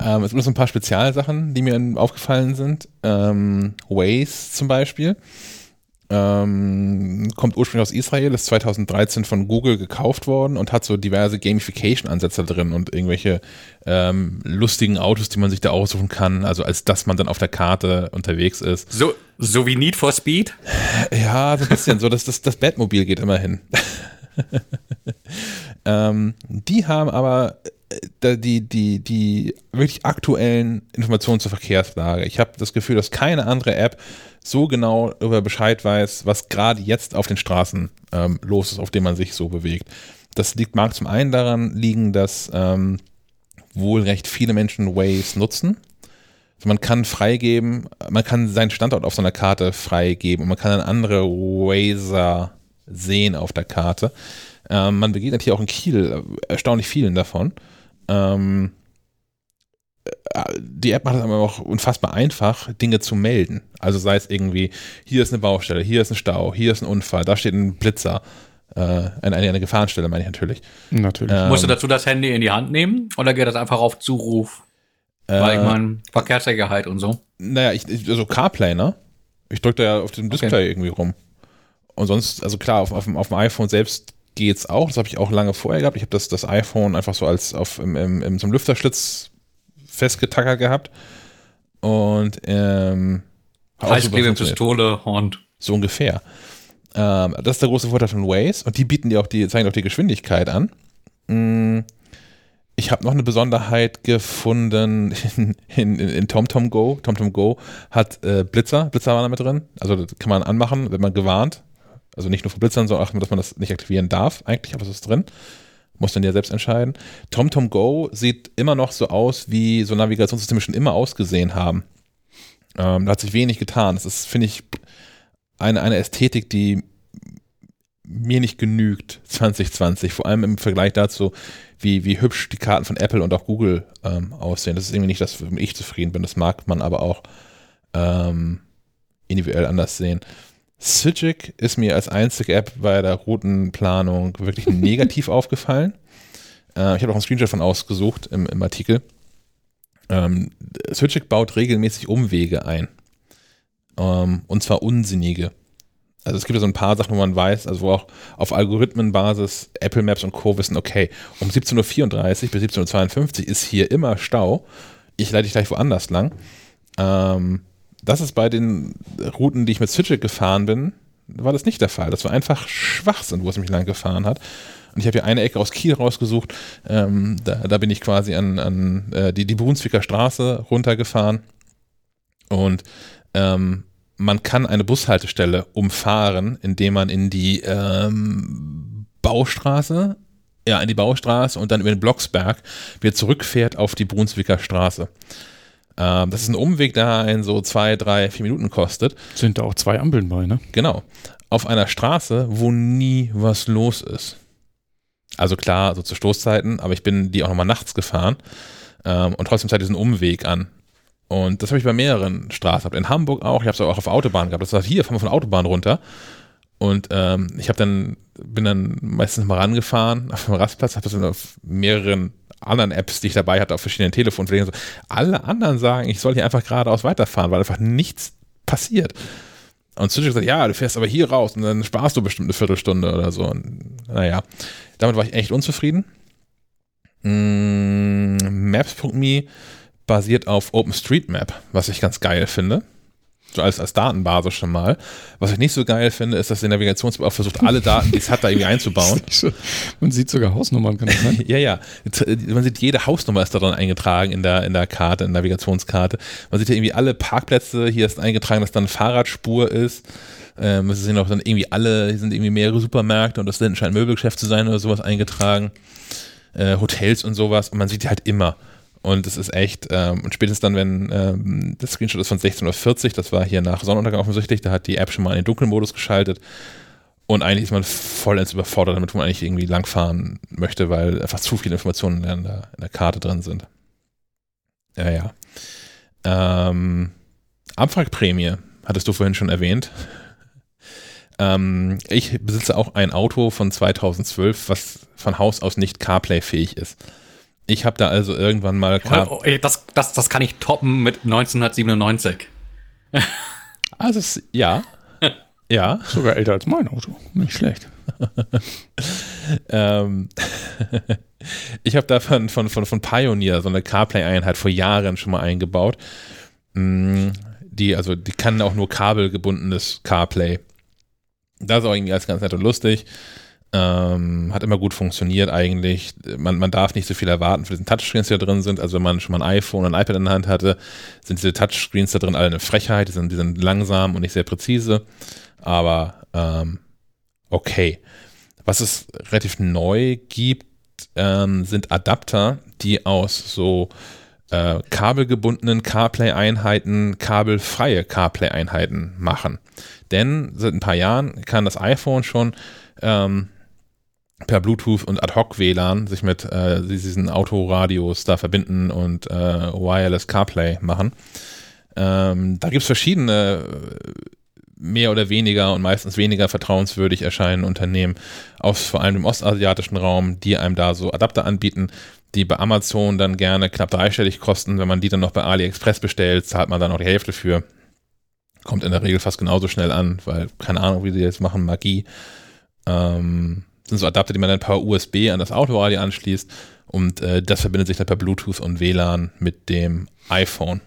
ähm, es sind noch so ein paar Spezialsachen, die mir aufgefallen sind. Ähm, Waze zum Beispiel. Ähm, kommt ursprünglich aus Israel, ist 2013 von Google gekauft worden und hat so diverse Gamification-Ansätze drin und irgendwelche ähm, lustigen Autos, die man sich da aussuchen kann, also als dass man dann auf der Karte unterwegs ist. So, so wie Need for Speed? Ja, so ein bisschen, so dass das, das Batmobil geht immerhin. ähm, die haben aber äh, die, die, die wirklich aktuellen Informationen zur Verkehrslage. Ich habe das Gefühl, dass keine andere App so genau über Bescheid weiß, was gerade jetzt auf den Straßen ähm, los ist, auf denen man sich so bewegt. Das liegt, mag zum einen daran liegen, dass ähm, wohl recht viele Menschen Waves nutzen. Also man kann freigeben, man kann seinen Standort auf so einer Karte freigeben und man kann dann andere Wazer sehen auf der Karte. Ähm, man begegnet hier auch in Kiel erstaunlich vielen davon. Ähm, die App macht es aber auch unfassbar einfach, Dinge zu melden. Also sei es irgendwie, hier ist eine Baustelle, hier ist ein Stau, hier ist ein Unfall, da steht ein Blitzer. Äh, eine, eine Gefahrenstelle meine ich natürlich. Natürlich. Ähm, Musst du dazu das Handy in die Hand nehmen oder geht das einfach auf Zuruf? Äh, Weil ich meine, Verkehrssicherheit und so. Naja, ich, also CarPlay, ne? Ich drücke da ja auf dem Display okay. irgendwie rum. Und sonst, also klar, auf, auf, dem, auf dem iPhone selbst geht's auch. Das habe ich auch lange vorher gehabt. Ich habe das, das iPhone einfach so als auf im, im, im, zum Lüfterschlitz festgetackert gehabt. Und ähm, Heißklebepistole, Horn. So ungefähr. Ähm, das ist der große Vorteil von Waze und die bieten dir auch die, zeigen auch die Geschwindigkeit an. Mm, ich habe noch eine Besonderheit gefunden in, in, in TomTom Go. TomTom Go hat äh, Blitzer, Blitzer waren da mit drin. Also das kann man anmachen, wenn man gewarnt. Also nicht nur für Blitzern, sondern auch, dass man das nicht aktivieren darf eigentlich, aber es ist drin muss dann ja selbst entscheiden. TomTom Go sieht immer noch so aus, wie so Navigationssysteme schon immer ausgesehen haben. Ähm, da hat sich wenig getan. Das ist, finde ich, eine, eine Ästhetik, die mir nicht genügt 2020, vor allem im Vergleich dazu, wie, wie hübsch die Karten von Apple und auch Google ähm, aussehen. Das ist irgendwie nicht das, womit ich zufrieden bin. Das mag man aber auch ähm, individuell anders sehen. Cigic ist mir als einzige App bei der Routenplanung wirklich negativ aufgefallen. Äh, ich habe auch einen Screenshot von ausgesucht im, im Artikel. Ähm, Cigic baut regelmäßig Umwege ein. Ähm, und zwar unsinnige. Also es gibt ja so ein paar Sachen, wo man weiß, also wo auch auf Algorithmenbasis Apple Maps und Co. wissen, okay, um 17.34 Uhr bis 17.52 Uhr ist hier immer Stau. Ich leite dich gleich woanders lang. Ähm, das ist bei den Routen, die ich mit Switchit gefahren bin, war das nicht der Fall. Das war einfach Schwachsinn, wo es mich lang gefahren hat. Und ich habe hier eine Ecke aus Kiel rausgesucht. Ähm, da, da, bin ich quasi an, an äh, die, die Brunswicker Straße runtergefahren. Und ähm, man kann eine Bushaltestelle umfahren, indem man in die ähm, Baustraße, ja, in die Baustraße und dann über den Blocksberg wieder zurückfährt auf die Brunswicker Straße. Ähm, das ist ein Umweg, der einen so zwei, drei, vier Minuten kostet. Sind da auch zwei Ampeln bei, ne? Genau. Auf einer Straße, wo nie was los ist. Also klar, so zu Stoßzeiten, aber ich bin die auch nochmal nachts gefahren ähm, und trotzdem zeigt diesen Umweg an. Und das habe ich bei mehreren Straßen gehabt. In Hamburg auch, ich habe es auch auf Autobahn gehabt. Das war hier, fahren wir von der Autobahn runter. Und ähm, ich habe dann, bin dann meistens mal rangefahren auf dem Rastplatz, habe das dann auf mehreren anderen Apps, die ich dabei hatte, auf verschiedenen Telefonen. So, alle anderen sagen, ich soll hier einfach geradeaus weiterfahren, weil einfach nichts passiert. Und Switch gesagt, ja, du fährst aber hier raus und dann sparst du bestimmt eine Viertelstunde oder so. Und, naja, damit war ich echt unzufrieden. Mm, Maps.me basiert auf OpenStreetMap, was ich ganz geil finde so als, als Datenbasis schon mal. Was ich nicht so geil finde, ist, dass die Navigations auch versucht, alle Daten, die es hat, da irgendwie einzubauen. So. Man sieht sogar Hausnummern, kann das sein? ja, ja. Man sieht, jede Hausnummer ist da dran eingetragen in der, in der Karte, in der Navigationskarte. Man sieht ja irgendwie alle Parkplätze, hier ist eingetragen, dass da eine Fahrradspur ist. Ähm, es sind auch dann irgendwie alle, hier sind irgendwie mehrere Supermärkte und das scheint ein Möbelgeschäft zu sein oder sowas eingetragen. Äh, Hotels und sowas. Und man sieht die halt immer. Und es ist echt, ähm, und spätestens dann, wenn ähm, das Screenshot ist von 16.40 Uhr, das war hier nach Sonnenuntergang offensichtlich, da hat die App schon mal in den Dunkelmodus geschaltet. Und eigentlich ist man vollends überfordert damit, man eigentlich irgendwie langfahren möchte, weil einfach zu viele Informationen in der, in der Karte drin sind. Ja, ja. Ähm, Abwrackprämie, hattest du vorhin schon erwähnt. ähm, ich besitze auch ein Auto von 2012, was von Haus aus nicht CarPlay-fähig ist. Ich habe da also irgendwann mal. Oh, oh, das, das, das kann ich toppen mit 1997. Also, es, ja. ja. Sogar älter als mein Auto. Nicht schlecht. ähm, ich habe da von, von, von, von Pioneer so eine CarPlay-Einheit vor Jahren schon mal eingebaut. Mm, die, also, die kann auch nur kabelgebundenes CarPlay. Das ist auch irgendwie alles ganz nett und lustig. Ähm, hat immer gut funktioniert eigentlich. Man, man darf nicht so viel erwarten für diesen Touchscreens, die da drin sind. Also wenn man schon mal ein iPhone und ein iPad in der Hand hatte, sind diese Touchscreens da drin alle eine Frechheit. Die sind, die sind langsam und nicht sehr präzise. Aber ähm, okay. Was es relativ neu gibt, ähm, sind Adapter, die aus so äh, kabelgebundenen CarPlay-Einheiten kabelfreie CarPlay-Einheiten machen. Denn seit ein paar Jahren kann das iPhone schon ähm, per Bluetooth und Ad-Hoc-WLAN sich mit äh, diesen Autoradios da verbinden und äh, Wireless CarPlay machen. Ähm, da gibt es verschiedene äh, mehr oder weniger und meistens weniger vertrauenswürdig erscheinende Unternehmen aus vor allem dem ostasiatischen Raum, die einem da so Adapter anbieten, die bei Amazon dann gerne knapp dreistellig kosten. Wenn man die dann noch bei AliExpress bestellt, zahlt man dann noch die Hälfte für. Kommt in der Regel fast genauso schnell an, weil keine Ahnung, wie die jetzt machen, Magie. Ähm, sind so Adapter, die man dann per USB an das Autoradio anschließt und äh, das verbindet sich dann per Bluetooth und WLAN mit dem iPhone.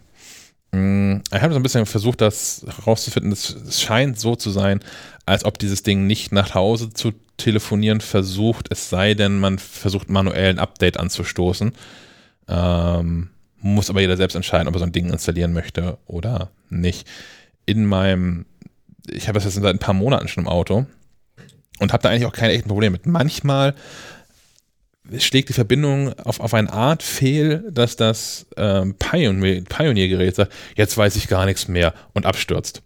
Mhm. Ich habe so ein bisschen versucht, das herauszufinden. Es scheint so zu sein, als ob dieses Ding nicht nach Hause zu telefonieren versucht, es sei denn, man versucht manuell ein Update anzustoßen. Ähm, muss aber jeder selbst entscheiden, ob er so ein Ding installieren möchte oder nicht. In meinem, ich habe das jetzt seit ein paar Monaten schon im Auto und habe da eigentlich auch keine echten Probleme mit. Manchmal schlägt die Verbindung auf, auf eine Art fehl, dass das ähm, Pioneer, Pioneer-Gerät sagt, jetzt weiß ich gar nichts mehr und abstürzt.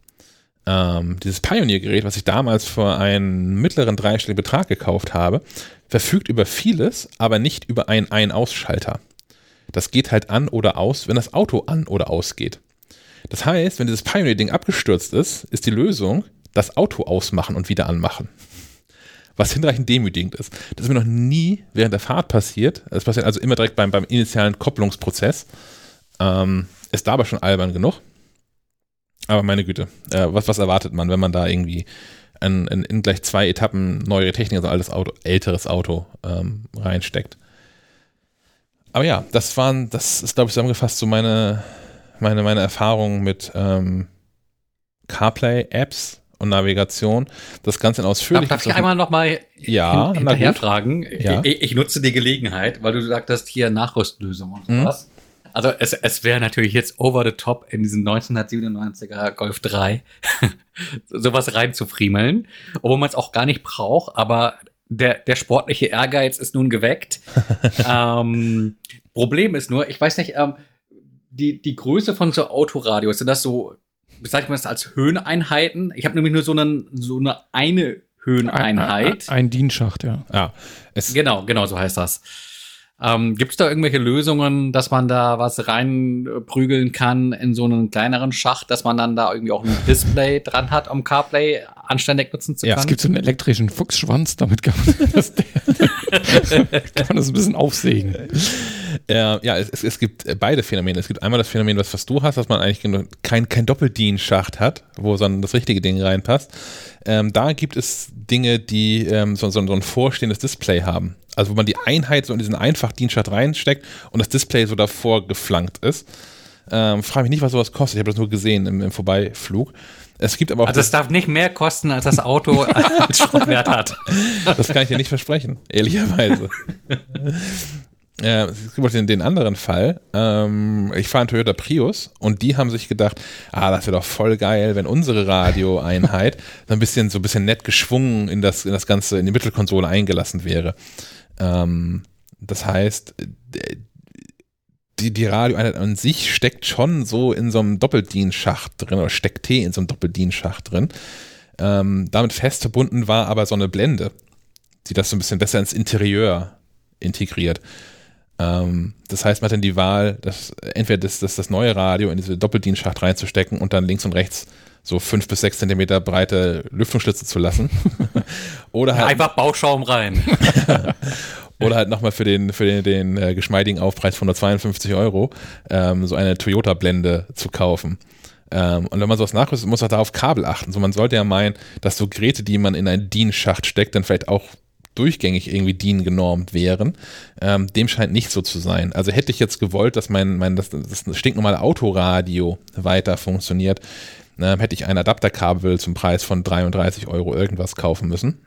Ähm, dieses Pioneer-Gerät, was ich damals für einen mittleren dreistelligen Betrag gekauft habe, verfügt über vieles, aber nicht über einen Ein-Ausschalter. Das geht halt an oder aus, wenn das Auto an oder ausgeht. Das heißt, wenn dieses Pioneer-Ding abgestürzt ist, ist die Lösung, das Auto ausmachen und wieder anmachen was hinreichend demütigend ist. Das ist mir noch nie während der Fahrt passiert. Es passiert also immer direkt beim, beim initialen Kopplungsprozess. Ähm, ist da aber schon albern genug. Aber meine Güte, äh, was, was erwartet man, wenn man da irgendwie in, in, in gleich zwei Etappen neuere Technik, also altes Auto, älteres Auto ähm, reinsteckt? Aber ja, das waren, das ist, glaube ich, zusammengefasst so meine, meine, meine Erfahrungen mit ähm, CarPlay-Apps und Navigation. Das Ganze in ausführlich. Darf, darf ich einmal nochmal ja, hin, hinterher fragen? Ja. Ich, ich, nutze die Gelegenheit, weil du sagtest hier Nachrüstlösung und Mhm. sowas. Also es, es wäre natürlich jetzt over the top in diesen 1997er Golf 3 sowas reinzufriemeln, obwohl man es auch gar nicht braucht, aber der, der sportliche Ehrgeiz ist nun geweckt. ähm, Problem ist nur, ich weiß nicht, ähm, die, die Größe von so Autoradios, sind das so, bezeichnet man das als Höheneinheiten? Ich habe nämlich nur so, einen, so eine eine Höheneinheit. Ein, ein Dienschacht, ja. Ja, es, Genau, genau, so heißt das. Ähm, Gibt es da irgendwelche Lösungen, dass man da was reinprügeln kann in so einen kleineren Schacht, dass man dann da irgendwie auch ein Display dran hat, um CarPlay anständig nutzen zu Ja, können? Es gibt so einen elektrischen Fuchsschwanz, damit kann man das, kann man das ein bisschen aufsägen. Äh, ja, es, es, es gibt beide Phänomene. Es gibt einmal das Phänomen, was, was du hast, dass man eigentlich kein, kein Doppeldienstschacht hat, wo dann das richtige Ding reinpasst. Ähm, da gibt es Dinge, die ähm, so, so, so ein vorstehendes Display haben. Also wo man die Einheit so in diesen Einfachdienstschacht reinsteckt und das Display so davor geflankt ist. Ähm, frage mich nicht, was sowas kostet. Ich habe das nur gesehen im, im Vorbeiflug. Es gibt aber auch also es darf nicht mehr kosten, als das Auto als Schrottwert hat. Das kann ich dir nicht versprechen, ehrlicherweise. Äh, es gibt auch den, den anderen Fall. Ähm, ich fahre einen Toyota Prius und die haben sich gedacht, ah, das wäre doch voll geil, wenn unsere Radioeinheit so ein bisschen, so ein bisschen nett geschwungen in das, in das Ganze, in die Mittelkonsole eingelassen wäre. Ähm, das heißt, die, die Radioeinheit an sich steckt schon so in so einem Doppeldienstschacht drin oder steckt T in so einem Doppeldienstschacht drin. Ähm, damit fest verbunden war aber so eine Blende, die das so ein bisschen besser ins Interieur integriert. Ähm, das heißt, man hat dann die Wahl, das, entweder das, das, das neue Radio in diese Doppeldienstschacht reinzustecken und dann links und rechts so fünf bis sechs Zentimeter breite Lüftungsschlitze zu lassen. oder halt, Einfach Bauschaum rein. oder halt nochmal für den, für den, den äh, geschmeidigen Aufpreis von 152 Euro ähm, so eine Toyota-Blende zu kaufen. Ähm, und wenn man sowas nachrüstet, muss man da auf Kabel achten. So, man sollte ja meinen, dass so Geräte, die man in einen DIN-Schacht steckt, dann vielleicht auch durchgängig irgendwie DIN genormt wären. Ähm, dem scheint nicht so zu sein. Also hätte ich jetzt gewollt, dass mein, mein das, das stinknormale Autoradio weiter funktioniert, ähm, hätte ich ein Adapterkabel zum Preis von 33 Euro irgendwas kaufen müssen.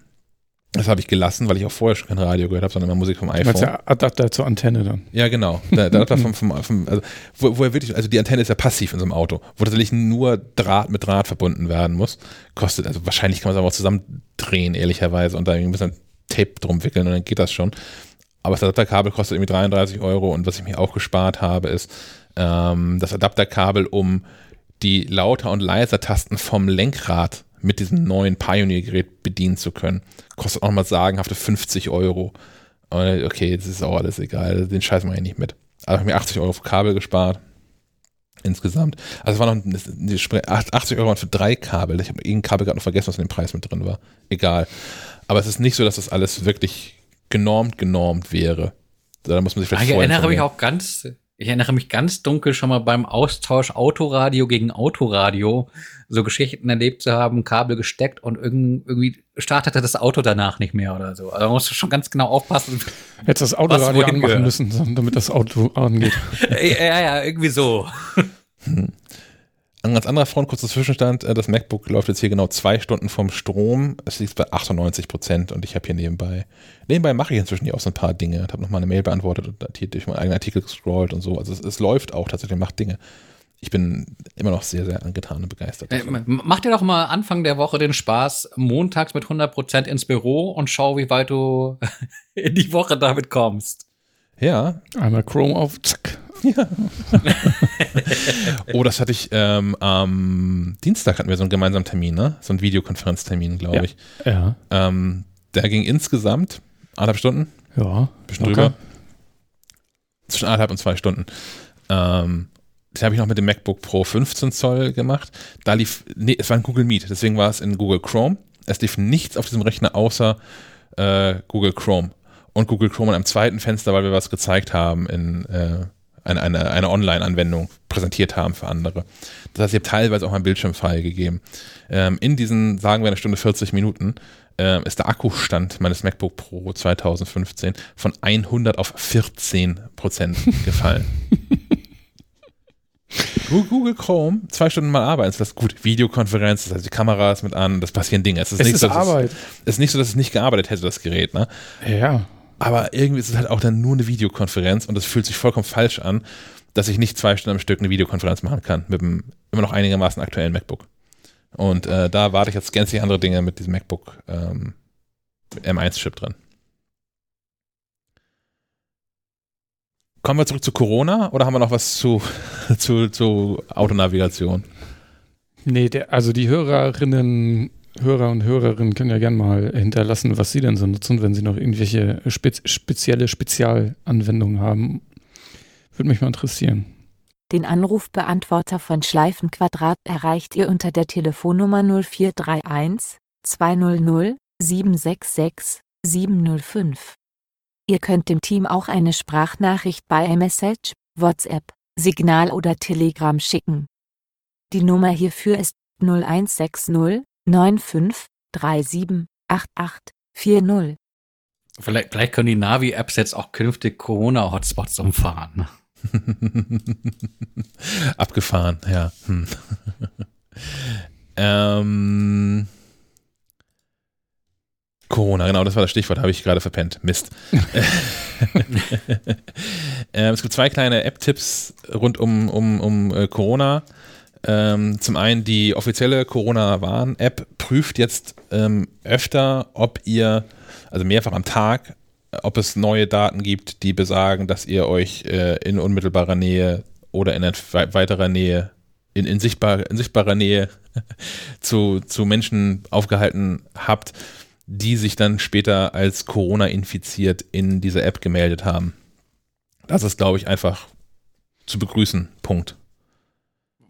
Das habe ich gelassen, weil ich auch vorher schon kein Radio gehört habe, sondern immer Musik vom Du iPhone. meinst ja Adapter zur Antenne dann. Ja, genau. Der, Adapter vom, vom, vom also, wo, wo er wirklich, also die Antenne ist ja passiv in so einem Auto, wo tatsächlich nur Draht mit Draht verbunden werden muss. Kostet, also wahrscheinlich kann man es aber auch zusammendrehen, ehrlicherweise, und da irgendwie ein bisschen Tape drum wickeln und dann geht das schon. Aber das Adapterkabel kostet irgendwie 33 Euro und was ich mir auch gespart habe, ist ähm, das Adapterkabel, um die lauter und leiser Tasten vom Lenkrad mit diesem neuen Pioneer-Gerät bedienen zu können. Kostet auch mal sagenhafte 50 Euro. Und okay, das ist auch alles egal. Den Scheiß mache ich nicht mit. Also habe ich mir 80 Euro für Kabel gespart. Insgesamt. Also es war noch eine Spre- 80 Euro für drei Kabel. Ich habe irgendein Kabel gerade noch vergessen, was in dem Preis mit drin war. Egal. Aber es ist nicht so, dass das alles wirklich genormt, genormt wäre. Da muss man sich Ah, vielleicht Ich vorher erinnere mich auch ganz, ich erinnere mich ganz dunkel schon mal beim Austausch Autoradio gegen Autoradio so Geschichten erlebt zu haben, Kabel gesteckt und irgend- irgendwie startete das Auto danach nicht mehr oder so. Also da musst du schon ganz genau aufpassen. Hättest das Autoradio anmachen gehört? müssen, damit das Auto angeht. ja, ja, irgendwie so. An ganz anderer Front, kurzer Zwischenstand, äh, das MacBook läuft jetzt hier genau zwei Stunden vom Strom. Es liegt bei 98 Prozent und ich habe hier nebenbei, nebenbei mache ich inzwischen hier auch so ein paar Dinge. Ich habe nochmal eine Mail beantwortet und hier durch meinen eigenen Artikel gescrollt und so. Also es, es läuft auch tatsächlich, macht Dinge. Ich bin immer noch sehr, sehr angetan und begeistert. Äh, davon. Mach dir doch mal Anfang der Woche den Spaß, montags mit 100% ins Büro und schau, wie weit du in die Woche damit kommst. Ja, Einmal Chrome auf, zack. oh, das hatte ich ähm, am Dienstag hatten wir so einen gemeinsamen Termin, ne? So einen Videokonferenztermin, glaube Ja. ich. Ja. Ähm, der ging insgesamt anderthalb Stunden. Ja. bisschen drüber. Zwischen anderthalb und zwei Stunden. Ähm, das habe ich noch mit dem MacBook Pro 15 Zoll gemacht. Da lief, nee, es war ein Google Meet, deswegen war es in Google Chrome. Es lief nichts auf diesem Rechner außer äh, Google Chrome. Und Google Chrome in einem zweiten Fenster, weil wir was gezeigt haben in äh, eine, eine, eine Online-Anwendung präsentiert haben für andere. Das heißt, ich habe teilweise auch meinen Bildschirm freigegeben. Ähm, in diesen, sagen wir, eine Stunde 40 Minuten ähm, ist der Akkustand meines MacBook Pro 2015 von 100 auf 14 Prozent gefallen. Google Chrome, zwei Stunden mal arbeiten, das ist gut. Videokonferenz, das heißt die Kamera ist mit an, das passieren Dinge. Es ist, Es nicht ist so, Arbeit. Es, ist nicht so, dass es nicht gearbeitet hätte, das Gerät, ne? Ja. Aber irgendwie ist es halt auch dann nur eine Videokonferenz und es fühlt sich vollkommen falsch an, dass ich nicht zwei Stunden am Stück eine Videokonferenz machen kann mit einem immer noch einigermaßen aktuellen MacBook. Und äh, da warte ich jetzt gänzlich andere Dinge mit diesem MacBook ähm, M1-Chip drin. Kommen wir zurück zu Corona oder haben wir noch was zu, zu, zu Autonavigation? Nee, der, also die Hörerinnen, Hörer und Hörerinnen können ja gerne mal hinterlassen, was sie denn so nutzen, wenn sie noch irgendwelche spez spezielle Spezialanwendungen haben. Würde mich mal interessieren. Den Anrufbeantworter von Schleifenquadrat erreicht ihr unter der Telefonnummer 0431 200 766 705. Ihr könnt dem Team auch eine Sprachnachricht bei iMessage, WhatsApp, Signal oder Telegram schicken. Die Nummer hierfür ist 0160 95 37 88 40. Vielleicht, vielleicht können die Navi-Apps jetzt auch künftig Corona-Hotspots umfahren. Abgefahren, ja. Hm. ähm, Corona, genau, das war das Stichwort, habe ich gerade verpennt. Mist. ähm, es gibt zwei kleine App-Tipps rund um, um, um äh, Corona. Ähm, zum einen die offizielle Corona-Warn-App prüft jetzt ähm, öfter, ob ihr, also mehrfach am Tag, ob es neue Daten gibt, die besagen, dass ihr euch äh, in unmittelbarer Nähe oder in weiterer Nähe, in, in, sichtbar, in sichtbarer Nähe zu, zu Menschen aufgehalten habt, die sich dann später als Corona infiziert in dieser App gemeldet haben. Das ist, glaube ich, einfach zu begrüßen. Punkt.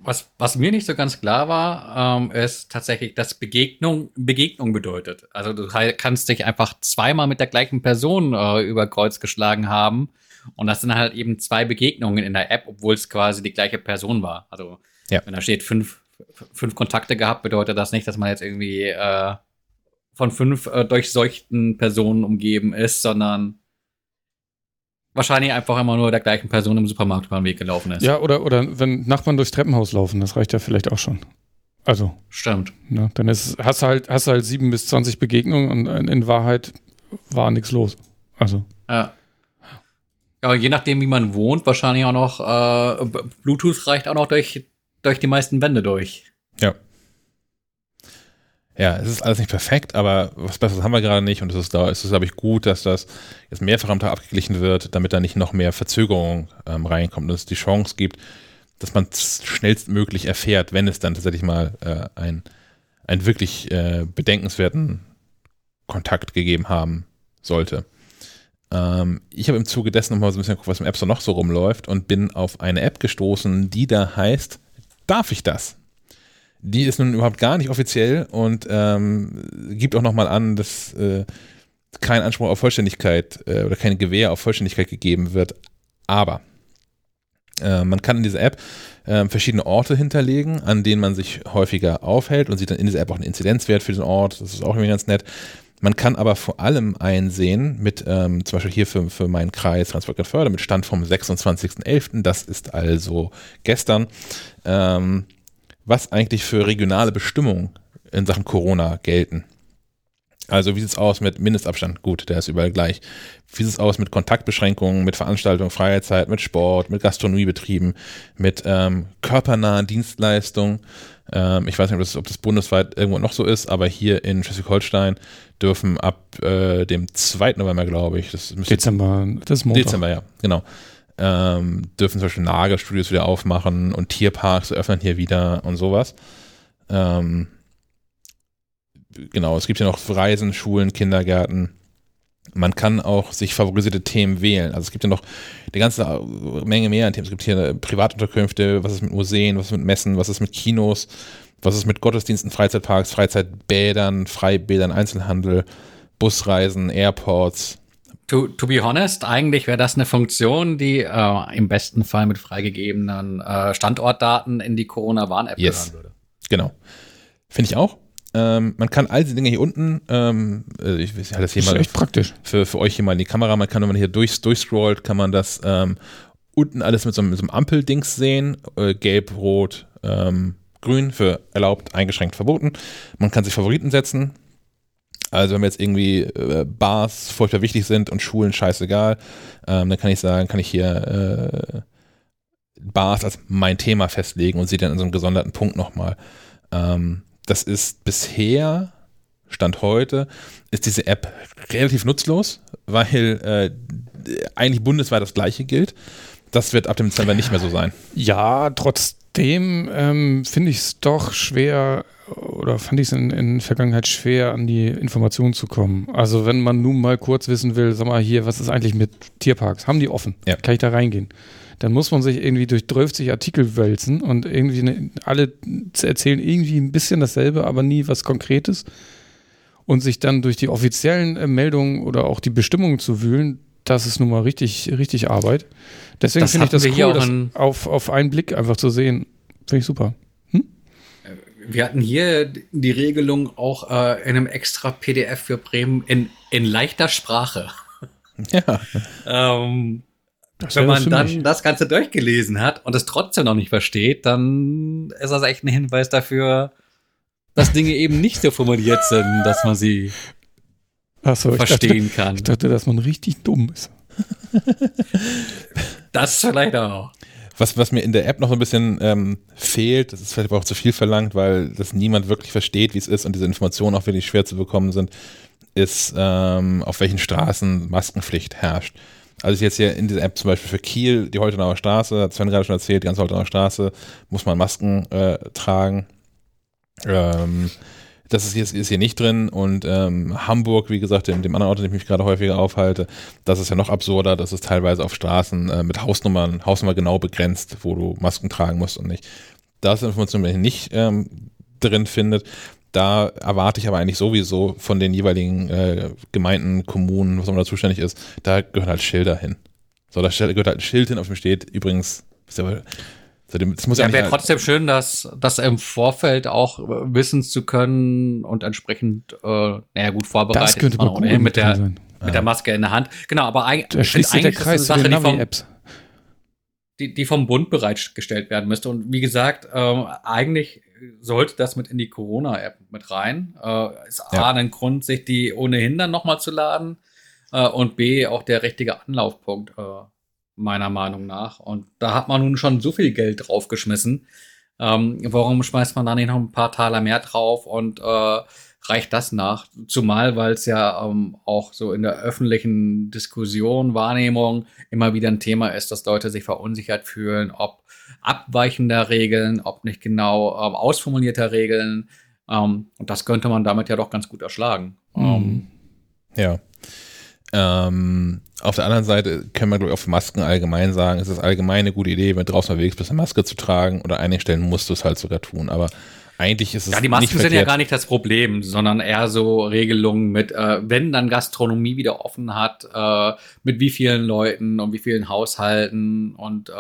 Was, was mir nicht so ganz klar war, ähm, ist tatsächlich, dass Begegnung Begegnung bedeutet. Also du kannst dich einfach zweimal mit der gleichen Person äh, über Kreuz geschlagen haben. Und das sind halt eben zwei Begegnungen in der App, obwohl es quasi die gleiche Person war. Also Ja. wenn da steht fünf, fünf Kontakte gehabt, bedeutet das nicht, dass man jetzt irgendwie äh, von fünf äh, durchseuchten Personen umgeben ist, sondern wahrscheinlich einfach immer nur der gleichen Person im Supermarkt über den Weg gelaufen ist. Ja, oder, oder wenn Nachbarn durchs Treppenhaus laufen, das reicht ja vielleicht auch schon. Also, Stimmt. ne, dann ist, hast du halt, hast du halt sieben bis 20 Begegnungen und in Wahrheit war nichts los. Also, Ja. Und je nachdem, wie man wohnt, wahrscheinlich auch noch, äh, Bluetooth reicht auch noch durch, durch die meisten Wände durch. Ja. Ja, es ist alles nicht perfekt, aber was Besseres haben wir gerade nicht und es ist, es ist, glaube ich, gut, dass das jetzt mehrfach am Tag abgeglichen wird, damit da nicht noch mehr Verzögerung ähm, reinkommt, dass es die Chance gibt, dass man es schnellstmöglich erfährt, wenn es dann tatsächlich mal äh, ein, einen wirklich äh, bedenkenswerten Kontakt gegeben haben sollte. Ähm, ich habe im Zuge dessen nochmal so ein bisschen geguckt, was im App Store noch so rumläuft und bin auf eine App gestoßen, die da heißt, darf ich das? Die ist nun überhaupt gar nicht offiziell und ähm, gibt auch nochmal an, dass äh, kein Anspruch auf Vollständigkeit äh, oder keine Gewähr auf Vollständigkeit gegeben wird. Aber äh, man kann in dieser App äh, verschiedene Orte hinterlegen, an denen man sich häufiger aufhält und sieht dann in dieser App auch einen Inzidenzwert für diesen Ort. Das ist auch irgendwie ganz nett. Man kann aber vor allem einsehen, mit ähm, zum Beispiel hier für, für meinen Kreis Transfer mit Stand vom 26.11., das ist also gestern, ähm, was eigentlich für regionale Bestimmungen in Sachen Corona gelten. Also wie sieht's aus mit Mindestabstand? Gut, der ist überall gleich. Wie sieht's aus mit Kontaktbeschränkungen, mit Veranstaltungen, Freizeit, mit Sport, mit Gastronomiebetrieben, mit ähm, körpernahen Dienstleistungen? Ähm, ich weiß nicht, ob das, ob das bundesweit irgendwo noch so ist, aber hier in Schleswig-Holstein dürfen ab äh, dem 2. November, glaube ich, das Dezember, das ist Montag. Dezember, ja, genau. Ähm, dürfen zum Beispiel Nagelstudios wieder aufmachen und Tierparks öffnen hier wieder und sowas. Ähm, genau, es gibt ja noch Reisen, Schulen, Kindergärten. Man kann auch sich favorisierte Themen wählen. Also es gibt ja noch eine ganze Menge mehr an Themen. Es gibt hier Privatunterkünfte, was ist mit Museen, was ist mit Messen, was ist mit Kinos, was ist mit Gottesdiensten, Freizeitparks, Freizeitbädern, Freibädern, Einzelhandel, Busreisen, Airports, To, to be honest, eigentlich wäre das eine Funktion, die äh, im besten Fall mit freigegebenen äh, Standortdaten in die Corona-Warn-App Yes. gehören würde. Genau. Finde ich auch. Ähm, man kann all diese Dinge hier unten, ähm, äh, ich ich halte das hier Das ist mal echt praktisch. für, für euch hier mal in die Kamera, man kann, wenn man hier durch, durchscrollt, kann man das ähm, unten alles mit so, einem- mit so einem Ampeldings sehen, äh, gelb, rot, ähm, grün für erlaubt, eingeschränkt, verboten. Man kann sich Favoriten setzen. Also wenn mir jetzt irgendwie äh, Bars furchtbar wichtig sind und Schulen scheißegal, ähm, dann kann ich sagen, kann ich hier äh, Bars als mein Thema festlegen und sie dann in so einem gesonderten Punkt nochmal. Ähm, das ist bisher, Stand heute, ist diese App relativ nutzlos, weil äh, eigentlich bundesweit das gleiche gilt. Das wird ab dem Dezember nicht mehr so sein. Ja, trotzdem ähm, finde ich es doch schwer oder fand ich es in, in der Vergangenheit schwer, an die Informationen zu kommen. Also wenn man nun mal kurz wissen will, sag mal hier, was ist eigentlich mit Tierparks? Haben die offen? Ja. Kann ich da reingehen? Dann muss man sich irgendwie durch 30 Artikel wälzen und irgendwie ne, alle erzählen irgendwie ein bisschen dasselbe, aber nie was Konkretes. Und sich dann durch die offiziellen äh, Meldungen oder auch die Bestimmungen zu wühlen, das ist nun mal richtig, richtig Arbeit. Deswegen finde ich das cool, auch das auf, auf einen Blick einfach zu sehen. Finde ich super. Wir hatten hier die Regelung auch äh, in einem extra PDF für Bremen in, in leichter Sprache. Ja. Ähm, Das wenn man dann mich. das Ganze durchgelesen hat und es trotzdem noch nicht versteht, dann ist das echt ein Hinweis dafür, dass Dinge eben nicht so formuliert sind, dass man sie Achso, ich dachte, verstehen kann. ich dachte, dass man richtig dumm ist. Das vielleicht auch. Was, was mir in der App noch so ein bisschen ähm, fehlt, das ist vielleicht aber auch zu viel verlangt, weil das niemand wirklich versteht, wie es ist und diese Informationen auch wirklich schwer zu bekommen sind, ist, ähm, auf welchen Straßen Maskenpflicht herrscht. Also jetzt hier in dieser App zum Beispiel für Kiel, die Holtenauer Straße, hat Sven gerade schon erzählt, die ganze Holtenauer Straße, muss man Masken äh, tragen. Ähm, das ist, jetzt, ist hier nicht drin und ähm, Hamburg, wie gesagt, in dem anderen Ort, in dem ich mich gerade häufiger aufhalte, das ist ja noch absurder, das ist teilweise auf Straßen äh, mit Hausnummern, Hausnummer genau begrenzt, wo du Masken tragen musst und nicht. Das ist Information, die ihr nicht ähm, drin findet. Da erwarte ich aber eigentlich sowieso von den jeweiligen äh, Gemeinden, Kommunen, was auch immer da zuständig ist, da gehören halt Schilder hin. So, da gehört halt ein Schild hin, auf dem steht, übrigens, ist ja, seitdem- das muss ja, Ja, wäre trotzdem schön, dass das im Vorfeld auch wissen zu können und entsprechend, äh, naja, gut vorbereitet Das könnte man gut mit der, sein. mit der Maske in der Hand. Genau, aber eigentlich, Da schließt sich der eigentlich Kreis ist eine Sache, die vom, Navi-Apps. die, die vom Bund bereitgestellt werden müsste. Und wie gesagt, ähm, eigentlich sollte das mit in die Corona-App mit rein. Äh, ist Ja. A, ein Grund, sich die ohnehin dann nochmal zu laden äh, und B, auch der richtige Anlaufpunkt, äh, meiner Meinung nach. Und da hat man nun schon so viel Geld draufgeschmissen. Ähm, warum schmeißt man da nicht noch ein paar Taler mehr drauf und äh, reicht das nach? Zumal, weil es ja ähm, auch so in der öffentlichen Diskussion, Wahrnehmung immer wieder ein Thema ist, dass Leute sich verunsichert fühlen, ob abweichender Regeln, ob nicht genau ähm, ausformulierter Regeln. Ähm, und das könnte man damit ja doch ganz gut erschlagen. Mhm. Ähm, Ja. Ähm, auf der anderen Seite können wir, glaube ich, auf Masken allgemein sagen, es ist allgemein eine gute Idee, wenn du draußen unterwegs bist, eine Maske zu tragen oder an einigen Stellen musst du es halt sogar tun. Aber eigentlich ist es Ja, die Masken sind ja gar nicht das Problem, sondern eher so Regelungen mit, äh, wenn dann Gastronomie wieder offen hat, äh, mit wie vielen Leuten und wie vielen Haushalten und äh,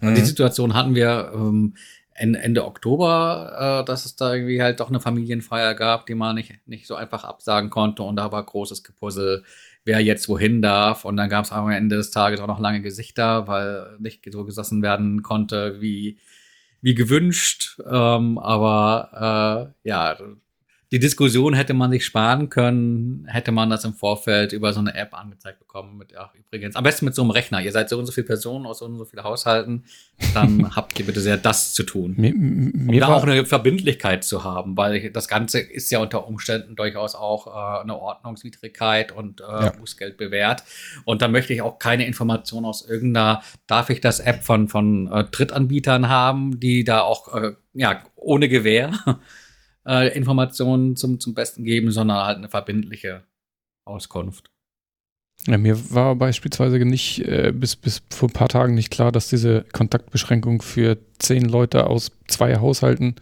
Mhm. die Situation hatten wir ähm, Ende, Ende Oktober, äh, dass es da irgendwie halt doch eine Familienfeier gab, die man nicht, nicht so einfach absagen konnte. Und da war großes Gepuzzle, wer jetzt wohin darf. Und dann gab es am Ende des Tages auch noch lange Gesichter, weil nicht so gesessen werden konnte wie wie gewünscht, ähm, aber äh, ja, die Diskussion hätte man sich sparen können, hätte man das im Vorfeld über so eine App angezeigt bekommen. Mit, ach, übrigens, am besten mit so einem Rechner. Ihr seid so und so viele Personen aus so und so vielen Haushalten, dann habt ihr bitte sehr das zu tun. Mir, m- Um mir da auch eine Verbindlichkeit zu haben, weil das Ganze ist ja unter Umständen durchaus auch äh, eine Ordnungswidrigkeit und äh, Ja. Bußgeld bewährt. Und da möchte ich auch keine Information aus irgendeiner, darf ich das App von, von äh, Drittanbietern haben, die da auch äh, ja, ohne Gewähr äh, Informationen zum, zum Besten geben, sondern halt eine verbindliche Auskunft. ja, mir war beispielsweise nicht äh, bis, bis vor ein paar Tagen nicht klar, dass diese Kontaktbeschränkung für zehn Leute aus zwei Haushalten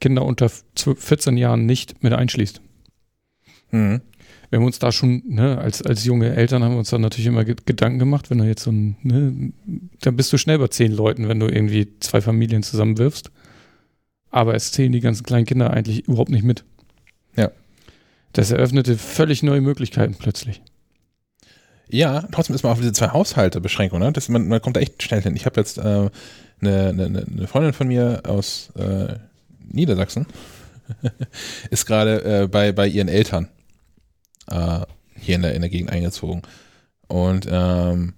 Kinder unter 12, 14 Jahren nicht mit einschließt. Mhm. wir haben uns da schon, ne, als, als junge Eltern haben wir uns dann natürlich immer ge Gedanken gemacht, wenn du jetzt so ein, ne, dann bist du schnell bei zehn Leuten, wenn du irgendwie zwei Familien zusammenwirfst. Aber es zählen die ganzen kleinen Kinder eigentlich überhaupt nicht mit. Ja. Das eröffnete völlig neue Möglichkeiten plötzlich. Ja, trotzdem ist man auf diese zwei Haushalte Beschränkung. Ne? Das, man, man kommt da echt schnell hin. Ich habe jetzt äh, eine, eine, eine Freundin von mir aus äh, Niedersachsen, ist gerade äh, bei, bei ihren Eltern äh, hier in der, in der Gegend eingezogen. Und ähm,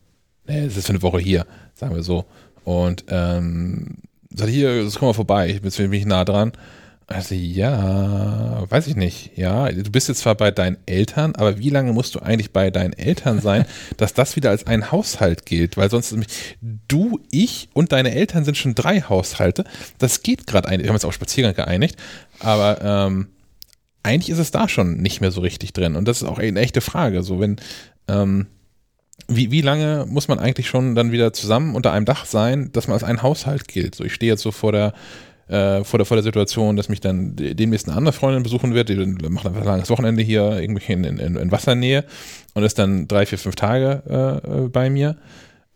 es ist für eine Woche hier, sagen wir so. Und ähm, sagt hier, das kommen wir vorbei, ich bin ziemlich nah dran. Also ja, weiß ich nicht. Ja, du bist jetzt zwar bei deinen Eltern, aber wie lange musst du eigentlich bei deinen Eltern sein, dass das wieder als ein Haushalt gilt? Weil sonst du, ich und deine Eltern sind schon drei Haushalte. Das geht gerade eigentlich. Wir haben uns auf Spaziergang geeinigt, aber ähm, eigentlich ist es da schon nicht mehr so richtig drin. Und das ist auch eine echte Frage. So, wenn, ähm, wie, wie lange muss man eigentlich schon dann wieder zusammen unter einem Dach sein, dass man als ein Haushalt gilt? So, ich stehe jetzt so vor der äh, vor, der, vor der Situation, dass mich dann demnächst eine andere Freundin besuchen wird, die macht ein langes Wochenende hier irgendwie in, in, in Wassernähe und ist dann drei, vier, fünf Tage äh, bei mir.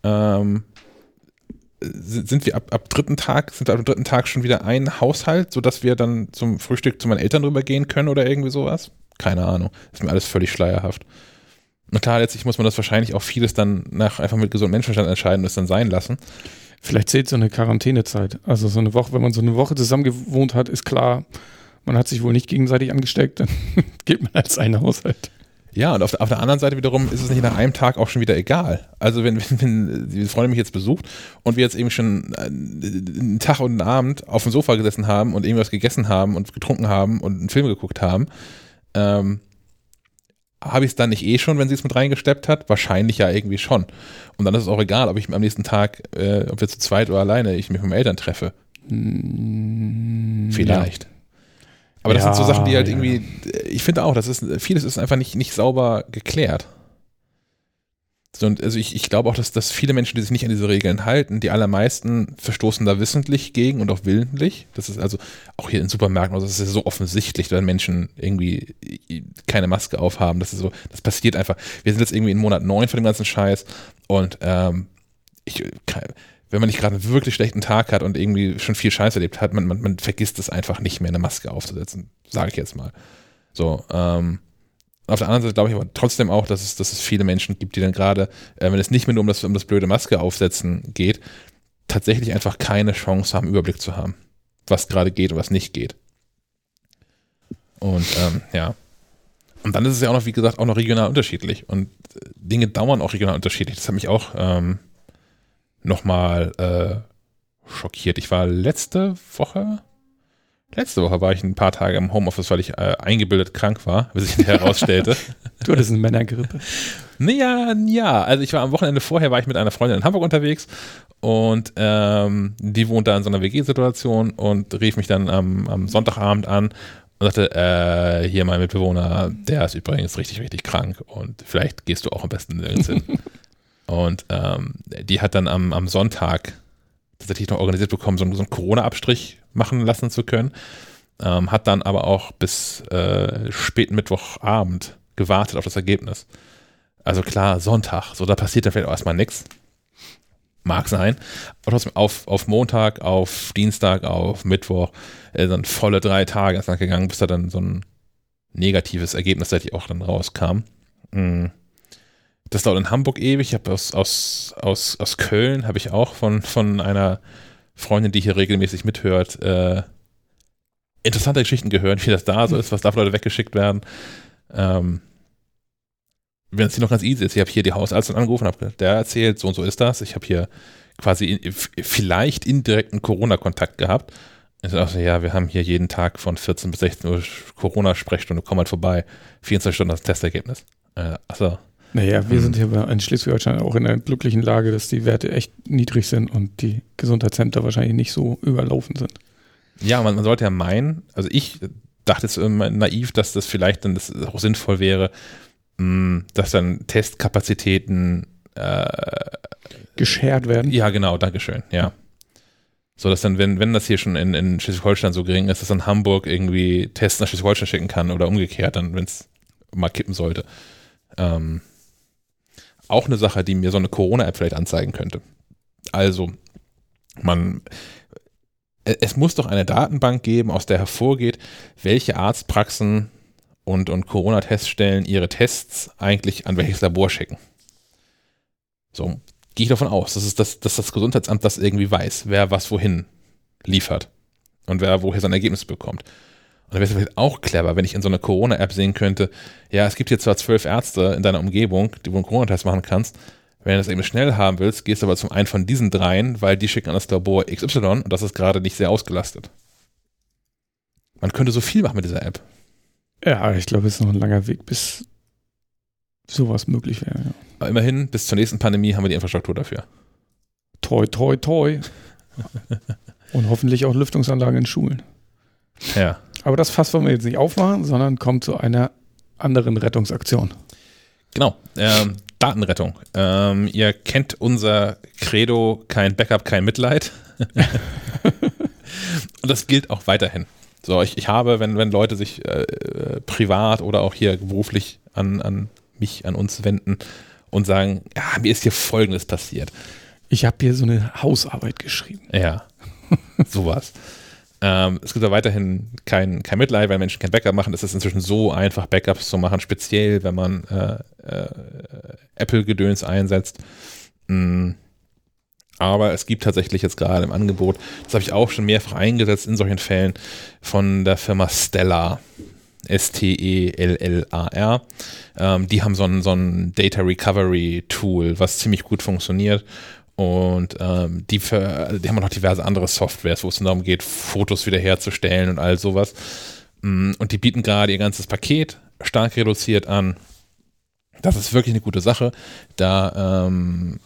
Ähm, sind wir ab, ab dritten Tag, sind wir ab dritten Tag schon wieder ein Haushalt, sodass wir dann zum Frühstück zu meinen Eltern rübergehen können oder irgendwie sowas? Keine Ahnung. Ist mir alles völlig schleierhaft. Und klar, letztlich muss man das wahrscheinlich auch vieles dann nach einfach mit gesundem Menschenverstand entscheiden und es dann sein lassen. Vielleicht zählt so eine Quarantänezeit. Also so eine Woche, wenn man so eine Woche zusammen gewohnt hat, ist klar, man hat sich wohl nicht gegenseitig angesteckt, dann geht man als ein Haushalt. Ja, und auf der, auf der anderen Seite wiederum ist es nicht nach einem Tag auch schon wieder egal. Also wenn, wenn, wenn die Freundin mich jetzt besucht und wir jetzt eben schon einen Tag und einen Abend auf dem Sofa gesessen haben und irgendwas gegessen haben und getrunken haben und einen Film geguckt haben, ähm, habe ich es dann nicht eh schon, wenn sie es mit reingesteppt hat? Wahrscheinlich ja irgendwie schon. Und dann ist es auch egal, ob ich am nächsten Tag, äh, ob wir zu zweit oder alleine, ich mich mit meinen Eltern treffe. Mm, Vielleicht. Ja. Aber das ja, sind so Sachen, die halt irgendwie, ich finde auch, das ist, vieles ist einfach nicht, nicht sauber geklärt. Und also ich, ich glaube auch, dass, dass viele Menschen, die sich nicht an diese Regeln halten, die allermeisten verstoßen da wissentlich gegen und auch willentlich. Das ist also auch hier in Supermärkten, also das ist ja so offensichtlich, wenn Menschen irgendwie keine Maske aufhaben. Das ist so, das passiert einfach. Wir sind jetzt irgendwie in Monat neun von dem ganzen Scheiß und ähm, ich, wenn man nicht gerade einen wirklich schlechten Tag hat und irgendwie schon viel Scheiß erlebt hat, man, man, man vergisst es einfach nicht mehr, eine Maske aufzusetzen, sage ich jetzt mal. So, ähm, auf der anderen Seite glaube ich aber trotzdem auch, dass es, dass es viele Menschen gibt, die dann gerade, äh, wenn es nicht mehr nur um das, um das blöde Maske aufsetzen geht, tatsächlich einfach keine Chance haben, Überblick zu haben, was gerade geht und was nicht geht. Und ähm, ja. Und dann ist es ja auch noch, wie gesagt, auch noch regional unterschiedlich. Und äh, Dinge dauern auch regional unterschiedlich. Das hat mich auch ähm, nochmal äh, schockiert. Ich war letzte Woche, Letzte Woche war ich ein paar Tage im Homeoffice, weil ich äh, eingebildet krank war, wie sich herausstellte. du hattest eine Männergrippe. Naja, ja. Also ich war am Wochenende vorher, war ich mit einer Freundin in Hamburg unterwegs und ähm, die wohnt da in so einer WG-Situation und rief mich dann am, am Sonntagabend an und sagte, äh, hier mein Mitbewohner, der ist übrigens richtig, richtig krank und vielleicht gehst du auch am besten nirgends hin. und ähm, die hat dann am, am Sonntag tatsächlich noch organisiert bekommen, so, so einen Corona-Abstrich machen lassen zu können. Ähm, hat dann aber auch bis äh, späten Mittwochabend gewartet auf das Ergebnis. Also klar, Sonntag, so da passiert dann vielleicht auch erstmal nichts. Mag sein. Aber trotzdem auf, auf Montag, auf Dienstag, auf Mittwoch, äh, dann volle drei Tage ins Land gegangen, bis da dann so ein negatives Ergebnis tatsächlich auch dann rauskam. Mhm. Das dauert in Hamburg ewig. Ich habe aus, aus, aus, aus Köln habe ich auch von, von einer Freundin, die hier regelmäßig mithört, äh, interessante Geschichten gehört, wie das da so ist, was da für Leute weggeschickt werden. Ähm, wenn es hier noch ganz easy ist, ich habe hier die Hausärztin angerufen, habe der erzählt, so und so ist das. Ich habe hier quasi in, vielleicht indirekten Corona-Kontakt gehabt. Ich so, ja, wir haben hier jeden Tag von 14 bis 16 Uhr Corona-Sprechstunde, komm halt vorbei. 24 Stunden das Testergebnis. Äh, achso, naja, wir sind hier in Schleswig-Holstein auch in einer glücklichen Lage, dass die Werte echt niedrig sind und die Gesundheitsämter wahrscheinlich nicht so überlaufen sind. Ja, man, man sollte ja meinen, also ich dachte immer naiv, dass das vielleicht dann das auch sinnvoll wäre, mh, dass dann Testkapazitäten äh, geshared werden. Ja, genau, Dankeschön, ja. So dass dann, wenn, wenn das hier schon in, in Schleswig-Holstein so gering ist, dass dann Hamburg irgendwie Tests nach Schleswig-Holstein schicken kann oder umgekehrt, dann, wenn es mal kippen sollte. Ähm, auch eine Sache, die mir so eine Corona-App vielleicht anzeigen könnte. Also, man, es muss doch eine Datenbank geben, aus der hervorgeht, welche Arztpraxen und, und Corona-Teststellen ihre Tests eigentlich an welches Labor schicken. So gehe ich davon aus, dass, das, dass das Gesundheitsamt das irgendwie weiß, wer was wohin liefert und wer woher sein Ergebnis bekommt. Und dann wäre es vielleicht auch clever, wenn ich in so einer Corona-App sehen könnte, ja, es gibt hier zwar zwölf Ärzte in deiner Umgebung, die du einen Corona-Test machen kannst, wenn du das eben schnell haben willst, gehst du aber zum einen von diesen dreien, weil die schicken an das Labor XY und das ist gerade nicht sehr ausgelastet. Man könnte so viel machen mit dieser App. Ja, ich glaube, es ist noch ein langer Weg, bis sowas möglich wäre. Ja. Aber immerhin, bis zur nächsten Pandemie haben wir die Infrastruktur dafür. Toi, toi, toi. Und hoffentlich auch Lüftungsanlagen in Schulen. Ja. Aber das Fass wollen wir jetzt nicht aufmachen, sondern kommt zu einer anderen Rettungsaktion. Genau. Ähm, Datenrettung. Ähm, ihr kennt unser Credo, kein Backup, kein Mitleid. Und das gilt auch weiterhin. So, ich, ich habe, wenn, wenn Leute sich äh, äh, privat oder auch hier beruflich an, an mich, an uns wenden und sagen, ja, mir ist hier Folgendes passiert. Ich habe hier so eine Hausarbeit geschrieben. Ja, sowas. Ähm, es gibt da weiterhin kein, kein Mitleid, weil Menschen kein Backup machen. Es ist inzwischen so einfach, Backups zu machen, speziell wenn man äh, äh, Apple-Gedöns einsetzt. Mm. Aber es gibt tatsächlich jetzt gerade im Angebot, das habe ich auch schon mehrfach eingesetzt in solchen Fällen, von der Firma Stellar. S-T-E-L-L-A-R. Ähm, die haben so ein, so ein Data Recovery Tool, was ziemlich gut funktioniert. Und ähm, die, für, die haben noch diverse andere Softwares, wo es darum geht, Fotos wiederherzustellen und all sowas. Mm, und die bieten gerade ihr ganzes Paket stark reduziert an. Das ist wirklich eine gute Sache. Da ähm,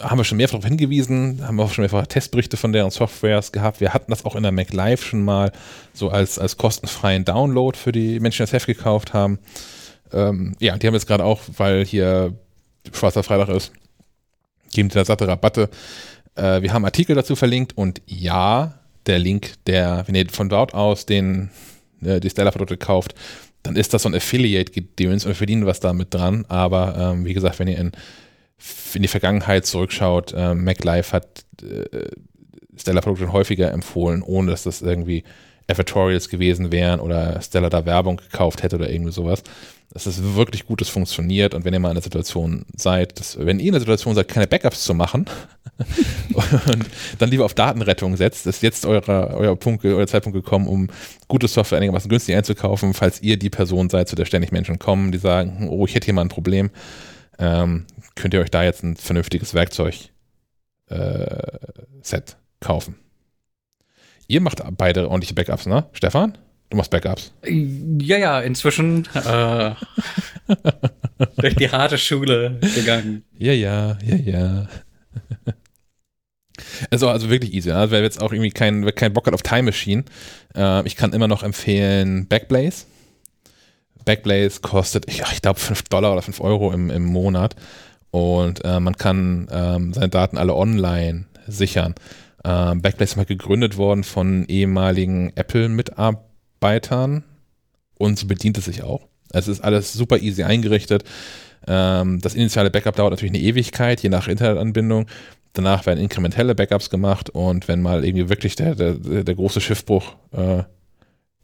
haben wir schon mehrfach darauf hingewiesen, haben auch schon mehrfach Testberichte von deren Softwares gehabt. Wir hatten das auch in der Mac Live schon mal so als, als kostenfreien Download für die Menschen, die das Heft gekauft haben. Ähm, ja, die haben jetzt gerade auch, weil hier Schwarzer Freitag ist, geben die da satte Rabatte. Äh, wir haben Artikel dazu verlinkt und ja, der Link, der, wenn ihr von dort aus den, äh, die Stellar-Produkte kauft, dann ist das so ein Affiliate-Gedöns und wir verdienen was damit dran. Aber ähm, wie gesagt, wenn ihr in in die Vergangenheit zurückschaut, äh, MacLife hat äh, Stellar-Produkte häufiger empfohlen, ohne dass das irgendwie Advertorials gewesen wären oder Stellar da Werbung gekauft hätte oder irgendwie sowas. Das ist wirklich gut, das funktioniert und wenn ihr mal in der Situation seid, dass, wenn ihr in der Situation seid, keine Backups zu machen und dann lieber auf Datenrettung setzt, ist jetzt eure, euer, Punkt, euer Zeitpunkt gekommen, um gute Software einigermaßen günstig einzukaufen, falls ihr die Person seid, zu der ständig Menschen kommen, die sagen, oh, ich hätte hier mal ein Problem. Ähm, könnt ihr euch da jetzt ein vernünftiges Werkzeug-Set äh, kaufen. Ihr macht beide ordentliche Backups, ne? Stefan? Du machst Backups. Ja, ja, inzwischen äh, durch die harte Schule gegangen. Ja, ja, ja, ja. Also, also wirklich easy. Also, wer jetzt auch irgendwie keinen kein Bock hat auf Time Machine, äh, ich kann immer noch empfehlen Backblaze. Backblaze kostet, ich, ich glaube, 5 Dollar oder 5 Euro im, im Monat. Und äh, man kann ähm, seine Daten alle online sichern. Ähm, Backblaze ist mal gegründet worden von ehemaligen Apple-Mitarbeitern und so bedient es sich auch. Es ist alles super easy eingerichtet. Ähm, das initiale Backup dauert natürlich eine Ewigkeit, je nach Internetanbindung. Danach werden inkrementelle Backups gemacht und wenn mal irgendwie wirklich der, der, der große Schiffbruch äh,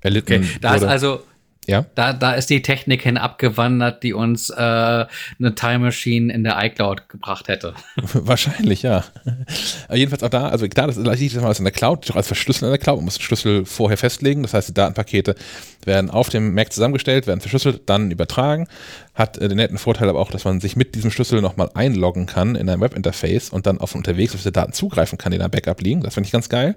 erlitten okay, da wurde. Ist also ja. Da, da ist die Technik hin abgewandert, die uns äh, eine Time Machine in der iCloud gebracht hätte. Wahrscheinlich, ja. Jedenfalls auch da, also klar, das liegt das mal in der Cloud, auch als Verschlüsseln in der Cloud. Man muss den Schlüssel vorher festlegen. Das heißt, die Datenpakete werden auf dem Mac zusammengestellt, werden verschlüsselt, dann übertragen. Hat äh, den netten Vorteil aber auch, dass man sich mit diesem Schlüssel nochmal einloggen kann in ein Webinterface und dann auf unterwegs auf diese Daten zugreifen kann, die in einem Backup liegen. Das finde ich ganz geil.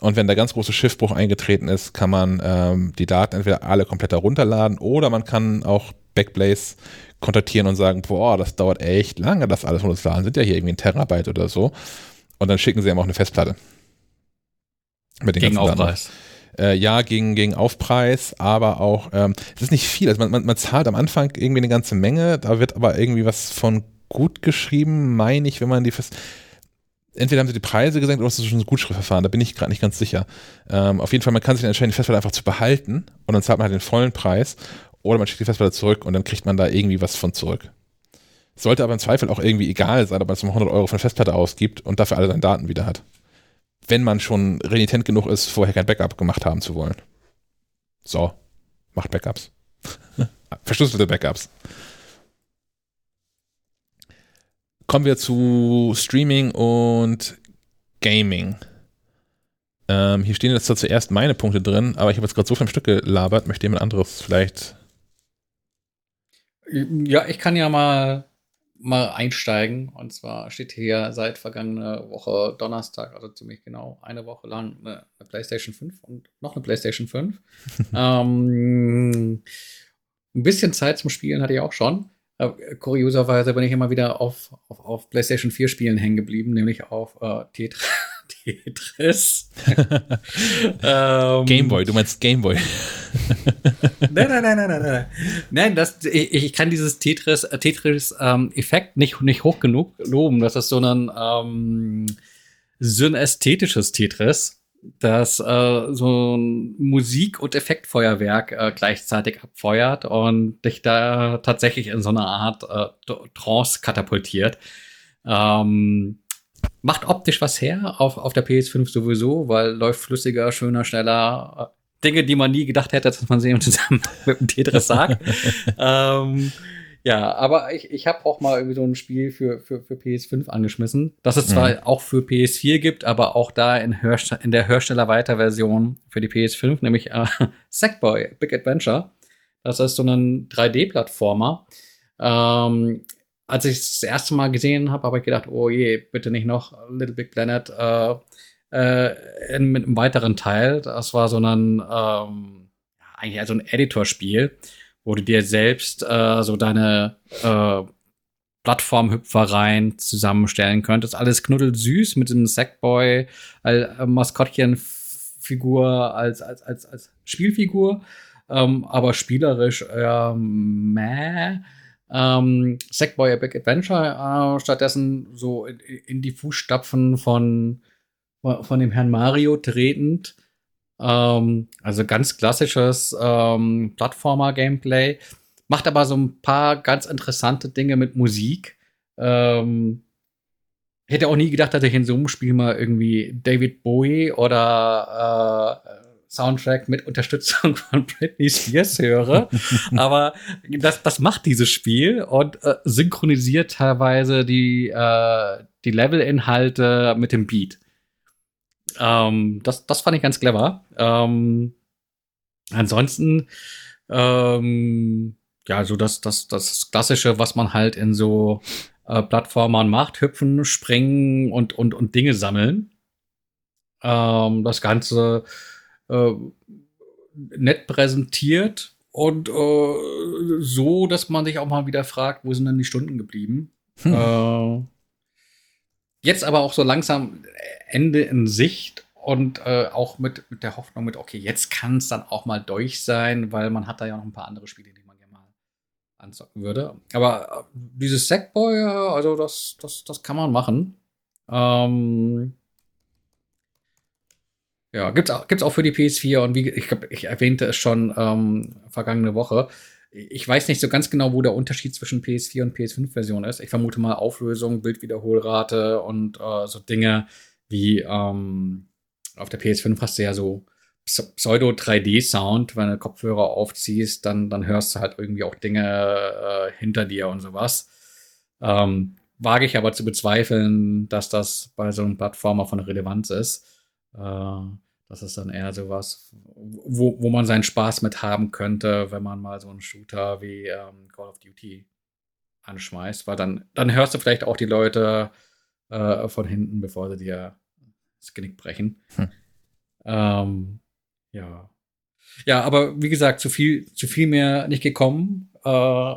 Und wenn der ganz große Schiffbruch eingetreten ist, kann man ähm, die Daten entweder alle komplett herunterladen oder man kann auch Backblaze kontaktieren und sagen, boah, das dauert echt lange, das alles runterzuladen. Sind ja hier irgendwie ein Terabyte oder so. Und dann schicken sie ihm auch eine Festplatte. Mit den gegen Aufpreis. Äh, ja, gegen, gegen Aufpreis, aber auch, ähm, es ist nicht viel. Also man, man, man zahlt am Anfang irgendwie eine ganze Menge, da wird aber irgendwie was von gut geschrieben, meine ich, wenn man die fest entweder haben sie die Preise gesenkt oder es ist schon ein Gutschriftverfahren, da bin ich gerade nicht ganz sicher. Ähm, auf jeden Fall, man kann sich dann entscheiden, die Festplatte einfach zu behalten und dann zahlt man halt den vollen Preis oder man schickt die Festplatte zurück und dann kriegt man da irgendwie was von zurück. Sollte aber im Zweifel auch irgendwie egal sein, ob man zum 100 Euro eine Festplatte ausgibt und dafür alle seine Daten wieder hat. Wenn man schon renitent genug ist, vorher kein Backup gemacht haben zu wollen. So, macht Backups. Verschlüsselte Backups. Kommen wir zu Streaming und Gaming. Ähm, hier stehen jetzt zwar zuerst meine Punkte drin, aber ich habe jetzt gerade so viel am Stück gelabert, möchte jemand anderes vielleicht. Ja, ich kann ja mal, mal einsteigen. Und zwar steht hier seit vergangener Woche Donnerstag, also ziemlich genau eine Woche lang, eine, eine PlayStation 5 und noch eine PlayStation 5. ähm, ein bisschen Zeit zum Spielen hatte ich auch schon. Kurioserweise bin ich immer wieder auf, auf, auf PlayStation 4 Spielen hängen geblieben, nämlich auf äh, Tetris. Tetris. ähm, Gameboy, du meinst Gameboy. nein, nein, nein, nein, nein, nein. Nein, das, ich, ich kann dieses Tetris, äh, Tetris-Effekt ähm, nicht, nicht hoch genug loben. Das ist so ein ähm, synästhetisches Tetris das äh, so ein Musik- und Effektfeuerwerk äh, gleichzeitig abfeuert und dich da tatsächlich in so eine Art äh, Trance katapultiert. Ähm, macht optisch was her auf, auf der PS5 sowieso, weil läuft flüssiger, schöner, schneller. Äh, Dinge, die man nie gedacht hätte, dass man sie zusammen mit dem Tetris sagt. ähm, ja, aber ich, ich habe auch mal irgendwie so ein Spiel für, für, für PS5 angeschmissen, das es zwar mhm. auch für PS4 gibt, aber auch da in, Hörst in der Herstellerweiter-Version für die PS5, nämlich äh, Sackboy Big Adventure. Das ist so ein 3D-Plattformer. Ähm, als ich es das erste Mal gesehen habe, habe ich gedacht, oh je, bitte nicht noch Little Big Planet äh, äh, in, mit einem weiteren Teil. Das war so ein ähm, eigentlich also ein Editorspiel wo du dir selbst äh, so deine äh, Plattformhüpfereien zusammenstellen könntest. Alles knuddelsüß mit dem Sackboy äh, Maskottchenfigur als, als, als, als Spielfigur, ähm, aber spielerisch äh, meh. Ähm, Sackboy Epic Adventure äh, stattdessen so in, in, die Fußstapfen von, von dem Herrn Mario tretend ähm, also ganz klassisches ähm, Plattformer-Gameplay. Macht aber so ein paar ganz interessante Dinge mit Musik. Ähm, hätte auch nie gedacht, dass ich in so einem Spiel mal irgendwie David Bowie oder äh, Soundtrack mit Unterstützung von Britney Spears höre. Aber das, das macht dieses Spiel und äh, synchronisiert teilweise die, äh, die Level-Inhalte mit dem Beat. Ähm, das, das fand ich ganz clever. Ähm, ansonsten, ähm, ja, so das, das, das Klassische, was man halt in so äh, Plattformern macht, hüpfen, springen und, und, und Dinge sammeln. Ähm, das Ganze äh, nett präsentiert und äh, so, dass man sich auch mal wieder fragt, wo sind denn die Stunden geblieben? Hm. Äh, jetzt aber auch so langsam Ende in Sicht und äh, auch mit, mit der Hoffnung mit, okay, jetzt kann es dann auch mal durch sein, weil man hat da ja noch ein paar andere Spiele, die man gerne mal anzocken würde. Aber äh, dieses Sackboy, also das, das, das kann man machen. Ähm, ja, gibt's auch, gibt's auch für die PS4 und wie ich, ich erwähnte es schon ähm, vergangene Woche. Ich weiß nicht so ganz genau, wo der Unterschied zwischen PS4 und PS5-Version ist. Ich vermute mal Auflösung, Bildwiederholrate und äh, so Dinge wie ähm, auf der PS5 hast du ja so Pseudo-3D-Sound, wenn du Kopfhörer aufziehst, dann, dann hörst du halt irgendwie auch Dinge äh, hinter dir und sowas. Ähm, wage ich aber zu bezweifeln, dass das bei so einem Plattformer von Relevanz ist. Äh, das ist dann eher sowas, wo, wo man seinen Spaß mit haben könnte, wenn man mal so einen Shooter wie ähm, Call of Duty anschmeißt, weil dann, dann hörst du vielleicht auch die Leute äh, von hinten, bevor sie dir das Genick brechen. Hm. Ähm, ja. Ja, aber wie gesagt, zu viel, zu viel mehr nicht gekommen. Äh,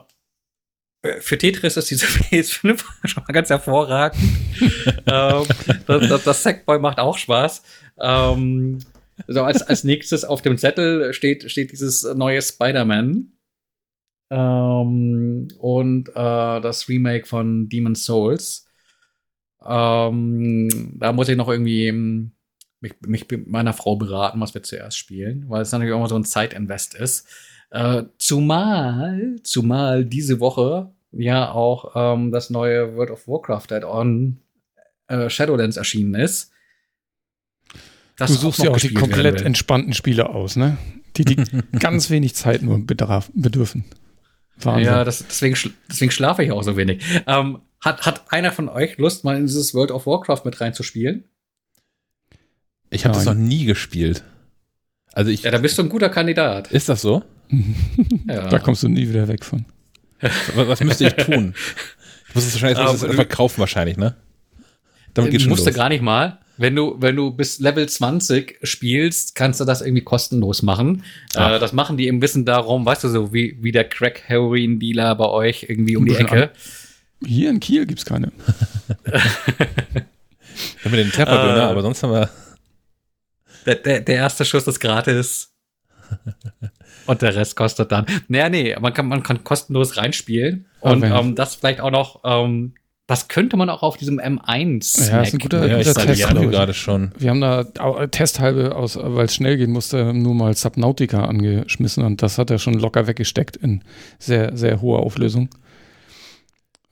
für Tetris ist diese PS5 schon mal ganz hervorragend. ähm, das, das, das Sackboy macht auch Spaß. Ähm, so als, als nächstes auf dem Zettel steht, steht dieses neue Spider-Man. Ähm, und äh, das Remake von Demon's Souls. Ähm, da muss ich noch irgendwie ähm, mich, mich mit meiner Frau beraten, was wir zuerst spielen, weil es natürlich auch mal so ein Zeitinvest ist. Äh, zumal, zumal diese Woche ja auch ähm, das neue World of Warcraft Add-on äh, Shadowlands erschienen ist. Das du suchst ja auch die komplett entspannten Spiele aus, ne? Die, die ganz wenig Zeit nur bedarf, bedürfen. Wahnsinn. Ja, das, deswegen, deswegen schlafe ich auch so wenig. Ähm, hat, hat einer von euch Lust, mal in dieses World of Warcraft mit reinzuspielen? Ich habe das noch nie gespielt. Also ich. Ja, da bist du ein guter Kandidat. ist das so? Ja. Da kommst du nie wieder weg von. Was, was müsste ich tun? Ich muss es wahrscheinlich ich muss es einfach kaufen wahrscheinlich, ne? Damit geht schon musst du los. gar nicht mal. Wenn du, wenn du bis Level 20 spielst, kannst du das irgendwie kostenlos machen. Ah. Äh, das machen die im Wissen darum, weißt du, so wie, wie der Crack-Heroin-Dealer bei euch irgendwie um die Ecke. Hier in Kiel gibt's keine. Wir haben den Terrordöner, Äh. aber sonst haben wir. Der, der, der erste Schuss ist gratis. Und der Rest kostet dann. Naja, nee, man kann, man kann kostenlos reinspielen. Aber Und ähm, das vielleicht auch noch, ähm, das könnte man auch auf diesem M1 Ja, ist ein guter- Ja, guter Test, ich. gerade schon. Wir haben da Testhalbe aus, weil es schnell gehen musste, nur mal Subnautica angeschmissen und das hat er schon locker weggesteckt in sehr, sehr hoher Auflösung.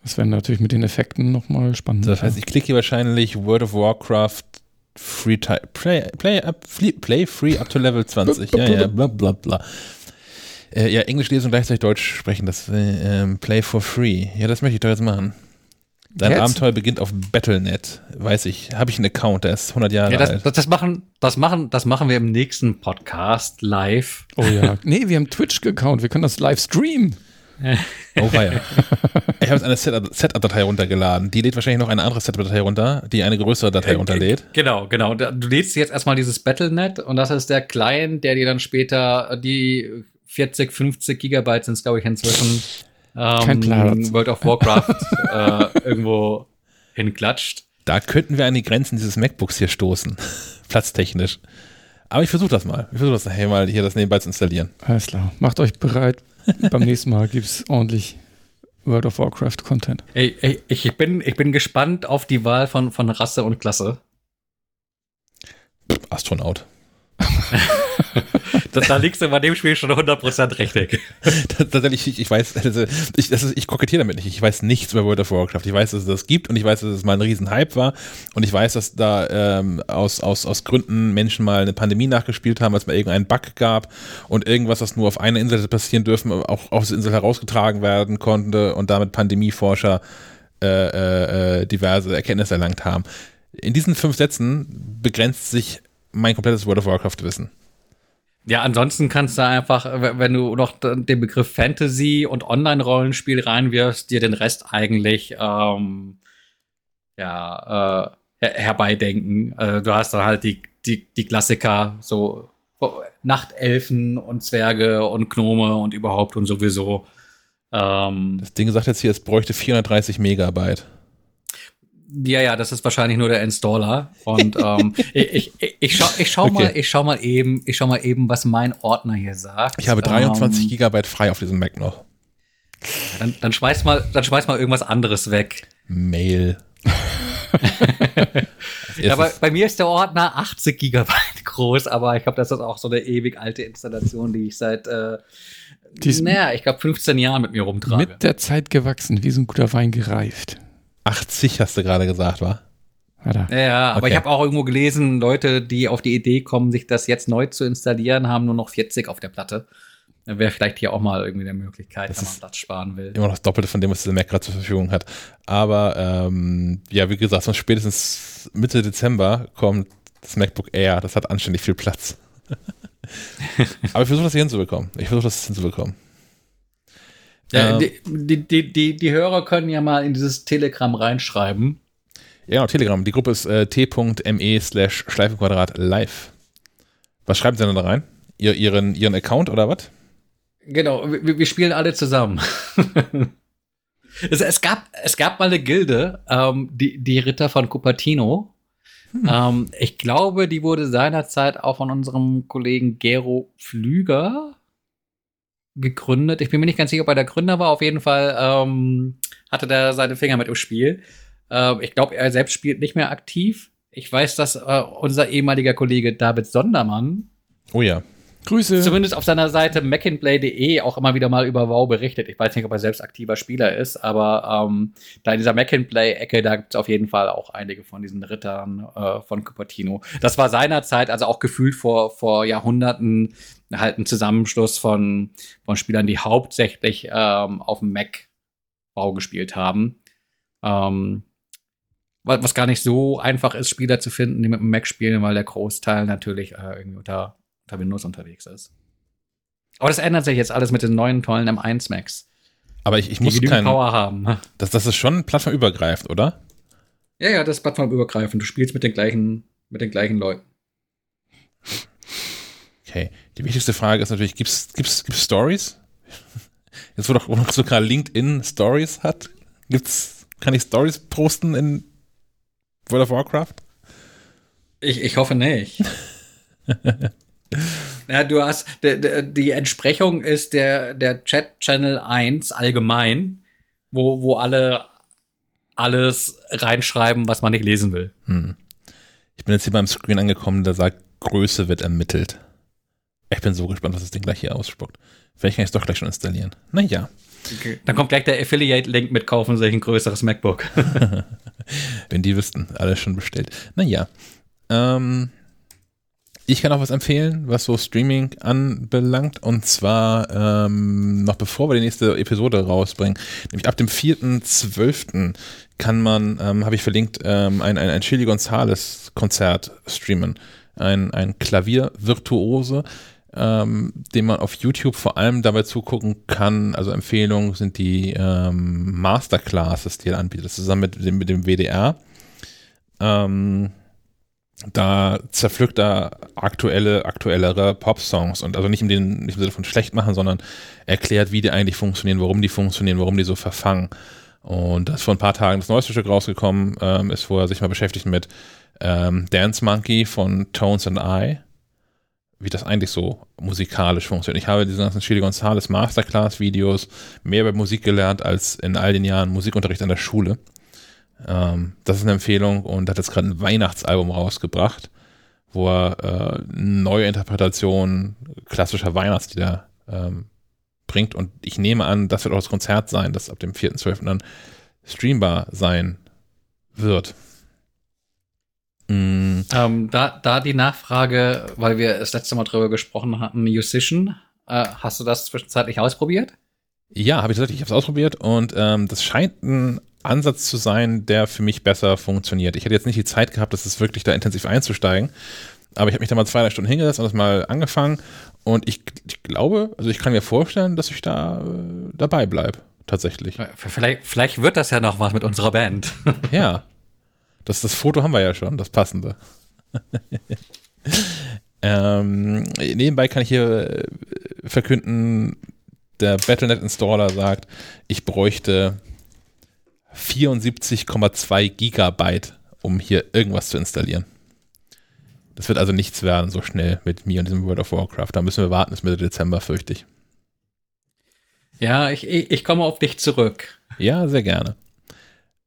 Das wäre natürlich mit den Effekten nochmal spannend. Das heißt, ich klicke hier wahrscheinlich World of Warcraft Free Play, play, up, Play, play Free up to Level 20. Ja, ja, bla bla bla. Äh, ja, Englisch lesen und gleichzeitig Deutsch sprechen. Das äh, Play for Free. Ja, das möchte ich doch jetzt machen. Dein Jetzt? Abenteuer beginnt auf Battle.net. Weiß ich. Habe ich einen Account, der ist 100 Jahre Ja, das, alt. das, das, machen, das, machen, das machen wir im nächsten Podcast live. oh ja. nee, wir haben Twitch-Account, wir können das live streamen. Oh, weia. Ich habe jetzt eine Set- Setup-Datei runtergeladen. Die lädt wahrscheinlich noch eine andere Setup-Datei runter, die eine größere Datei runterlädt. Genau, genau. Du lädst jetzt erstmal dieses Battlenet und das ist der Client, der dir dann später die 40, 50 Gigabyte sind es, glaube ich, inzwischen ähm. World of Warcraft äh, irgendwo hinklatscht. Da könnten wir an die Grenzen dieses MacBooks hier stoßen. Platztechnisch. Aber ich versuche das mal. Ich versuche das nachher mal hier das nebenbei zu installieren. Alles klar. Macht euch bereit. Beim nächsten Mal gibt's ordentlich World of Warcraft Content. Ey, ey, ich, bin, ich bin gespannt auf die Wahl von, von Rasse und Klasse. Astronaut. Da, da liegst du bei dem Spiel schon 100% richtig. Tatsächlich, ich, ich weiß, also ich, das ist, ich kokettiere damit nicht. Ich weiß nichts über World of Warcraft. Ich weiß, dass es das gibt und ich weiß, dass es mal ein Riesenhype war und ich weiß, dass da ähm, aus, aus, aus Gründen Menschen mal eine Pandemie nachgespielt haben, als es mal irgendeinen Bug gab und irgendwas, das nur auf einer Insel hätte passieren dürfen, auch auf der Insel herausgetragen werden konnte und damit Pandemieforscher äh, äh, äh, diverse Erkenntnisse erlangt haben. In diesen fünf Sätzen begrenzt sich mein komplettes World of Warcraft-Wissen. Ja, ansonsten kannst du einfach, wenn du noch den Begriff Fantasy und Online-Rollenspiel reinwirfst, dir den Rest eigentlich ähm, ja, äh, her herbeidenken. Äh, du hast dann halt die, die, die Klassiker, so Nachtelfen und Zwerge und Gnome und überhaupt und sowieso. Ähm, Das Ding sagt jetzt hier, es bräuchte 430 Megabyte. Ja, ja, das ist wahrscheinlich nur der Installer. Und ähm, ich, ich, ich schau, ich schau Okay. mal, ich schau mal eben, ich schau mal eben, was mein Ordner hier sagt. Ich habe 23 Ähm, Gigabyte frei auf diesem Mac noch. Dann, dann schmeiß mal, dann schmeiß mal irgendwas anderes weg. Mail. Ja, bei, bei mir ist der Ordner 80 Gigabyte groß, aber ich glaube, das ist auch so eine ewig alte Installation, die ich seit, äh, Die ist naja, ich glaube 15 Jahren mit mir rumtrage. mit der Zeit gewachsen, wie so ein guter Wein gereift. 80 hast du gerade gesagt, war? Ja, aber Okay. ich habe auch irgendwo gelesen, Leute, die auf die Idee kommen, sich das jetzt neu zu installieren, haben nur noch 40 auf der Platte. Wäre vielleicht hier auch mal irgendwie eine Möglichkeit, Das wenn man Platz sparen will. Immer noch das Doppelte von dem, was dieser Mac gerade zur Verfügung hat. Aber ähm, ja, wie gesagt, so spätestens Mitte Dezember kommt das MacBook Air. Das hat anständig viel Platz. Aber ich versuche das hier hinzubekommen. Ich versuche das hinzubekommen. Ja, Ähm, die, die, die, die, Hörer können ja mal in dieses Telegramm reinschreiben. Ja, genau, Telegram. Die Gruppe ist äh, t.me slash Schleifenquadrat live. Was schreiben Sie denn da rein? Ihr, ihren, ihren Account oder was? Genau, wir, wir spielen alle zusammen. es, es, gab, es gab mal eine Gilde, ähm, die, die Ritter von Cupertino. Ähm, ich glaube, die wurde seinerzeit auch von unserem Kollegen Gero Flüger gegründet. Ich bin mir nicht ganz sicher, ob er der Gründer war. Auf jeden Fall ähm, hatte der seine Finger mit im Spiel. Ähm, ich glaube, er selbst spielt nicht mehr aktiv. Ich weiß, dass äh, unser ehemaliger Kollege David Sondermann Oh ja. Grüße. zumindest auf seiner Seite macandplay.de auch immer wieder mal über WoW berichtet. Ich weiß nicht, ob er selbst aktiver Spieler ist, aber ähm, da in dieser Macandplay-Ecke, da gibt es auf jeden Fall auch einige von diesen Rittern äh, von Cupertino. Das war seinerzeit, also auch gefühlt vor, vor Jahrhunderten, halt ein Zusammenschluss von, von Spielern, die hauptsächlich ähm, auf dem Mac WoW gespielt haben. Ähm, was gar nicht so einfach ist, Spieler zu finden, die mit dem Mac spielen, weil der Großteil natürlich äh, irgendwie unter, unter Windows unterwegs ist. Aber das ändert sich jetzt alles mit den neuen tollen M1 Macs. Aber ich, ich muss keinen Power haben. Das, das ist schon plattformübergreifend, oder? Ja, ja, das ist plattformübergreifend. Du spielst mit den gleichen, mit den gleichen Leuten. Okay. Die wichtigste Frage ist natürlich, gibt's, gibt's, gibt's Stories? Jetzt wo doch wo sogar LinkedIn Stories hat, gibt's, kann ich Stories posten in World of Warcraft? Ich, ich hoffe nicht. ja, du hast, die, Entsprechung ist der, der Chat Channel 1 allgemein, wo, wo alle alles reinschreiben, was man nicht lesen will. Hm. Ich bin jetzt hier beim Screen angekommen, der sagt, Größe wird ermittelt. Ich bin so gespannt, was das Ding gleich hier ausspuckt. Vielleicht kann ich es doch gleich schon installieren. Naja. Okay. Dann kommt gleich der Affiliate-Link mit kaufen sich ein größeres MacBook. Wenn die wüssten, alles schon bestellt. Naja. Ähm, ich kann auch was empfehlen, was so Streaming anbelangt. Und zwar ähm, noch bevor wir die nächste Episode rausbringen, nämlich ab dem 4.12. kann man, ähm, habe ich verlinkt, ähm, ein, ein, ein Chili Gonzales Konzert streamen. Ein, ein Klaviervirtuose, ähm, den man auf YouTube vor allem dabei zugucken kann. Also Empfehlungen sind die ähm, Masterclasses, die er anbietet, zusammen mit dem, mit dem WDR. Ähm, da zerpflückt er aktuelle, aktuellere Pop-Songs und also nicht, in den, nicht im Sinne von schlecht machen, sondern erklärt, wie die eigentlich funktionieren, warum die funktionieren, warum die so verfangen. Und das ist vor ein paar Tagen das neueste Stück rausgekommen, ähm, ist, wo er sich mal beschäftigt mit ähm, Dance Monkey von Tones and I, wie das eigentlich so musikalisch funktioniert. Ich habe diese ganzen Chili Gonzales Masterclass-Videos mehr über Musik gelernt als in all den Jahren Musikunterricht an der Schule. Ähm, das ist eine Empfehlung und hat jetzt gerade ein Weihnachtsalbum rausgebracht, wo er äh, neue Interpretationen klassischer Weihnachtslieder ähm, bringt. Und ich nehme an, das wird auch das Konzert sein, das ab dem 4.12. dann streambar sein wird. Mm. Ähm, da, da die Nachfrage, weil wir das letzte Mal drüber gesprochen hatten, Musician, äh, hast du das zwischenzeitlich ausprobiert? Ja, habe ich tatsächlich. Ich habe es ausprobiert und ähm, das scheint ein Ansatz zu sein, der für mich besser funktioniert. Ich hätte jetzt nicht die Zeit gehabt, das ist wirklich da intensiv einzusteigen, aber ich habe mich da mal zwei, drei Stunden hingesetzt und das mal angefangen und ich, ich glaube, also ich kann mir vorstellen, dass ich da äh, dabei bleibe, tatsächlich. Vielleicht, vielleicht wird das ja noch was mit unserer Band. ja. Das, das Foto haben wir ja schon, das passende. ähm, nebenbei kann ich hier äh, verkünden, der Battlenet Installer sagt, ich bräuchte 74,2 Gigabyte, um hier irgendwas zu installieren. Das wird also nichts werden so schnell mit mir und diesem World of Warcraft. Da müssen wir warten bis Mitte Dezember, fürchte ich. Ja, ich, ich komme auf dich zurück. Ja, sehr gerne.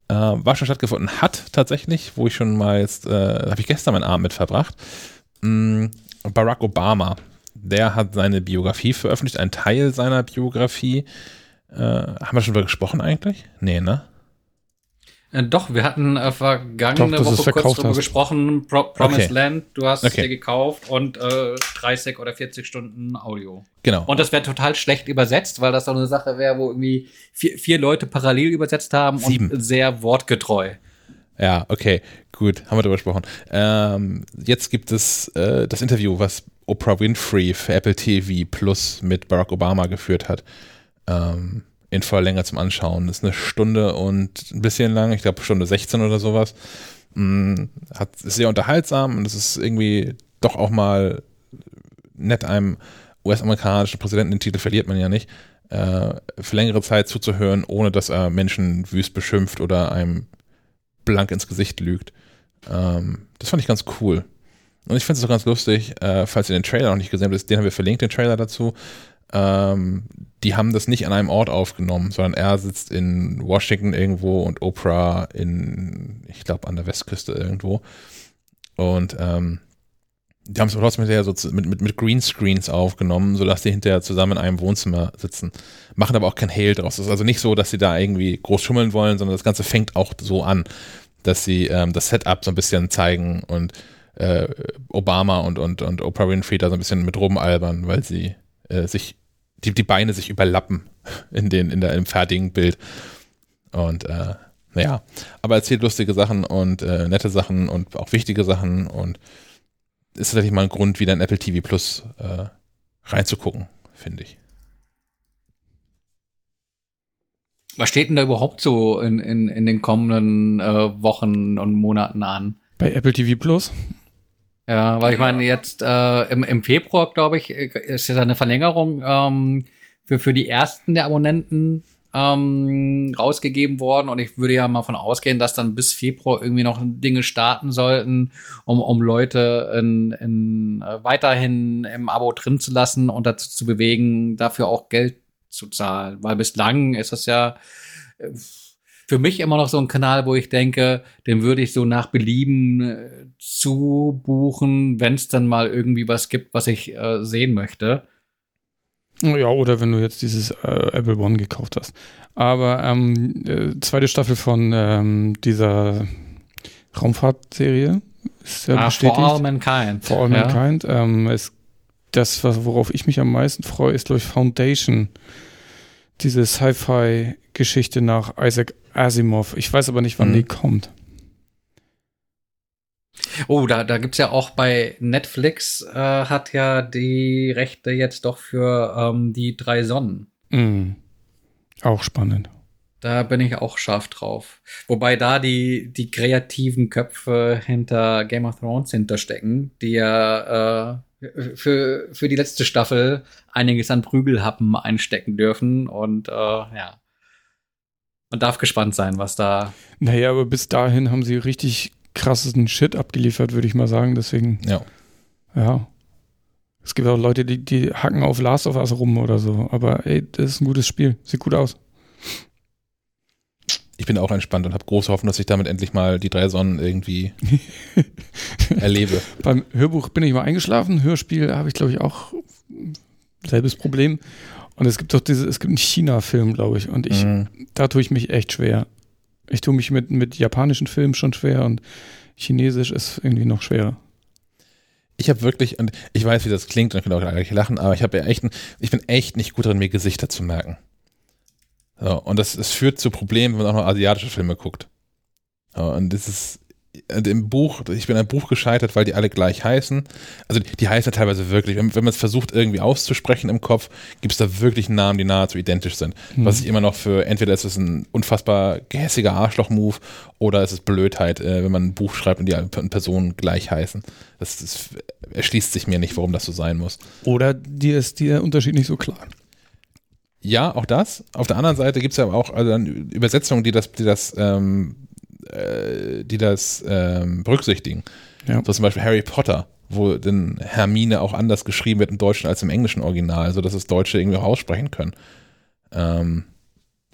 Äh, war schon stattgefunden hat tatsächlich, wo ich schon mal jetzt, äh, habe ich gestern meinen Abend mit verbracht. Mm, Barack Obama, der hat seine Biografie veröffentlicht, ein Teil seiner Biografie. Äh, haben wir schon darüber gesprochen eigentlich? Nee, ne? Äh, doch, wir hatten äh, vergangene Doch, Woche kurz darüber gesprochen. Pro Promised okay. Land, du hast okay. es dir gekauft und äh, 30 oder 40 Stunden Audio. Genau. Und das wäre total schlecht übersetzt, weil das so eine Sache wäre, wo irgendwie vier, vier Leute parallel übersetzt haben Sieben. und sehr wortgetreu. Ja, okay, gut, haben wir darüber gesprochen. Ähm, jetzt gibt es äh, das Interview, was Oprah Winfrey für Apple TV Plus mit Barack Obama geführt hat. Ähm, in voller Länge zum Anschauen. Das ist eine Stunde und ein bisschen lang, ich glaube Stunde 16 oder sowas. Mm, hat, ist sehr unterhaltsam und es ist irgendwie doch auch mal nett einem US-amerikanischen Präsidenten, den Titel verliert man ja nicht, äh, für längere Zeit zuzuhören, ohne dass er Menschen wüst beschimpft oder einem blank ins Gesicht lügt. Ähm, das fand ich ganz cool. Und ich finde es auch ganz lustig, äh, falls ihr den Trailer noch nicht gesehen habt, den haben wir verlinkt, den Trailer dazu. Ähm, die haben das nicht an einem Ort aufgenommen, sondern er sitzt in Washington irgendwo und Oprah in, ich glaube, an der Westküste irgendwo. Und ähm, die haben es trotzdem hinterher so mit, mit, mit Greenscreens aufgenommen, sodass die hinterher zusammen in einem Wohnzimmer sitzen. Machen aber auch kein Hail draus. Es ist also nicht so, dass sie da irgendwie groß schummeln wollen, sondern das Ganze fängt auch so an, dass sie ähm, das Setup so ein bisschen zeigen und äh, Obama und, und, und Oprah Winfrey da so ein bisschen mit rumalbern, weil sie äh, sich die, die Beine sich überlappen in den, in der, im fertigen Bild. Und äh, naja, aber erzählt lustige Sachen und äh, nette Sachen und auch wichtige Sachen und ist tatsächlich mal ein Grund, wieder in Apple TV Plus äh, reinzugucken, finde ich. Was steht denn da überhaupt so in, in, in den kommenden äh, Wochen und Monaten an? Bei Apple TV Plus? Ja, weil ich meine, jetzt äh, im, im Februar, glaube ich, ist ja eine Verlängerung ähm, für, für die ersten der Abonnenten ähm, rausgegeben worden und ich würde ja mal von ausgehen, dass dann bis Februar irgendwie noch Dinge starten sollten, um, um Leute in, in, äh, weiterhin im Abo drin zu lassen und dazu zu bewegen, dafür auch Geld zu zahlen. Weil bislang ist das ja äh, für mich immer noch so ein Kanal, wo ich denke, den würde ich so nach Belieben äh, zubuchen, wenn es dann mal irgendwie was gibt, was ich äh, sehen möchte. Ja, oder wenn du jetzt dieses äh, Apple One gekauft hast. Aber ähm, äh, zweite Staffel von ähm, dieser Raumfahrtserie ist ja ah, bestätigt. For All Mankind. For All ja. Mankind. Ähm, ist das, worauf ich mich am meisten freue, ist durch Foundation. Diese Sci-Fi-Geschichte nach Isaac Asimov. Ich weiß aber nicht, wann Mhm. die kommt. Oh, da, da gibt's ja auch bei Netflix, äh, hat ja die Rechte jetzt doch für ähm, die drei Sonnen. Mhm. Auch spannend. Da bin ich auch scharf drauf. Wobei da die, die kreativen Köpfe hinter Game of Thrones hinterstecken, die ja äh, für, für die letzte Staffel einiges an Prügelhappen einstecken dürfen. Und äh, ja, man darf gespannt sein, was da. Naja, aber bis dahin haben sie richtig krassesten Shit abgeliefert, würde ich mal sagen. Deswegen, Ja. ja. Es gibt auch Leute, die, die hacken auf Last of Us rum oder so. Aber ey, das ist ein gutes Spiel. Sieht gut aus. Ich bin auch entspannt und habe große Hoffnung, dass ich damit endlich mal die drei Sonnen irgendwie erlebe. Beim Hörbuch bin ich mal eingeschlafen. Hörspiel habe ich, glaube ich, auch selbes Problem. Und es gibt doch diese, es gibt einen China-Film, glaube ich. Und ich, Mhm. da tue ich mich echt schwer. Ich tue mich mit, mit japanischen Filmen schon schwer und Chinesisch ist irgendwie noch schwerer. Ich habe wirklich, und ich weiß, wie das klingt, und ich kann auch gleich lachen, aber ich habe ja echt, ich bin echt nicht gut drin, mir Gesichter zu merken. So, und das, das führt zu Problemen, wenn man auch noch asiatische Filme guckt. So, und das ist, und im Buch, ich bin ein Buch gescheitert, weil die alle gleich heißen. Also die, die heißen ja teilweise wirklich, wenn, wenn man es versucht irgendwie auszusprechen im Kopf, gibt es da wirklich Namen, die nahezu identisch sind. Hm. Was ich immer noch für, entweder ist es ein unfassbar gehässiger Arschloch-Move oder es ist Blödheit, äh, wenn man ein Buch schreibt und die Personen gleich heißen. Das, das erschließt sich mir nicht, warum das so sein muss. Oder dir ist der Unterschied nicht so klar. Ja, auch das. Auf der anderen Seite gibt es ja auch also dann Übersetzungen, die das, die das, ähm, äh, die das ähm, berücksichtigen. Ja. So zum Beispiel Harry Potter, wo dann Hermine auch anders geschrieben wird im Deutschen als im englischen Original, sodass es Deutsche irgendwie auch aussprechen können. Ähm,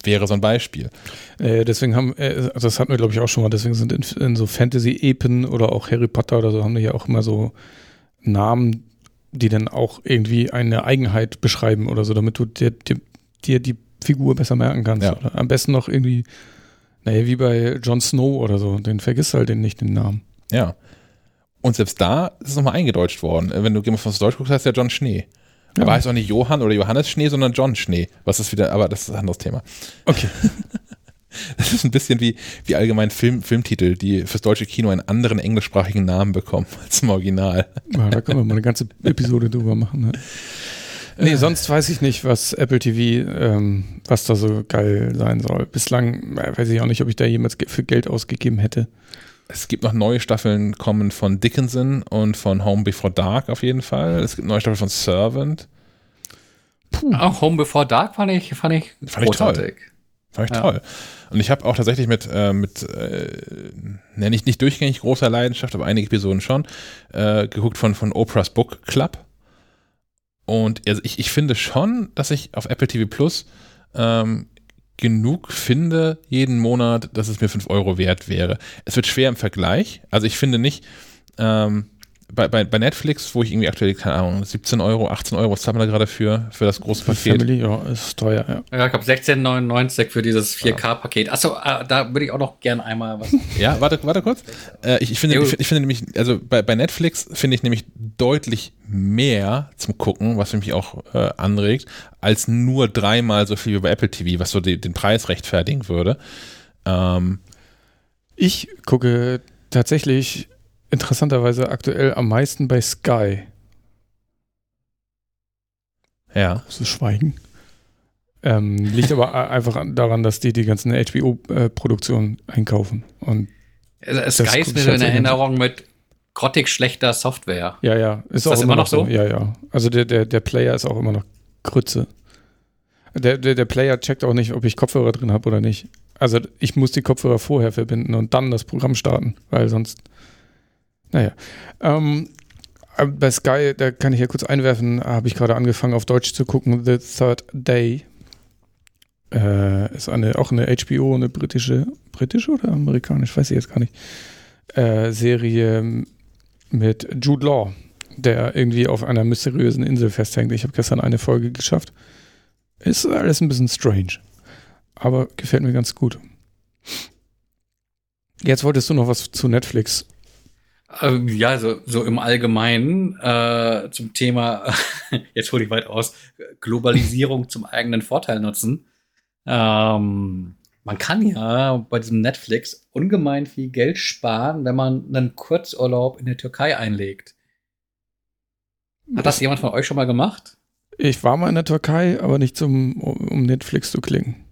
wäre so ein Beispiel. Äh, deswegen haben, äh, also das hatten wir glaube ich auch schon mal, deswegen sind in, in so Fantasy-Epen oder auch Harry Potter oder so, haben die ja auch immer so Namen, die dann auch irgendwie eine Eigenheit beschreiben oder so, damit du dir, dir, dir die Figur besser merken kannst. Ja. Oder am besten noch irgendwie, naja, wie bei Jon Snow oder so, den vergisst halt den nicht den Namen. Ja. Und selbst da ist es nochmal eingedeutscht worden. Wenn du Game of Thrones Deutsch guckst, heißt ja John Schnee. Ja. Aber heißt auch nicht Johann oder Johannes Schnee, sondern John Schnee. Was ist wieder, aber das ist ein anderes Thema. Okay. Das ist ein bisschen wie, wie allgemein Film, Filmtitel, die fürs deutsche Kino einen anderen englischsprachigen Namen bekommen als im Original. Ja, da können wir mal eine ganze Episode drüber machen. Ne? Nee, sonst weiß ich nicht, was Apple TV, ähm, was da so geil sein soll. Bislang äh, weiß ich auch nicht, ob ich da jemals für Geld ausgegeben hätte. Es gibt noch neue Staffeln kommen von Dickinson und von Home Before Dark auf jeden Fall. Es gibt neue Staffeln von Servant. Auch Home Before Dark fand ich, fand ich Fand ich toll. Fand ich Ja. toll. Und ich habe auch tatsächlich mit, äh, mit äh, ne, nicht, nicht durchgängig großer Leidenschaft, aber einige Episoden schon, äh, geguckt von, von Oprah's Book Club. Und also ich, ich finde schon, dass ich auf Apple TV Plus ähm, genug finde jeden Monat, dass es mir 5 Euro wert wäre. Es wird schwer im Vergleich. Also ich finde nicht, ähm, bei, bei, bei Netflix, wo ich irgendwie aktuell, keine Ahnung, 17 Euro, 18 Euro, was zahlen wir da gerade für, für das große Für Paket? Family, ja, ist teuer, ja. Ja, ich glaube 16,99 für dieses 4K-Paket. Achso, äh, da würde ich auch noch gern einmal was. Ja, warte, warte kurz. Äh, ich, ich, finde, ich, ich finde nämlich, also bei, bei Netflix finde ich nämlich deutlich mehr zum Gucken, was mich auch äh, anregt, als nur dreimal so viel wie bei Apple TV, was so die, den Preis rechtfertigen würde. Ähm, Ich gucke tatsächlich interessanterweise aktuell am meisten bei Sky. Ja. Das ist Schweigen. Ähm, liegt aber einfach an- daran, dass die die ganzen HBO-Produktionen einkaufen. Und Also, Sky ist mir so in. Erinnerung mit grottig schlechter Software. ja, ja, ist, auch das immer noch noch so? Ja, ja. Also der, der, der Player ist auch immer noch Grütze. Der, der, der Player checkt auch nicht, ob ich Kopfhörer drin habe oder nicht. Also ich muss die Kopfhörer vorher verbinden und dann das Programm starten, weil sonst. Naja. Ähm, aber bei Sky, da kann ich ja kurz einwerfen, habe ich gerade angefangen auf Deutsch zu gucken, The Third Day. Äh, ist eine, auch eine HBO, eine britische, britische oder amerikanisch, weiß ich jetzt gar nicht, äh, Serie mit Jude Law, der irgendwie auf einer mysteriösen Insel festhängt. Ich habe gestern eine Folge geschafft. Ist alles ein bisschen strange, aber gefällt mir ganz gut. Jetzt wolltest du noch was zu Netflix. Ähm, ja, so, so im Allgemeinen äh, zum Thema, jetzt hole ich weit aus, Globalisierung zum eigenen Vorteil nutzen. Ähm, man kann ja bei diesem Netflix ungemein viel Geld sparen, wenn man einen Kurzurlaub in der Türkei einlegt. Hat das jemand von euch schon mal gemacht? Ich war mal in der Türkei, aber nicht zum, um Netflix zu klingen.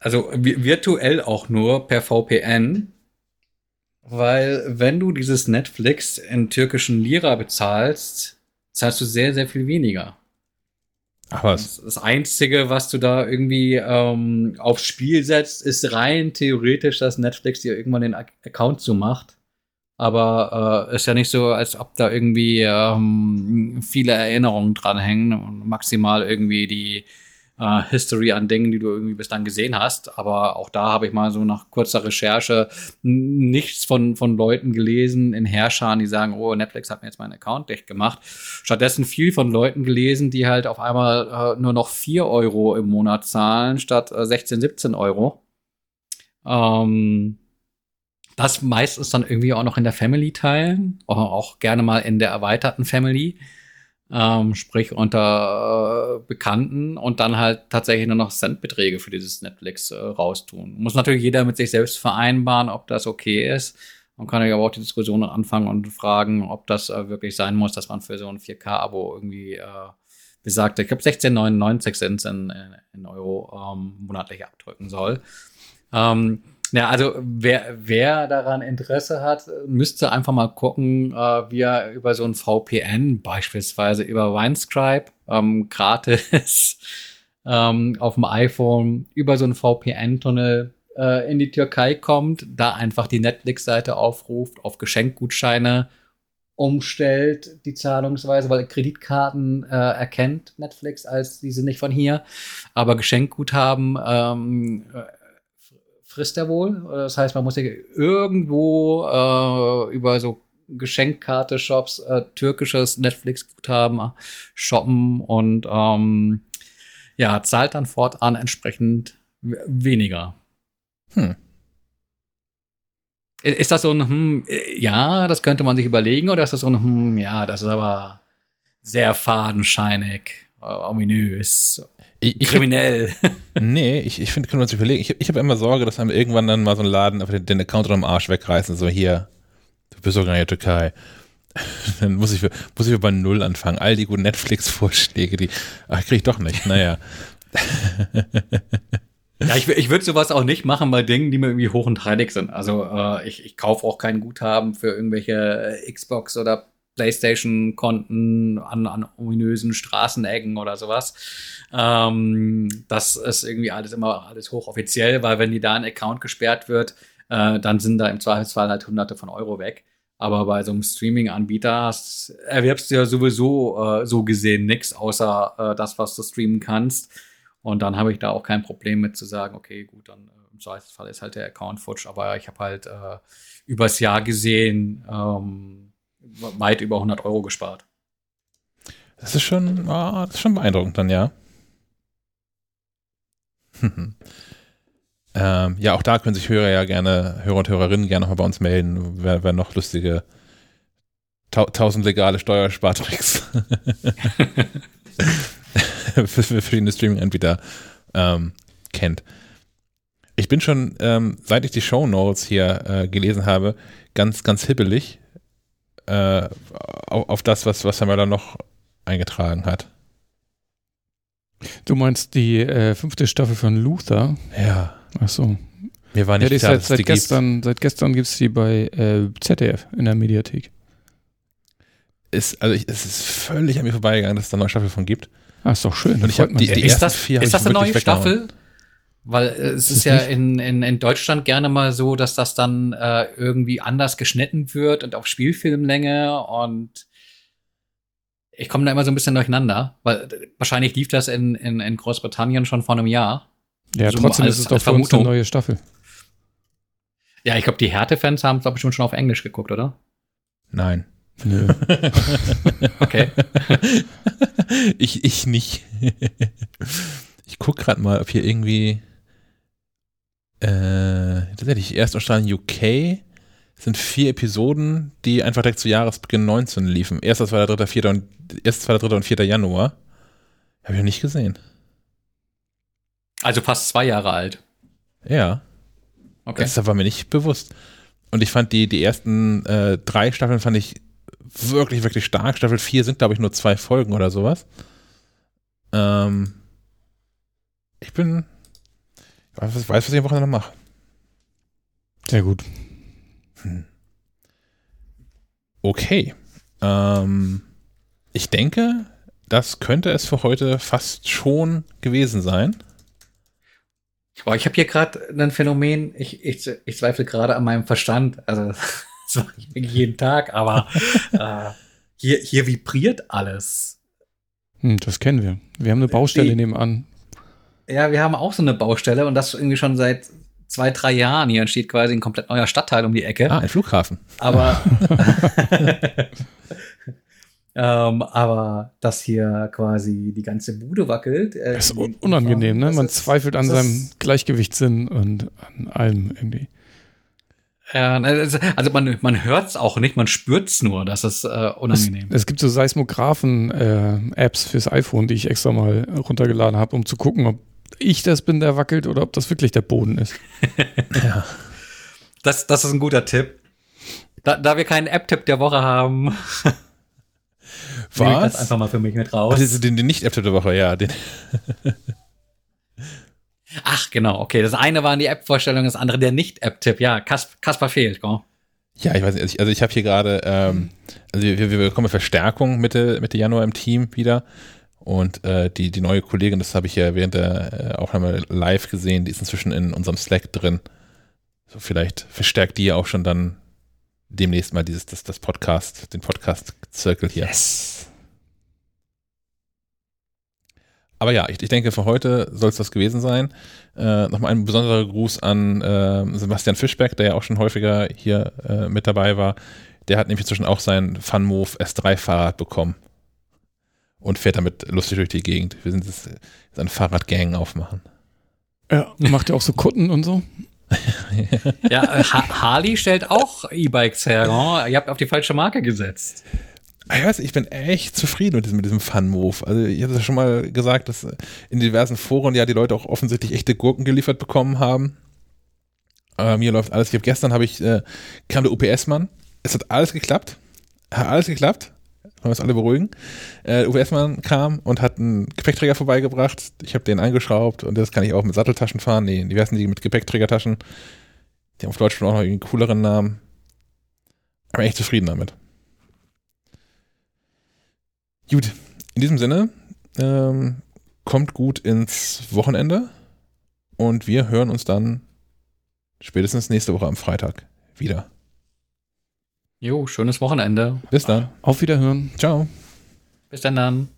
Also vi- virtuell auch nur per VPN, weil wenn du dieses Netflix in türkischen Lira bezahlst, zahlst du sehr, sehr viel weniger. Ach was. Das, Einzige, was du da irgendwie ähm, aufs Spiel setzt, ist rein theoretisch, dass Netflix dir irgendwann den Ac- Account zumacht. Aber äh, ist ja nicht so, als ob da irgendwie ähm, viele Erinnerungen dranhängen und maximal irgendwie die äh, History an Dingen, die du irgendwie bis dann gesehen hast. Aber auch da habe ich mal so nach kurzer Recherche nichts von, von Leuten gelesen in Herrschern, die sagen, oh, Netflix hat mir jetzt meinen Account dicht gemacht. Stattdessen viel von Leuten gelesen, die halt auf einmal äh, nur noch 4 Euro im Monat zahlen, statt äh, 16, 17 Euro. Ähm, das meistens dann irgendwie auch noch in der Family teilen, auch gerne mal in der erweiterten Family, ähm, sprich unter äh, Bekannten und dann halt tatsächlich nur noch Centbeträge für dieses Netflix äh, raustun. Muss natürlich jeder mit sich selbst vereinbaren, ob das okay ist. Man kann ja aber auch die Diskussion anfangen und fragen, ob das äh, wirklich sein muss, dass man für so ein 4K-Abo irgendwie äh, besagte, ich glaube 16,99 sind in, in Euro ähm, monatlich abdrücken soll. Ähm, ja, also wer, wer daran Interesse hat, müsste einfach mal gucken, äh, wie er über so ein VPN, beispielsweise über Winescribe, ähm, gratis ähm, auf dem iPhone, über so einen VPN-Tunnel äh, in die Türkei kommt, da einfach die Netflix-Seite aufruft, auf Geschenkgutscheine umstellt, die Zahlungsweise, weil Kreditkarten äh, erkennt Netflix als die sind nicht von hier, aber Geschenkguthaben ähm, äh, frisst er wohl. Das heißt, man muss ja irgendwo äh, über so Geschenkkarte-Shops äh, türkisches Netflix-Guthaben shoppen und ähm, ja, zahlt dann fortan entsprechend weniger. Hm. Ist das so ein, hm, ja, das könnte man sich überlegen, oder ist das so ein, hm, ja, das ist aber sehr fadenscheinig, ominös, Ich, ich kriminell? Nee, ich, ich finde, können wir uns überlegen. Ich, ich habe immer Sorge, dass einem irgendwann dann mal so ein Laden einfach den, den Account unterm Arsch wegreißen. So, hier, du bist doch gar nicht in der Türkei. Dann muss ich, muss ich bei Null anfangen. All die guten Netflix-Vorschläge, die, ach, kriege ich doch nicht. Naja. Ja, ich, ich würde sowas auch nicht machen bei Dingen, die mir irgendwie hoch und heilig sind. Also äh, ich, ich kaufe auch kein Guthaben für irgendwelche äh, Xbox oder PlayStation-Konten an, an ominösen Straßenecken oder sowas. Ähm, das ist irgendwie alles immer alles hochoffiziell, weil wenn die da ein Account gesperrt wird, äh, dann sind da im Zweifelsfall halt hunderte von Euro weg. Aber bei so einem Streaming-Anbieter erwerbst du ja sowieso äh, so gesehen nichts, außer äh, das, was du streamen kannst. Und dann habe ich da auch kein Problem mit zu sagen, okay, gut, dann äh, im Zweifelsfall ist halt der Account futsch, aber ich habe halt äh, übers Jahr gesehen ähm, weit über 100 Euro gespart. Das ist schon, ah, das ist schon beeindruckend dann, ja. ähm, ja, auch da können sich Hörer ja gerne, Hörer und Hörerinnen gerne nochmal bei uns melden, wer, wer noch lustige tau tausend legale Steuerspartricks für, für verschiedene Streaming-Anbieter ähm, kennt. Ich bin schon, ähm, seit ich die Show Notes hier äh, gelesen habe, ganz, ganz hibbelig äh, auf, auf, das, was, was Samuel da noch eingetragen hat. Du meinst die äh, fünfte Staffel von Luther? Ja. Ach so. Mir war nicht ja, klar, seit, seit, die gestern, gibt. seit gestern gibt es die bei äh, ZDF in der Mediathek. Ist, also ich, es ist völlig an mir vorbeigegangen, dass es da eine neue Staffel von gibt. Ah, ist doch schön. Und ich habe die, die ist das, vier ist das eine neue Staffel? Weil äh, es ist, ist ja in, in, in Deutschland gerne mal so, dass das dann äh, irgendwie anders geschnitten wird und auf Spielfilmlänge und ich komme da immer so ein bisschen durcheinander, weil wahrscheinlich lief das in, in, in Großbritannien schon vor einem Jahr. Ja, so trotzdem als, ist es doch für uns eine neue Staffel. Ja, ich glaube, die Härte-Fans haben, glaube ich, schon auf Englisch geguckt, oder? Nein. Nö. okay. ich, ich nicht. ich guck gerade mal, ob hier irgendwie äh, tatsächlich Erstausstrahlung UK sind vier Episoden, die einfach direkt zu Jahresbeginn 19 liefen. Erster, zweiter, dritter, vierter und erster, zweiter, dritter und vierter Januar. Habe ich noch nicht gesehen. Also fast zwei Jahre alt. Ja. Okay. Das war mir nicht bewusst. Und ich fand die, die ersten äh, drei Staffeln fand ich wirklich, wirklich stark. Staffel 4 sind, glaube ich, nur zwei Folgen oder sowas. Ähm, ich bin, ich weiß, was ich am Wochenende mache. Sehr gut. Hm. Okay. Ähm, ich denke, das könnte es für heute fast schon gewesen sein. Boah, ich habe hier gerade ein Phänomen, ich, ich, ich zweifle gerade an meinem Verstand. Also, das mache ich wirklich jeden Tag, aber äh, hier, hier vibriert alles. Hm, das kennen wir. Wir haben eine Baustelle Wie? nebenan. Ja, wir haben auch so eine Baustelle und das irgendwie schon seit zwei, drei Jahren. Hier entsteht quasi ein komplett neuer Stadtteil um die Ecke. Ah, ein Flughafen. Aber, ähm, aber dass hier quasi die ganze Bude wackelt. Äh, das ist un unangenehm, ne? Man ist, zweifelt an seinem Gleichgewichtssinn und an allem irgendwie. Ja, ne, also man, man hört es auch nicht, man spürt es nur, dass es äh, unangenehm ist. Es, es, gibt so Seismographen-Apps äh, fürs iPhone, die ich extra mal runtergeladen habe, um zu gucken, ob ich das bin, der wackelt oder ob das wirklich der Boden ist. ja. Das, das ist ein guter Tipp. Da, da wir keinen App-Tipp der Woche haben, Was? nehme ich das einfach mal für mich mit raus. Also den, den Nicht-App-Tipp der Woche, ja. Den Ach, genau, okay. Das eine waren die App-Vorstellungen, das andere der Nicht-App-Tipp. Ja, Kas Kaspar fehlt, go. Ja, ich weiß nicht, also ich habe hier gerade, ähm, also wir, wir bekommen Verstärkung Mitte, Mitte Januar im Team wieder. Und äh, die, die neue Kollegin, das habe ich ja während der äh, Aufnahme live gesehen, die ist inzwischen in unserem Slack drin. So vielleicht verstärkt die ja auch schon dann demnächst mal dieses, das, das Podcast, den Podcast-Circle hier. Yes. Aber ja, ich, ich denke, für heute soll es das gewesen sein. Äh, Nochmal ein besonderer Gruß an äh, Sebastian Fischbeck, der ja auch schon häufiger hier äh, mit dabei war. Der hat nämlich inzwischen auch sein FunMove S3-Fahrrad bekommen und fährt damit lustig durch die Gegend. Wir sind jetzt eine Fahrradgang aufmachen. Ja, macht ihr auch so Kutten und so? ja, äh, ha Harley stellt auch E-Bikes her. Oh, ihr habt auf die falsche Marke gesetzt. Ich weiß, ich bin echt zufrieden mit diesem, mit diesem Fun-Move. Also ich habe es ja schon mal gesagt, dass in diversen Foren ja die Leute auch offensichtlich echte Gurken geliefert bekommen haben. Aber mir läuft alles. Ich habe gestern habe ich äh, kam der UPS-Mann. Es hat alles geklappt. Hat alles geklappt. Wollen wir uns alle beruhigen. Äh, Uwe Essmann kam und hat einen Gepäckträger vorbeigebracht. Ich habe den angeschraubt und das kann ich auch mit Satteltaschen fahren. Nee, die heißen die mit Gepäckträgertaschen. Die haben auf Deutsch schon auch noch einen cooleren Namen. Aber echt zufrieden damit. Gut, in diesem Sinne, ähm, kommt gut ins Wochenende und wir hören uns dann spätestens nächste Woche am Freitag wieder. Jo, schönes Wochenende. Bis dann. Auf Wiederhören. Ciao. Bis dann dann.